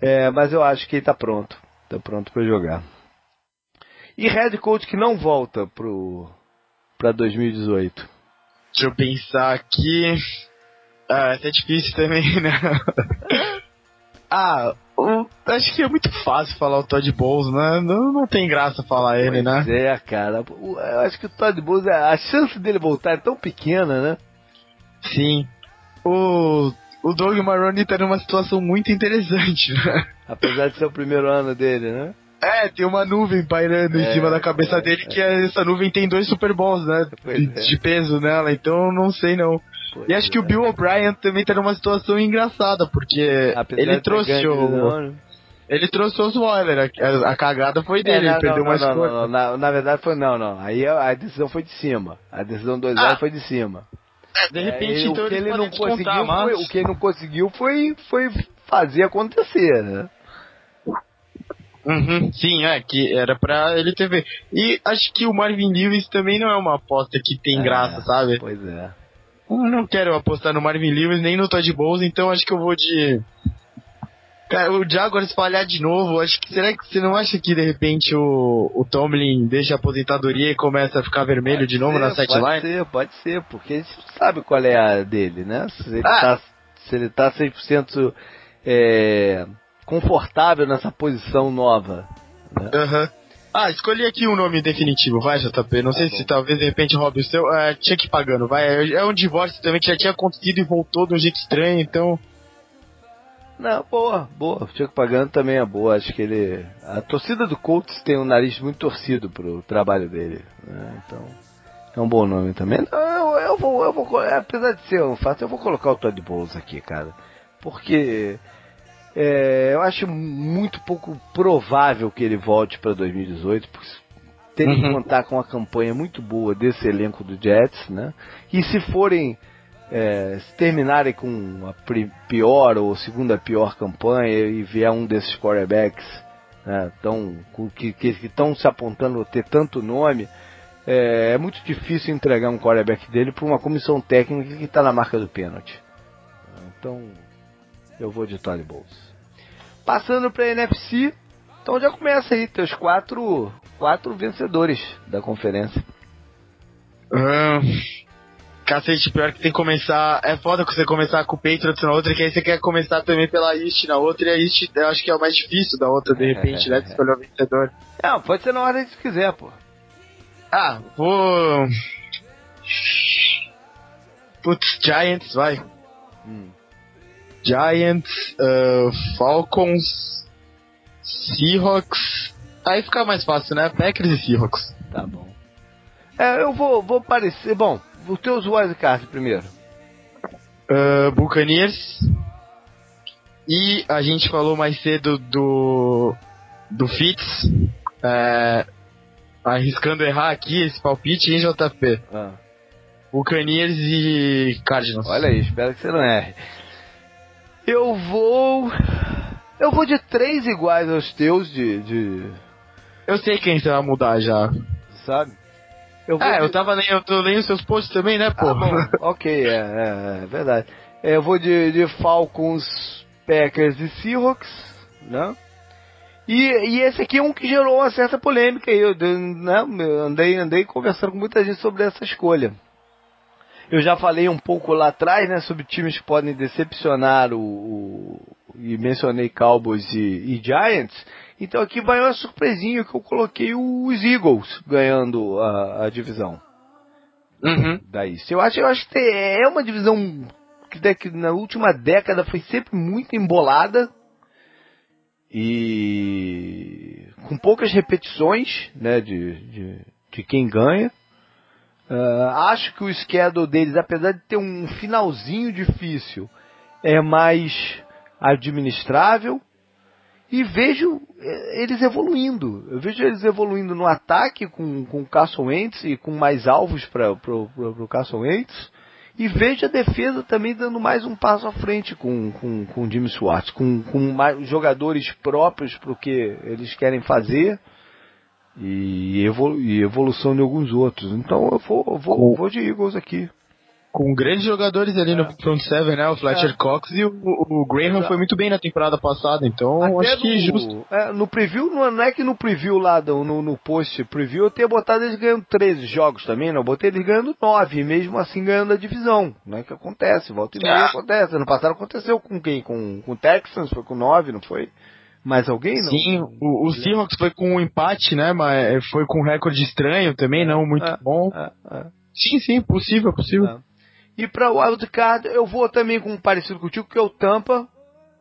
É, mas eu acho que ele tá pronto. Tá pronto pra jogar. E head coach que não volta pro pra 2018. Deixa eu pensar aqui. Ah, essa é difícil também, né? ah, acho que é muito fácil falar o Todd Bowles, né? Não, não tem graça falar ele, né? Pois é, cara. Eu acho que o Todd Bowles, a chance dele voltar é tão pequena, né? Sim. O, o Doug Marrone tá numa situação muito interessante, né? Apesar de ser o primeiro ano dele, né? É, tem uma nuvem pairando É, em cima da cabeça é, dele, é. que essa nuvem tem dois Super Bowls, né? De, é. de peso nela, então não sei não. Pois E acho que o é. Bill O'Brien também tá numa situação engraçada, porque Apesar ele trouxe o. né? Ele trouxe o Osweiler, a, a cagada foi É, dele, não, ele perdeu não, mais não, não, Na, na verdade foi não, não. Aí a, a decisão foi de cima. A decisão do Osweiler Ah. foi de cima. De É, repente, ele- então o que ele não conseguiu foi, o que ele não conseguiu foi, foi fazer acontecer, né? Uhum, sim, é, que era pra ele ter ver. E acho que o Marvin Lewis também não é uma aposta que tem É, graça, sabe? Pois é. Eu não quero apostar no Marvin Lewis nem no Todd Bowles, então acho que eu vou de. Cara, o Jaguars falhar de novo, acho que será que você não acha que de repente o, o Tomlin deixa a aposentadoria e começa a ficar vermelho Pode de novo ser, na Pode sideline? ser, pode ser, porque a gente sabe qual é a dele, né? Se ele Ah. tá, se ele tá 100% é, confortável nessa posição nova. Né? Ah, escolhi aqui um nome definitivo, vai, JP. Não sei bom. se talvez de repente roube o seu. É, tinha que ir pagando, vai. É um divórcio também que já tinha acontecido e voltou de um jeito estranho, então. Não, boa, boa. O Tiago Pagano também é boa. Acho que ele. A torcida do Colts tem um nariz muito torcido pro trabalho dele. né? Então. É um bom nome também. Eu, eu vou, eu vou. Apesar de ser um fato, eu vou colocar o Todd Bowles aqui, cara. Porque. É, eu acho muito pouco provável que ele volte para 2018, porque tem que Uhum. contar com uma campanha muito boa desse elenco do Jets, né? E se forem é, se terminarem com a pior ou segunda pior campanha e vier um desses quarterbacks né, tão, que estão se apontando a ter tanto nome, é, é muito difícil entregar um quarterback dele para uma comissão técnica que está na marca do pênalti. Então, eu vou de Tony Bowles. Passando para a NFC, então já começa aí teus quatro, quatro vencedores da conferência. Ahn, cacete, pior que tem que começar. É foda que você começar com o Patriots na outra, que aí você quer começar também pela East na outra, e a East eu acho que é o mais difícil da outra, de repente, né? De escolher o vencedor. Não, pode ser na ordem que você quiser, pô. Ah, vou. Putz, Giants, vai. Hum. Giants, ah, Falcons, Seahawks. Aí fica mais fácil, né? Packers e Seahawks. Tá bom. É, eu vou, vou parecer. Bom, os teus wildcards primeiro. Ah, Buccaneers. E a gente falou mais cedo do. do Fitz. É, arriscando errar aqui esse palpite, hein, JP? Ah, Buccaneers e Cardinals. olha aí, espero que você não erre. Eu vou. Eu vou de três iguais aos teus, de. de Eu sei quem você vai mudar já. sabe? Eu É, de- eu tava lendo, eu tô lendo seus posts também, né, pô? Ah, ok, é, é, é verdade. É, Eu vou de, de Falcons, Packers e Seahawks, né? E, e esse aqui é um que gerou uma certa polêmica aí, eu, né? andei, andei conversando com muita gente sobre essa escolha. Eu já falei um pouco lá atrás, né, sobre times que podem decepcionar o, o- e mencionei Cowboys e, e Giants. Então aqui vai uma surpresinha que eu coloquei os Eagles ganhando a, a divisão Uhum. da East. Eu acho, eu acho que é uma divisão que daqui- na última década foi sempre muito embolada e com poucas repetições né, de, de, de quem ganha. Ah, acho que o schedule deles, apesar de ter um finalzinho difícil, é mais administrável. E vejo eh, eles evoluindo. Eu vejo eles evoluindo no ataque com, com o Carson Wentz e com mais alvos para o Carson Wentz. E vejo a defesa também dando mais um passo à frente com, com, com o Jimmy Schwartz, com, com mais jogadores próprios para o que eles querem fazer e, evolu e evolução de alguns outros. Então eu vou, eu vou, vou de Eagles aqui. Com grandes jogadores ali no front seven, né? O Fletcher É. Cox e o, o Graham Exato. foi muito bem na temporada passada, então Até acho que no, justo. é, no preview, não, não é que no preview lá, do- no, no post preview, eu tenha botado eles ganhando 13 jogos também, não. Eu botei eles ganhando 9, mesmo assim ganhando a divisão. Não é que acontece, volta e meia Ah. acontece. Ano passado aconteceu com quem? Com, com o Texans, foi com 9, não foi? Mais alguém? Não? Sim, o, o Seahawks foi com um empate, né? Mas foi com um recorde estranho também, não muito É, bom. É, é. Sim, sim, possível, possível. É. E pra Wildcard, eu vou também com um parecido contigo, que é o Tampa.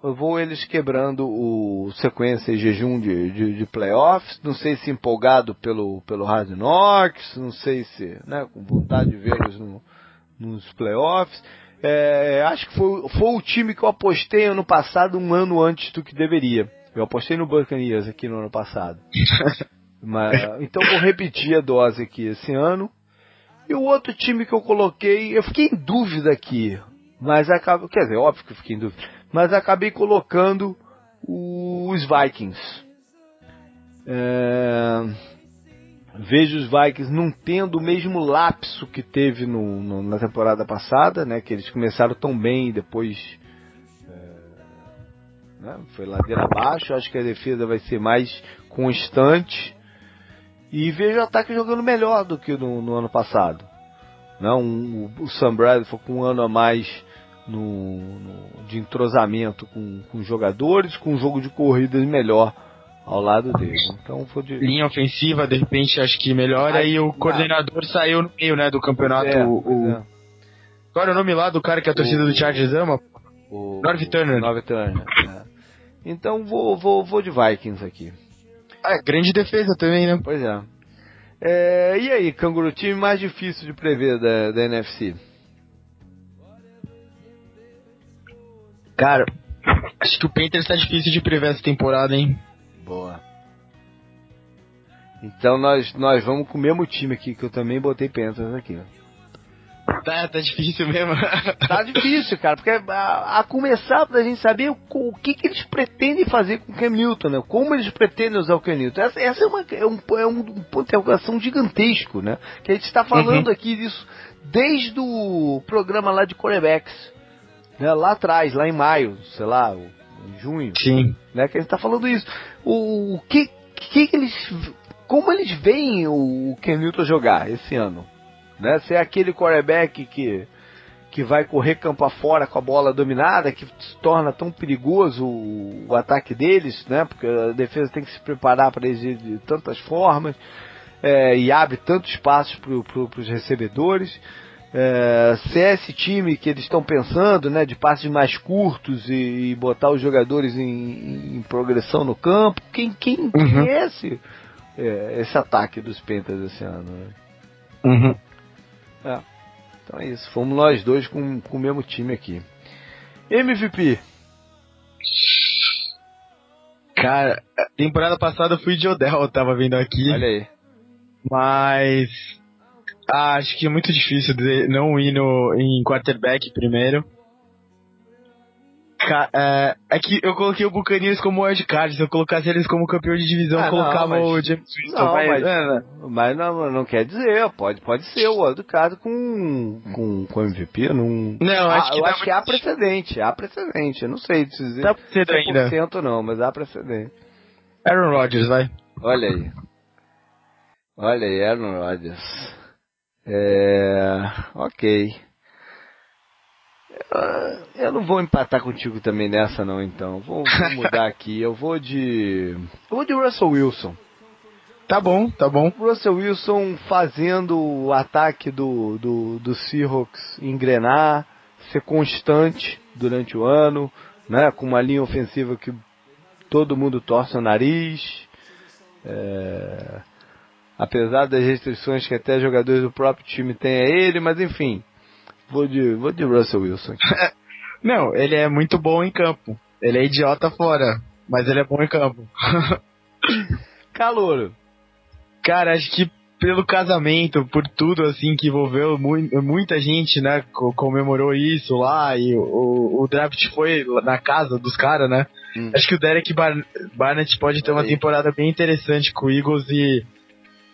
Eu vou eles quebrando o sequência e jejum de, de, de playoffs. Não sei se empolgado pelo, pelo Hard Knocks, não sei se, né, com vontade de vê-los no- nos playoffs. É, acho que foi, foi o time que eu apostei ano passado, um ano antes do que deveria. Eu apostei no Buccaneers aqui no ano passado. Mas, então vou repetir a dose aqui esse ano. E o outro time que eu coloquei, eu fiquei em dúvida aqui, mas acabei, quer dizer, óbvio que eu fiquei em dúvida, mas acabei colocando os Vikings. É, vejo os Vikings não tendo o mesmo lapso que teve no, no- na temporada passada, né? Que eles começaram tão bem e depois né, foi ladeira abaixo. Acho que a defesa vai ser mais constante. E vejo o ataque jogando melhor do que no, no ano passado. Não, o, o Sam Bradley foi com um ano a mais no, no- de entrosamento com, com jogadores, com um jogo de corridas melhor ao lado dele. Então foi de. Linha ofensiva, de repente, acho que melhora. Ai, e o coordenador saiu no meio, né, do campeonato. É, o, é. Qual era o nome lá do cara que a torcida O- do Chargers ama? O, Norv Turner. Norv Turner, é. Então vou, vou, vou de Vikings aqui. Ah, grande defesa também, né? Pois é. É, e aí, Canguru, time mais difícil de prever da, da NFC? Cara, acho que o Panthers tá difícil de prever essa temporada, hein? Boa. Então nós, nós vamos com o mesmo time aqui, que eu também botei Panthers aqui. Tá, tá difícil mesmo. Tá difícil, cara, porque a, a começar pra gente saber o, o que, que eles pretendem fazer com o Cam Newton, né? Como eles pretendem usar o Cam Newton. Essa, essa é, uma, é, um, é um ponto de interrogação gigantesco, né? Que a gente está falando aqui disso desde o programa lá de quarterbacks. Né? Lá atrás, lá em maio, sei lá, em junho Sim. né? Que a gente tá falando isso. O, o que, que que eles, como eles veem o Ken Newton jogar esse ano, né? Se é aquele quarterback que que vai correr campo afora com a bola dominada, que se torna tão perigoso o, o ataque deles, né? Porque a defesa tem que se preparar para eles de, de tantas formas é, e abre tantos espaços para pro, os recebedores. É, se é esse time que eles estão pensando, né, de passes mais curtos e, e botar os jogadores em, em progressão no campo, quem, quem, quem Uhum. é esse, é, esse ataque dos Panthers esse ano? Né? Uhum. Então é isso, fomos nós dois com, com o mesmo time aqui. MVP, Cara, temporada passada eu fui de Odell, eu tava vendo aqui. olha aí. Mas. ah, acho que é muito difícil não ir no, em quarterback primeiro. Ca- é, é que eu coloquei o Buccaneers como wildcard. Se eu colocasse eles como campeão de divisão, Ah, eu colocava não, mas- o James Winston. Não, mas, mas- é, né? Mas não, não quer dizer, pode, pode ser o caso com, com, com MVP, não. Não, Ah, acho que eu dá acho que há precedente, há precedente. Eu não sei dizer Tá cedo ainda. 100% não, mas há precedente. Aaron Rodgers, vai. Olha aí. Olha aí, Aaron Rodgers. É. Ok. Eu- Eu não vou empatar contigo também nessa não, então. Vou, vou mudar aqui. Eu vou de. Eu vou de Russell Wilson. Tá bom, tá bom. Russell Wilson fazendo o ataque do, do, do Seahawks engrenar, ser constante durante o ano, né, com uma linha ofensiva que todo mundo torce o nariz. É, Apesar das restrições que até jogadores do próprio time têm a ele, mas enfim. Vou de, vou de Russell Wilson. Não, ele é muito bom em campo. Ele é idiota fora, mas ele é bom em campo. Calouro. Cara, acho que pelo casamento, por tudo assim que envolveu mui- muita gente, né, co- comemorou isso lá e o, o draft foi na casa dos caras, né? Hum. Acho que o Derek Bar- Barnett pode ter uma Aí. temporada bem interessante com o Eagles e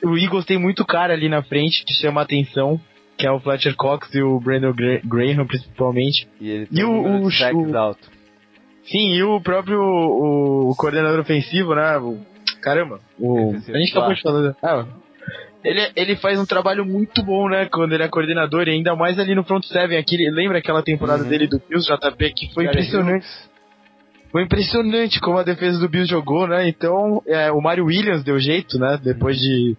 o Eagles tem muito cara ali na frente que chama a atenção, que é o Fletcher Cox e o Brandon Gra- Graham principalmente. E ele E tem o- um o- o- alto. Sim, e o próprio o, coordenador ofensivo, né? O, caramba, o, a gente acabou de falar. Ah, ele, ele faz um trabalho muito bom, né? Quando ele é coordenador, e ainda mais ali no front seven. Aquele, lembra aquela temporada Uhum. dele do Bills JP que foi Gary impressionante. Hughes. Foi impressionante como a defesa do Bills jogou, né? Então, é, o Mario Williams deu jeito, né? Depois de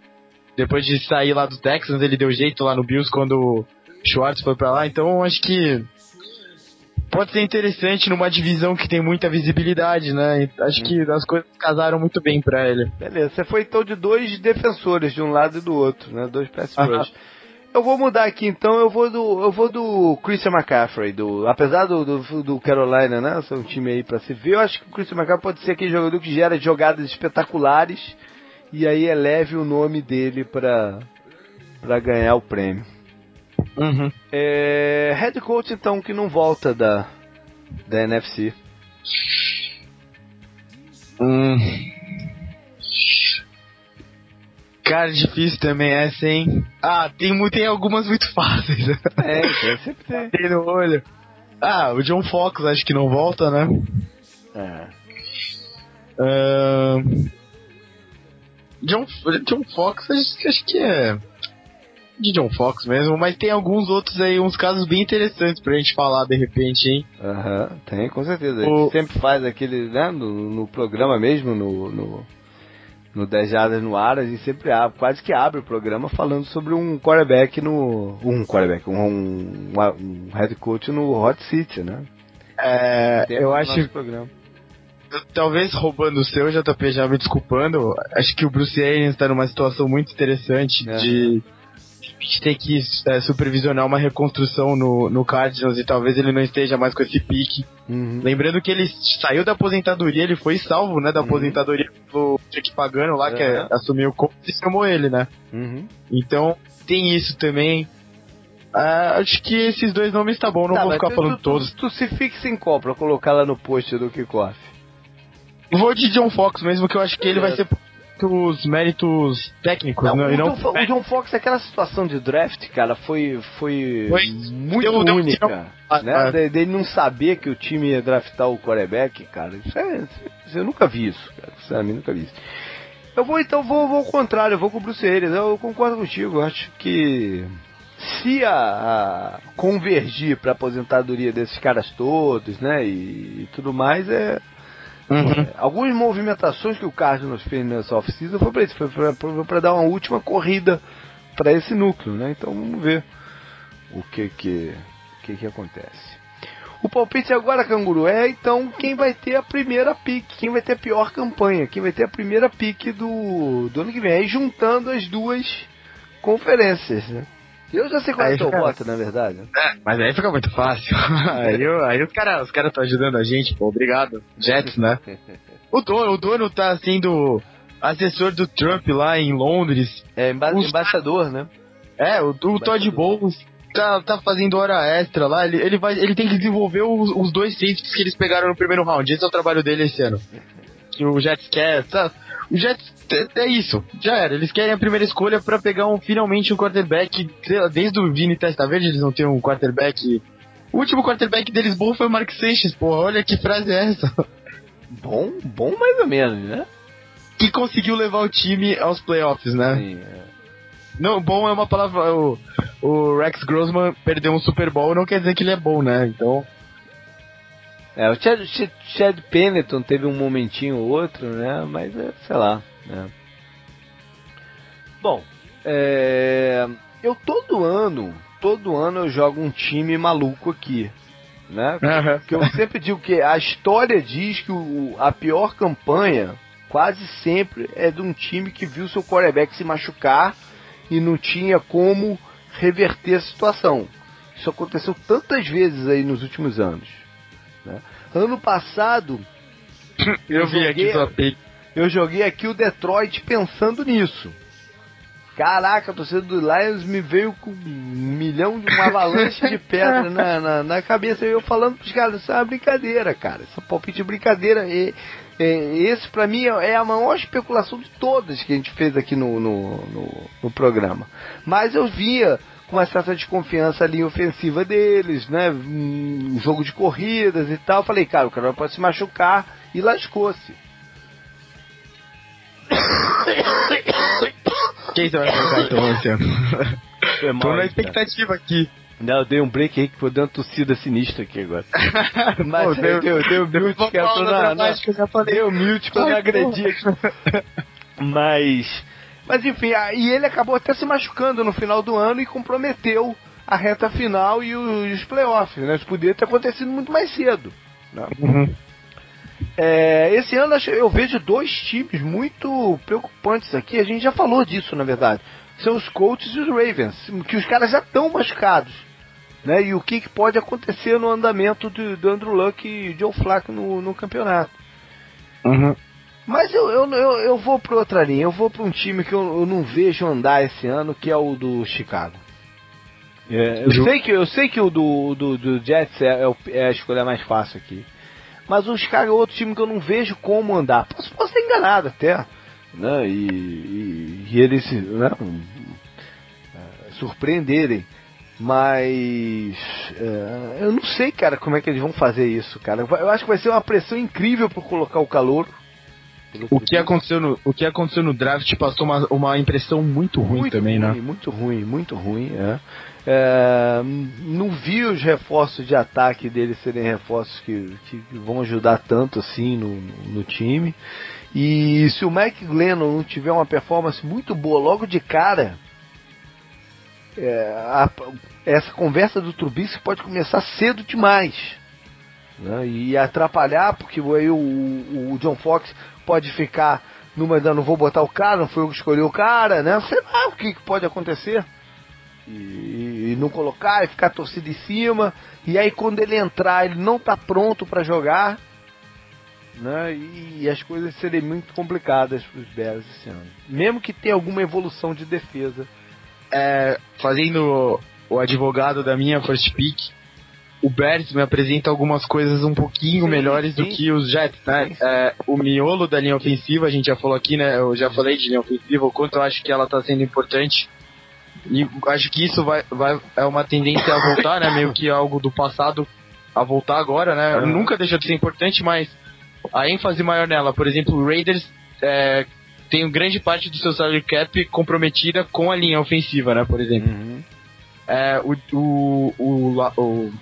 depois de sair lá do Texans, ele deu jeito lá no Bills quando o Schwartz foi pra lá. Então, acho que pode ser interessante numa divisão que tem muita visibilidade, né? Acho que as coisas casaram muito bem pra ele. Beleza, você foi então de dois defensores, de um lado e do outro, né? Dois pass rush. Eu vou mudar aqui então, eu vou do eu vou do Christian McCaffrey, do apesar do, do, do Carolina, né? Ser um time aí pra se ver, eu acho que o Christian McCaffrey pode ser aquele jogador que gera jogadas espetaculares e aí eleve o nome dele pra para ganhar o prêmio. Uhum. É, head coach então que não volta da da NFC. Hum. Cara, difícil também essa, hein? Ah, tem, tem algumas muito fáceis. É, sempre tem. Tem no olho. Ah, o John Fox acho que não volta, né? É. Ahn, John, John Fox, acho, que é de John Fox mesmo, mas tem alguns outros aí, uns casos bem interessantes pra gente falar de repente, hein? Aham, tem, com certeza. A gente sempre faz aquele, né, no, no programa mesmo, no, no, no 10 Jardas no ar, a gente sempre abre, quase que abre o programa falando sobre um quarterback no. Um quarterback, um, um, um head coach no Hot City, né? É, eu acho, programa. Talvez roubando o seu, JP, já me desculpando, acho que o Bruce Arians tá numa situação muito interessante Aham. de, de ter que é, supervisionar uma reconstrução no, no Cardinals e talvez ele não esteja mais com esse pique. Uhum. Lembrando que ele saiu da aposentadoria, ele foi salvo, né, da Uhum. aposentadoria do Jack Pagano lá, que é- assumiu o Colts e chamou ele, né? Uhum. Então, tem isso também. Ah, acho que esses dois nomes tá bom, não Tá, vou ficar tu- falando tu, todos. Tu, tu se fixa em qual pra colocar lá no post do kickoff? Vou de John Fox mesmo, que eu acho que ele vai ser os méritos técnicos, Não, não, o, não o John Fox, aquela situação de draft, cara, foi, foi, Foi- muito deu- deu- única. deu- né? ah, De- Dele não saber que o time ia draftar o quarterback, cara. Isso é, eu nunca vi isso, cara. Sinceramente, nunca vi isso. Eu vou então, vou, vou ao contrário, eu vou com o Bruce Arians. Eu concordo contigo, eu acho que se a, a convergir para aposentadoria desses caras todos, né, e, e tudo mais, é, Uhum. Algumas movimentações que o Cardinals fez nessa off-season foi para isso, foi para dar uma última corrida para esse núcleo, né? Então vamos ver o que que, o que que acontece. O palpite agora, Canguru, é então quem vai ter a primeira pique, quem vai ter a pior campanha, quem vai ter a primeira pique do, do ano que vem. Aí juntando as duas conferências, né? Eu já sei qual é Aí o teu fica- voto, na verdade. Mas aí fica muito fácil. aí eu- aí os caras os cara estão ajudando a gente, pô. Obrigado. Jets, né? O dono, o dono tá sendo assessor do Trump lá em Londres. É emba Os- embaixador, né? É, o, o Todd Bowles tá, tá fazendo hora extra lá. Ele, ele, vai, ele tem que desenvolver os, os dois safeties que eles pegaram no primeiro round. Esse é o trabalho dele esse ano. Que o Jets quer. Tá, Jets é, é isso. Já era. Eles querem a primeira escolha pra pegar um, finalmente um quarterback. Desde o Vini Testa Verde eles não têm um quarterback. O último quarterback deles bom foi o Mark Sanchez, porra. Olha que frase é essa. Bom, bom mais ou menos, né? Que conseguiu levar o time aos playoffs, né? Sim, é. Não, bom é uma palavra. O, o Rex Grossman perdeu um Super Bowl, não quer dizer que ele é bom, né? Então. É, o Chad, Chad, Chad Pennington teve um momentinho ou outro, né? Mas, é, sei lá, né? Bom, é, eu todo ano, todo ano eu jogo um time maluco aqui, né? Porque eu sempre digo que a história diz que o, a pior campanha quase sempre é de um time que viu seu quarterback se machucar e não tinha como reverter a situação. Isso aconteceu tantas vezes aí nos últimos anos. Né? Ano passado, Eu vi aqui joguei- sua pick. eu joguei aqui o Detroit pensando nisso. Caraca, a torcida do Lions me veio com um milhão de uma avalanche de pedra na, na, na cabeça. E eu falando pros caras, isso é uma brincadeira, cara. Esse palpite de brincadeira. E, é, esse pra mim é a maior especulação de todas que a gente fez aqui no, no, no, no programa. Mas eu via uma certa desconfiança ali ofensiva deles, né? Um jogo de corridas e tal. Eu falei, cara, o cara pode se machucar e lascou-se. Quem você vai colocar então, Luciano? Mal Tô na cara. expectativa aqui. Não, eu dei um break aí que foi dando tossida sinistra aqui agora. Mas Pô, eu dei, eu dei o mute, que eu tô na, eu já falei. dei o mute pra não agredir aqui. Mas, mas enfim, aí ele acabou até se machucando no final do ano e comprometeu a reta final e os, playoffs, né? Isso poderia ter acontecido muito mais cedo. né? Uhum. É, esse ano eu vejo dois times muito preocupantes aqui. A gente já falou disso, na verdade. São os Colts e os Ravens, que os caras já estão machucados. Né? E o que, que pode acontecer no andamento do, do Andrew Luck e Joe Flacco no, no campeonato. Uhum. Mas eu, eu, eu, eu vou para outra linha. Eu vou para um time que eu, eu não vejo andar esse ano, que é o do Chicago. É, eu, Ju- sei que, eu sei que o do, do, do Jets é, é é a escolha mais fácil aqui. Mas o Chicago é outro time que eu não vejo como andar. Posso, posso estar enganado até. Né? E, e, e eles né? eh, surpreenderem. Mas eh, eu não sei, cara, como é que eles vão fazer isso, cara. Eu acho que vai ser uma pressão incrível por colocar o calor. O que aconteceu no, o que aconteceu no draft passou uma, uma impressão muito ruim muito também, ruim, né? Muito ruim, muito ruim. É. É, não vi os reforços de ataque deles serem reforços que, que vão ajudar tanto assim no, no, time. E se o Mike Glennon não tiver uma performance muito boa logo de cara, é, a- essa conversa do Trubisky pode começar cedo demais. né? E atrapalhar, porque aí o, o John Fox pode ficar numa da não vou botar o cara, não foi eu que escolhi o cara, né? Sei lá o que, que pode acontecer. E, e não colocar e ficar torcida em cima. E aí quando ele entrar, ele não tá pronto para jogar. Né? E, as coisas serem muito complicadas para os Bears esse ano. Mesmo que tenha alguma evolução de defesa. É, fazendo o advogado da minha first pick, o Bears me apresenta algumas coisas um pouquinho Sim, melhores sim. do que os Jets, né? Sim. É, o miolo da linha ofensiva, a gente já falou aqui, né? Eu já falei de linha ofensiva, o quanto eu acho que ela tá sendo importante. E acho que isso vai, vai é uma tendência a voltar, né? Meio que algo do passado a voltar agora, né? Aham. Nunca deixou de ser importante, mas a ênfase maior nela, por exemplo, o Raiders é, tem grande parte do seu salary cap comprometida com a linha ofensiva, né? Por exemplo. É, o, o, o, o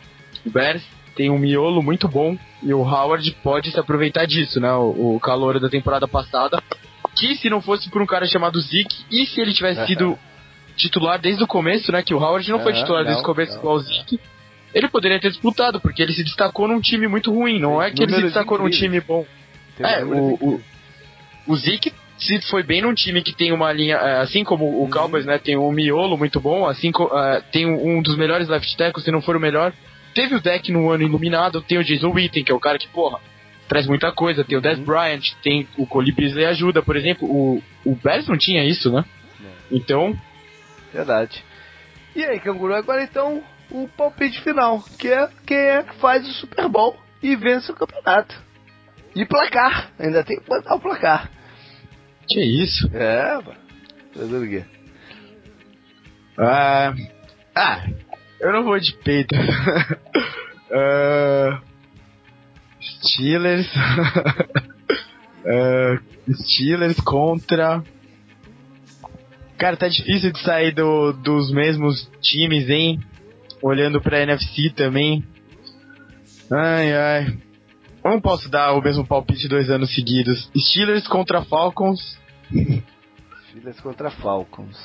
Bears tem um miolo muito bom e o Howard pode se aproveitar disso, né? O, o calor da temporada passada. Que se não fosse por um cara chamado Zeke, e se ele tivesse sido titular desde o começo, né? Que o Howard não foi titular desde o começo igual o Zeke. Ele poderia ter disputado, porque ele se destacou num time muito ruim. Não é que ele se destacou num time bom. É, o- incríveis. O Zeke se foi bem num time que tem uma linha, é, assim como o Uhum. Cowboys, né, tem um miolo muito bom, assim é, tem um, um dos melhores left tackles, se não for o melhor. Teve o deck no ano iluminado, tem o Jason Witten, que é o cara que, porra, traz muita coisa, tem o Dez Uhum. Bryant, tem o Cole Beasley ajuda, por exemplo, o, o Bears não tinha isso, né? Então, Verdade. E aí, Canguru, agora então o palpite final, que é quem é que faz o Super Bowl e vence o campeonato. E placar, ainda tem que botar o placar. que isso? É, pô. Fazendo o quê? Ah, ah, eu não vou de peito. Ah, Steelers. Ah, Steelers contra. Cara, tá difícil de sair do, dos mesmos times, hein? Olhando pra NFC também. Ai, ai. Eu não posso dar o mesmo palpite dois anos seguidos. Steelers contra Falcons. Steelers contra Falcons.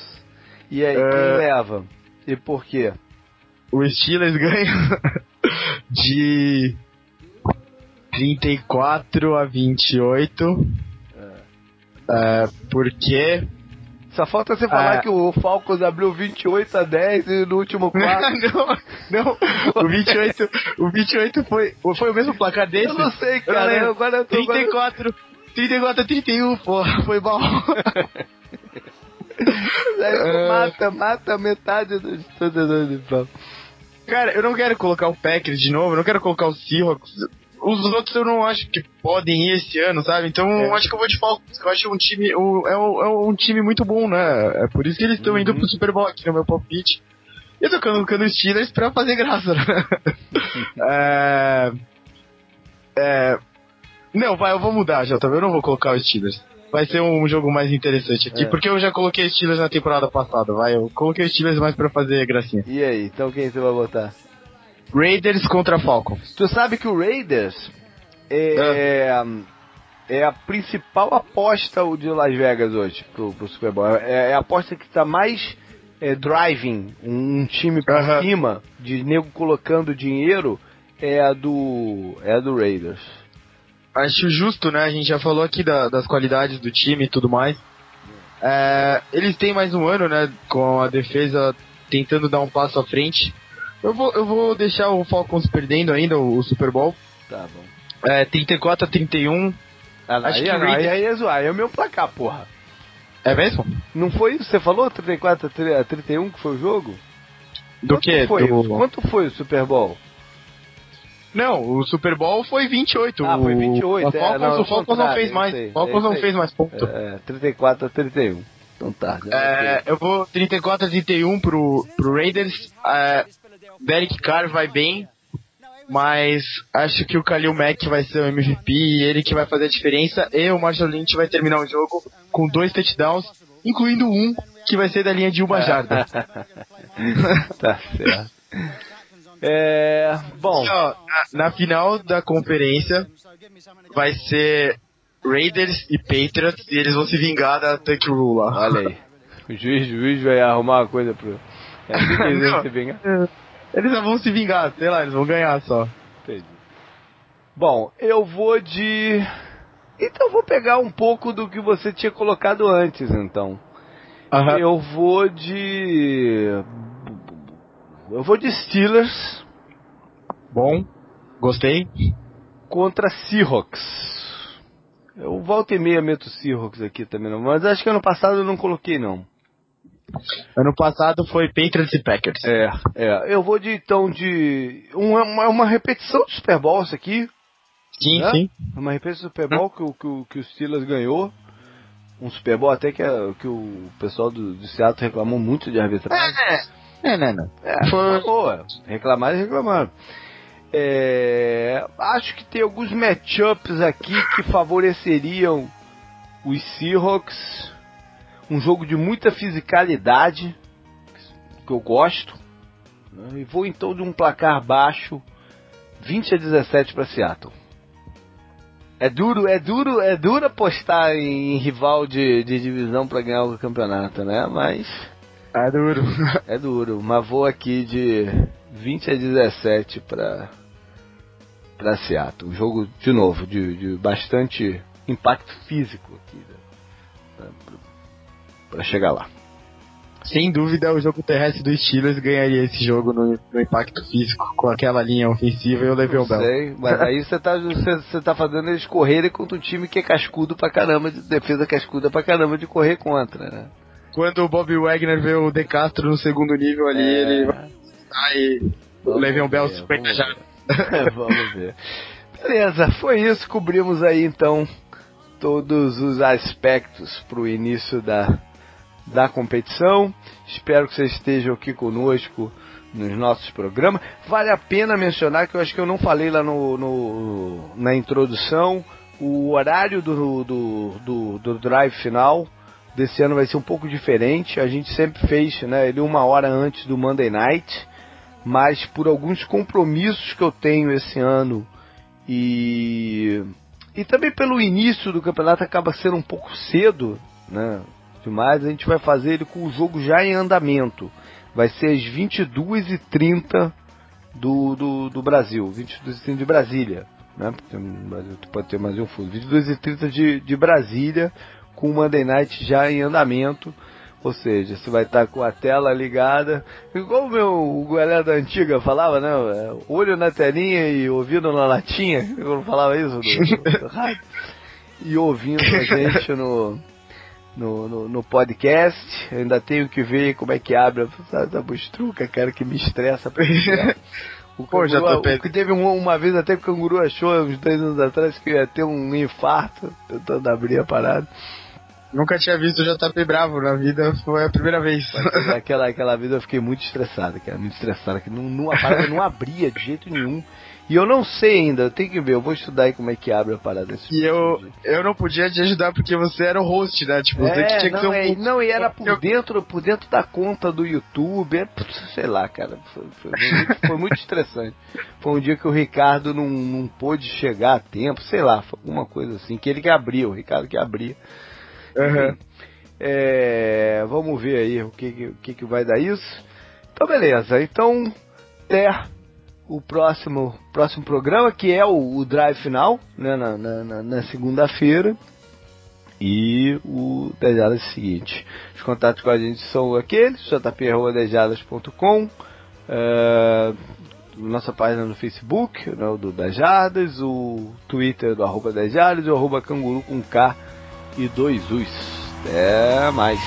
E aí, É. quem leva? E por quê? O Steelers ganha de 34 a 28. É, porque. Só falta você falar Ah. que o Falcons abriu 28 a 10 e no último quarto. não, não. O 28, o 28 foi, foi o mesmo placar desse? eu não sei, cara. Eu agora eu tô. agora- 34, 34 a 31, pô. Foi mal. Aí mata, mata metade dos torcedores de. Cara, eu não quero colocar o Packers de novo, eu não quero colocar o Seahawks. Os outros eu não acho que podem ir esse ano, sabe? Então É. eu acho que eu vou de Falcons. Eu acho um time, o- é, um, é um time muito bom, né? É por isso que eles estão Uhum. indo pro Super Bowl aqui no meu palpite. Eu tô colocando os Steelers pra fazer graça, né? é, é, não, vai, eu vou mudar, Jota. Eu não vou colocar os Steelers. Vai ser um jogo mais interessante aqui, É. porque eu já coloquei Steelers na temporada passada, vai. Eu coloquei Steelers mais pra fazer gracinha. E aí, então quem você vai botar? Raiders contra Falcons. Tu sabe que o Raiders é, é a principal aposta de Las Vegas hoje pro, pro Super Bowl. É, é a aposta que tá mais é, driving um, time pra Aham. cima, de nego colocando dinheiro, é a do, é a do Raiders. Acho justo, né? A gente já falou aqui da- das qualidades do time e tudo mais. É, eles têm mais um ano, né? Com a defesa tentando dar um passo à frente. Eu vou, eu vou deixar o Falcons perdendo ainda o, o Super Bowl. Tá bom. É, 34 a 31. Ah, não, Acho aí, que não, aí, aí é zoar, aí é o meu placar, porra. É mesmo? Não foi isso? Você falou 34 a 3 a 31 que foi o jogo? Do Quanto que? Foi? Do- Quanto foi o Super Bowl? Não, o Super Bowl foi 28. Ah, foi O- 28, O é, Falcons, não, o Falcons não fez mais. O Falcons é não fez mais ponto. É, 34 a 31. Então tá. É, eu vou 34 a 31 pro, pro Raiders. É, Derek Carr vai bem, mas acho que o Khalil Mack vai ser o MVP ele que vai fazer a diferença. E o Marshall Lynch vai terminar o jogo com dois touchdowns, incluindo um que vai ser da linha de uma jarda. tá certo. É, bom, na, na final da conferência vai ser Raiders e Patriots e eles vão se vingar da Tuck Rule lá. olha aí. O juiz, o juiz vai arrumar uma coisa pro. É assim eles se vingar? Eles já vão se vingar, sei lá, eles vão ganhar só. Entendi. Bom, eu vou de. Então eu vou pegar um pouco do que você tinha colocado antes, então. Aham. Eu vou de. Eu vou de Steelers Bom, gostei. contra Seahawks. Eu volto e meia meto Seahawks aqui também, não. Mas acho que ano passado eu não coloquei, não. Ano passado foi Patriots e Packers. É, é. Eu vou de então de. Uma, uma, uma repetição do Super Bowl, isso aqui. Sim, né? sim. Uma repetição do Super Bowl que, o- que, que o Steelers ganhou. Um Super Bowl até que, a- que o pessoal do, do Seattle reclamou muito de arbitragem. É, é, não, não. É, Foi- boa. Reclamaram e reclamaram. É, acho que tem alguns matchups aqui que favoreceriam os Seahawks. Um jogo de muita fisicalidade, que eu gosto. né? E vou então de um placar baixo, 20 a 17 para Seattle. É duro, é duro, é duro apostar em rival de, de divisão para ganhar o campeonato, né? Mas É duro. é duro, mas vou aqui de 20 a 17 para para Seattle. Um jogo de novo de, de bastante impacto físico aqui para chegar lá. Sem dúvida, o jogo terrestre dos Steelers ganharia esse jogo no, no impacto físico, com aquela linha ofensiva e o Le'Veon Bell. Sei, mas aí você tá, tá fazendo eles correrem contra um time que é cascudo pra caramba, de defesa cascuda pra caramba de correr contra, né? Quando o Bob Wagner vê o De Castro no segundo nível ali, É. ele vai e o Le'Veon Bell ver, 50 vamos já. ver. vamos ver. Beleza, foi isso. Cobrimos aí então todos os aspectos pro início da, da competição. Espero que vocês estejam aqui conosco nos nossos programas. Vale a pena mencionar que eu acho que eu não falei lá no, no- na introdução. O horário do, do, do, do drive final desse ano vai ser um pouco diferente. A gente sempre fez né, ele uma hora antes do Monday Night mas por alguns compromissos que eu tenho esse ano e e também pelo início do campeonato acaba sendo um pouco cedo, né? Demais, a gente vai fazer ele com o jogo já em andamento. Vai ser às 22h30 do, do, do Brasil, 22h30 de Brasília, né? Porque no Brasil tu pode ter mais um fuso. 22h30 de, de Brasília, com o Monday Night já em andamento. Ou seja, você vai estar com a tela ligada. Igual o meu o galera da antiga falava, né? Olho na telinha e ouvido na latinha. Eu não falava isso do, do rádio. E ouvindo a gente no, no, no, no podcast. Eu ainda tenho que ver como é que abre essa, essa bustruca, cara, que me estressa pra. O Pô, já canguru, o que teve uma, uma vez até que o canguru achou, uns dois anos atrás, que ia ter um infarto tentando abrir a parada. Nunca tinha visto o JP bravo na vida, foi a primeira vez. Mas aquela, aquela vez eu fiquei muito estressado, cara, muito estressado, que não, não, a parada não abria de jeito nenhum. E eu não sei ainda, eu tenho que ver, eu vou estudar aí como é que abre a parada desse E eu, eu não podia te ajudar porque você era o host, né? Tipo, você que tinha que não, ser um. é, não, e era por Eu- dentro, por dentro da conta do YouTube, é, sei lá, cara, foi, foi- foi muito, foi muito estressante. Foi um dia que o Ricardo não, não pôde chegar a tempo, sei lá, foi alguma coisa assim, que ele que abria, o Ricardo que abria. Aham. É, vamos ver aí o que, que- o que, vai dar isso. Então, beleza. Então, até o próximo, próximo programa, que é o, o drive final, né, na, na- na- segunda-feira. E o Dejadas seguinte. Os contatos com a gente são aqueles, jp.dejadas.com, é, nossa página no Facebook, né, o do Dejadas, o Twitter do arroba Dejadas e o arroba canguru com K e dois U's. Até mais.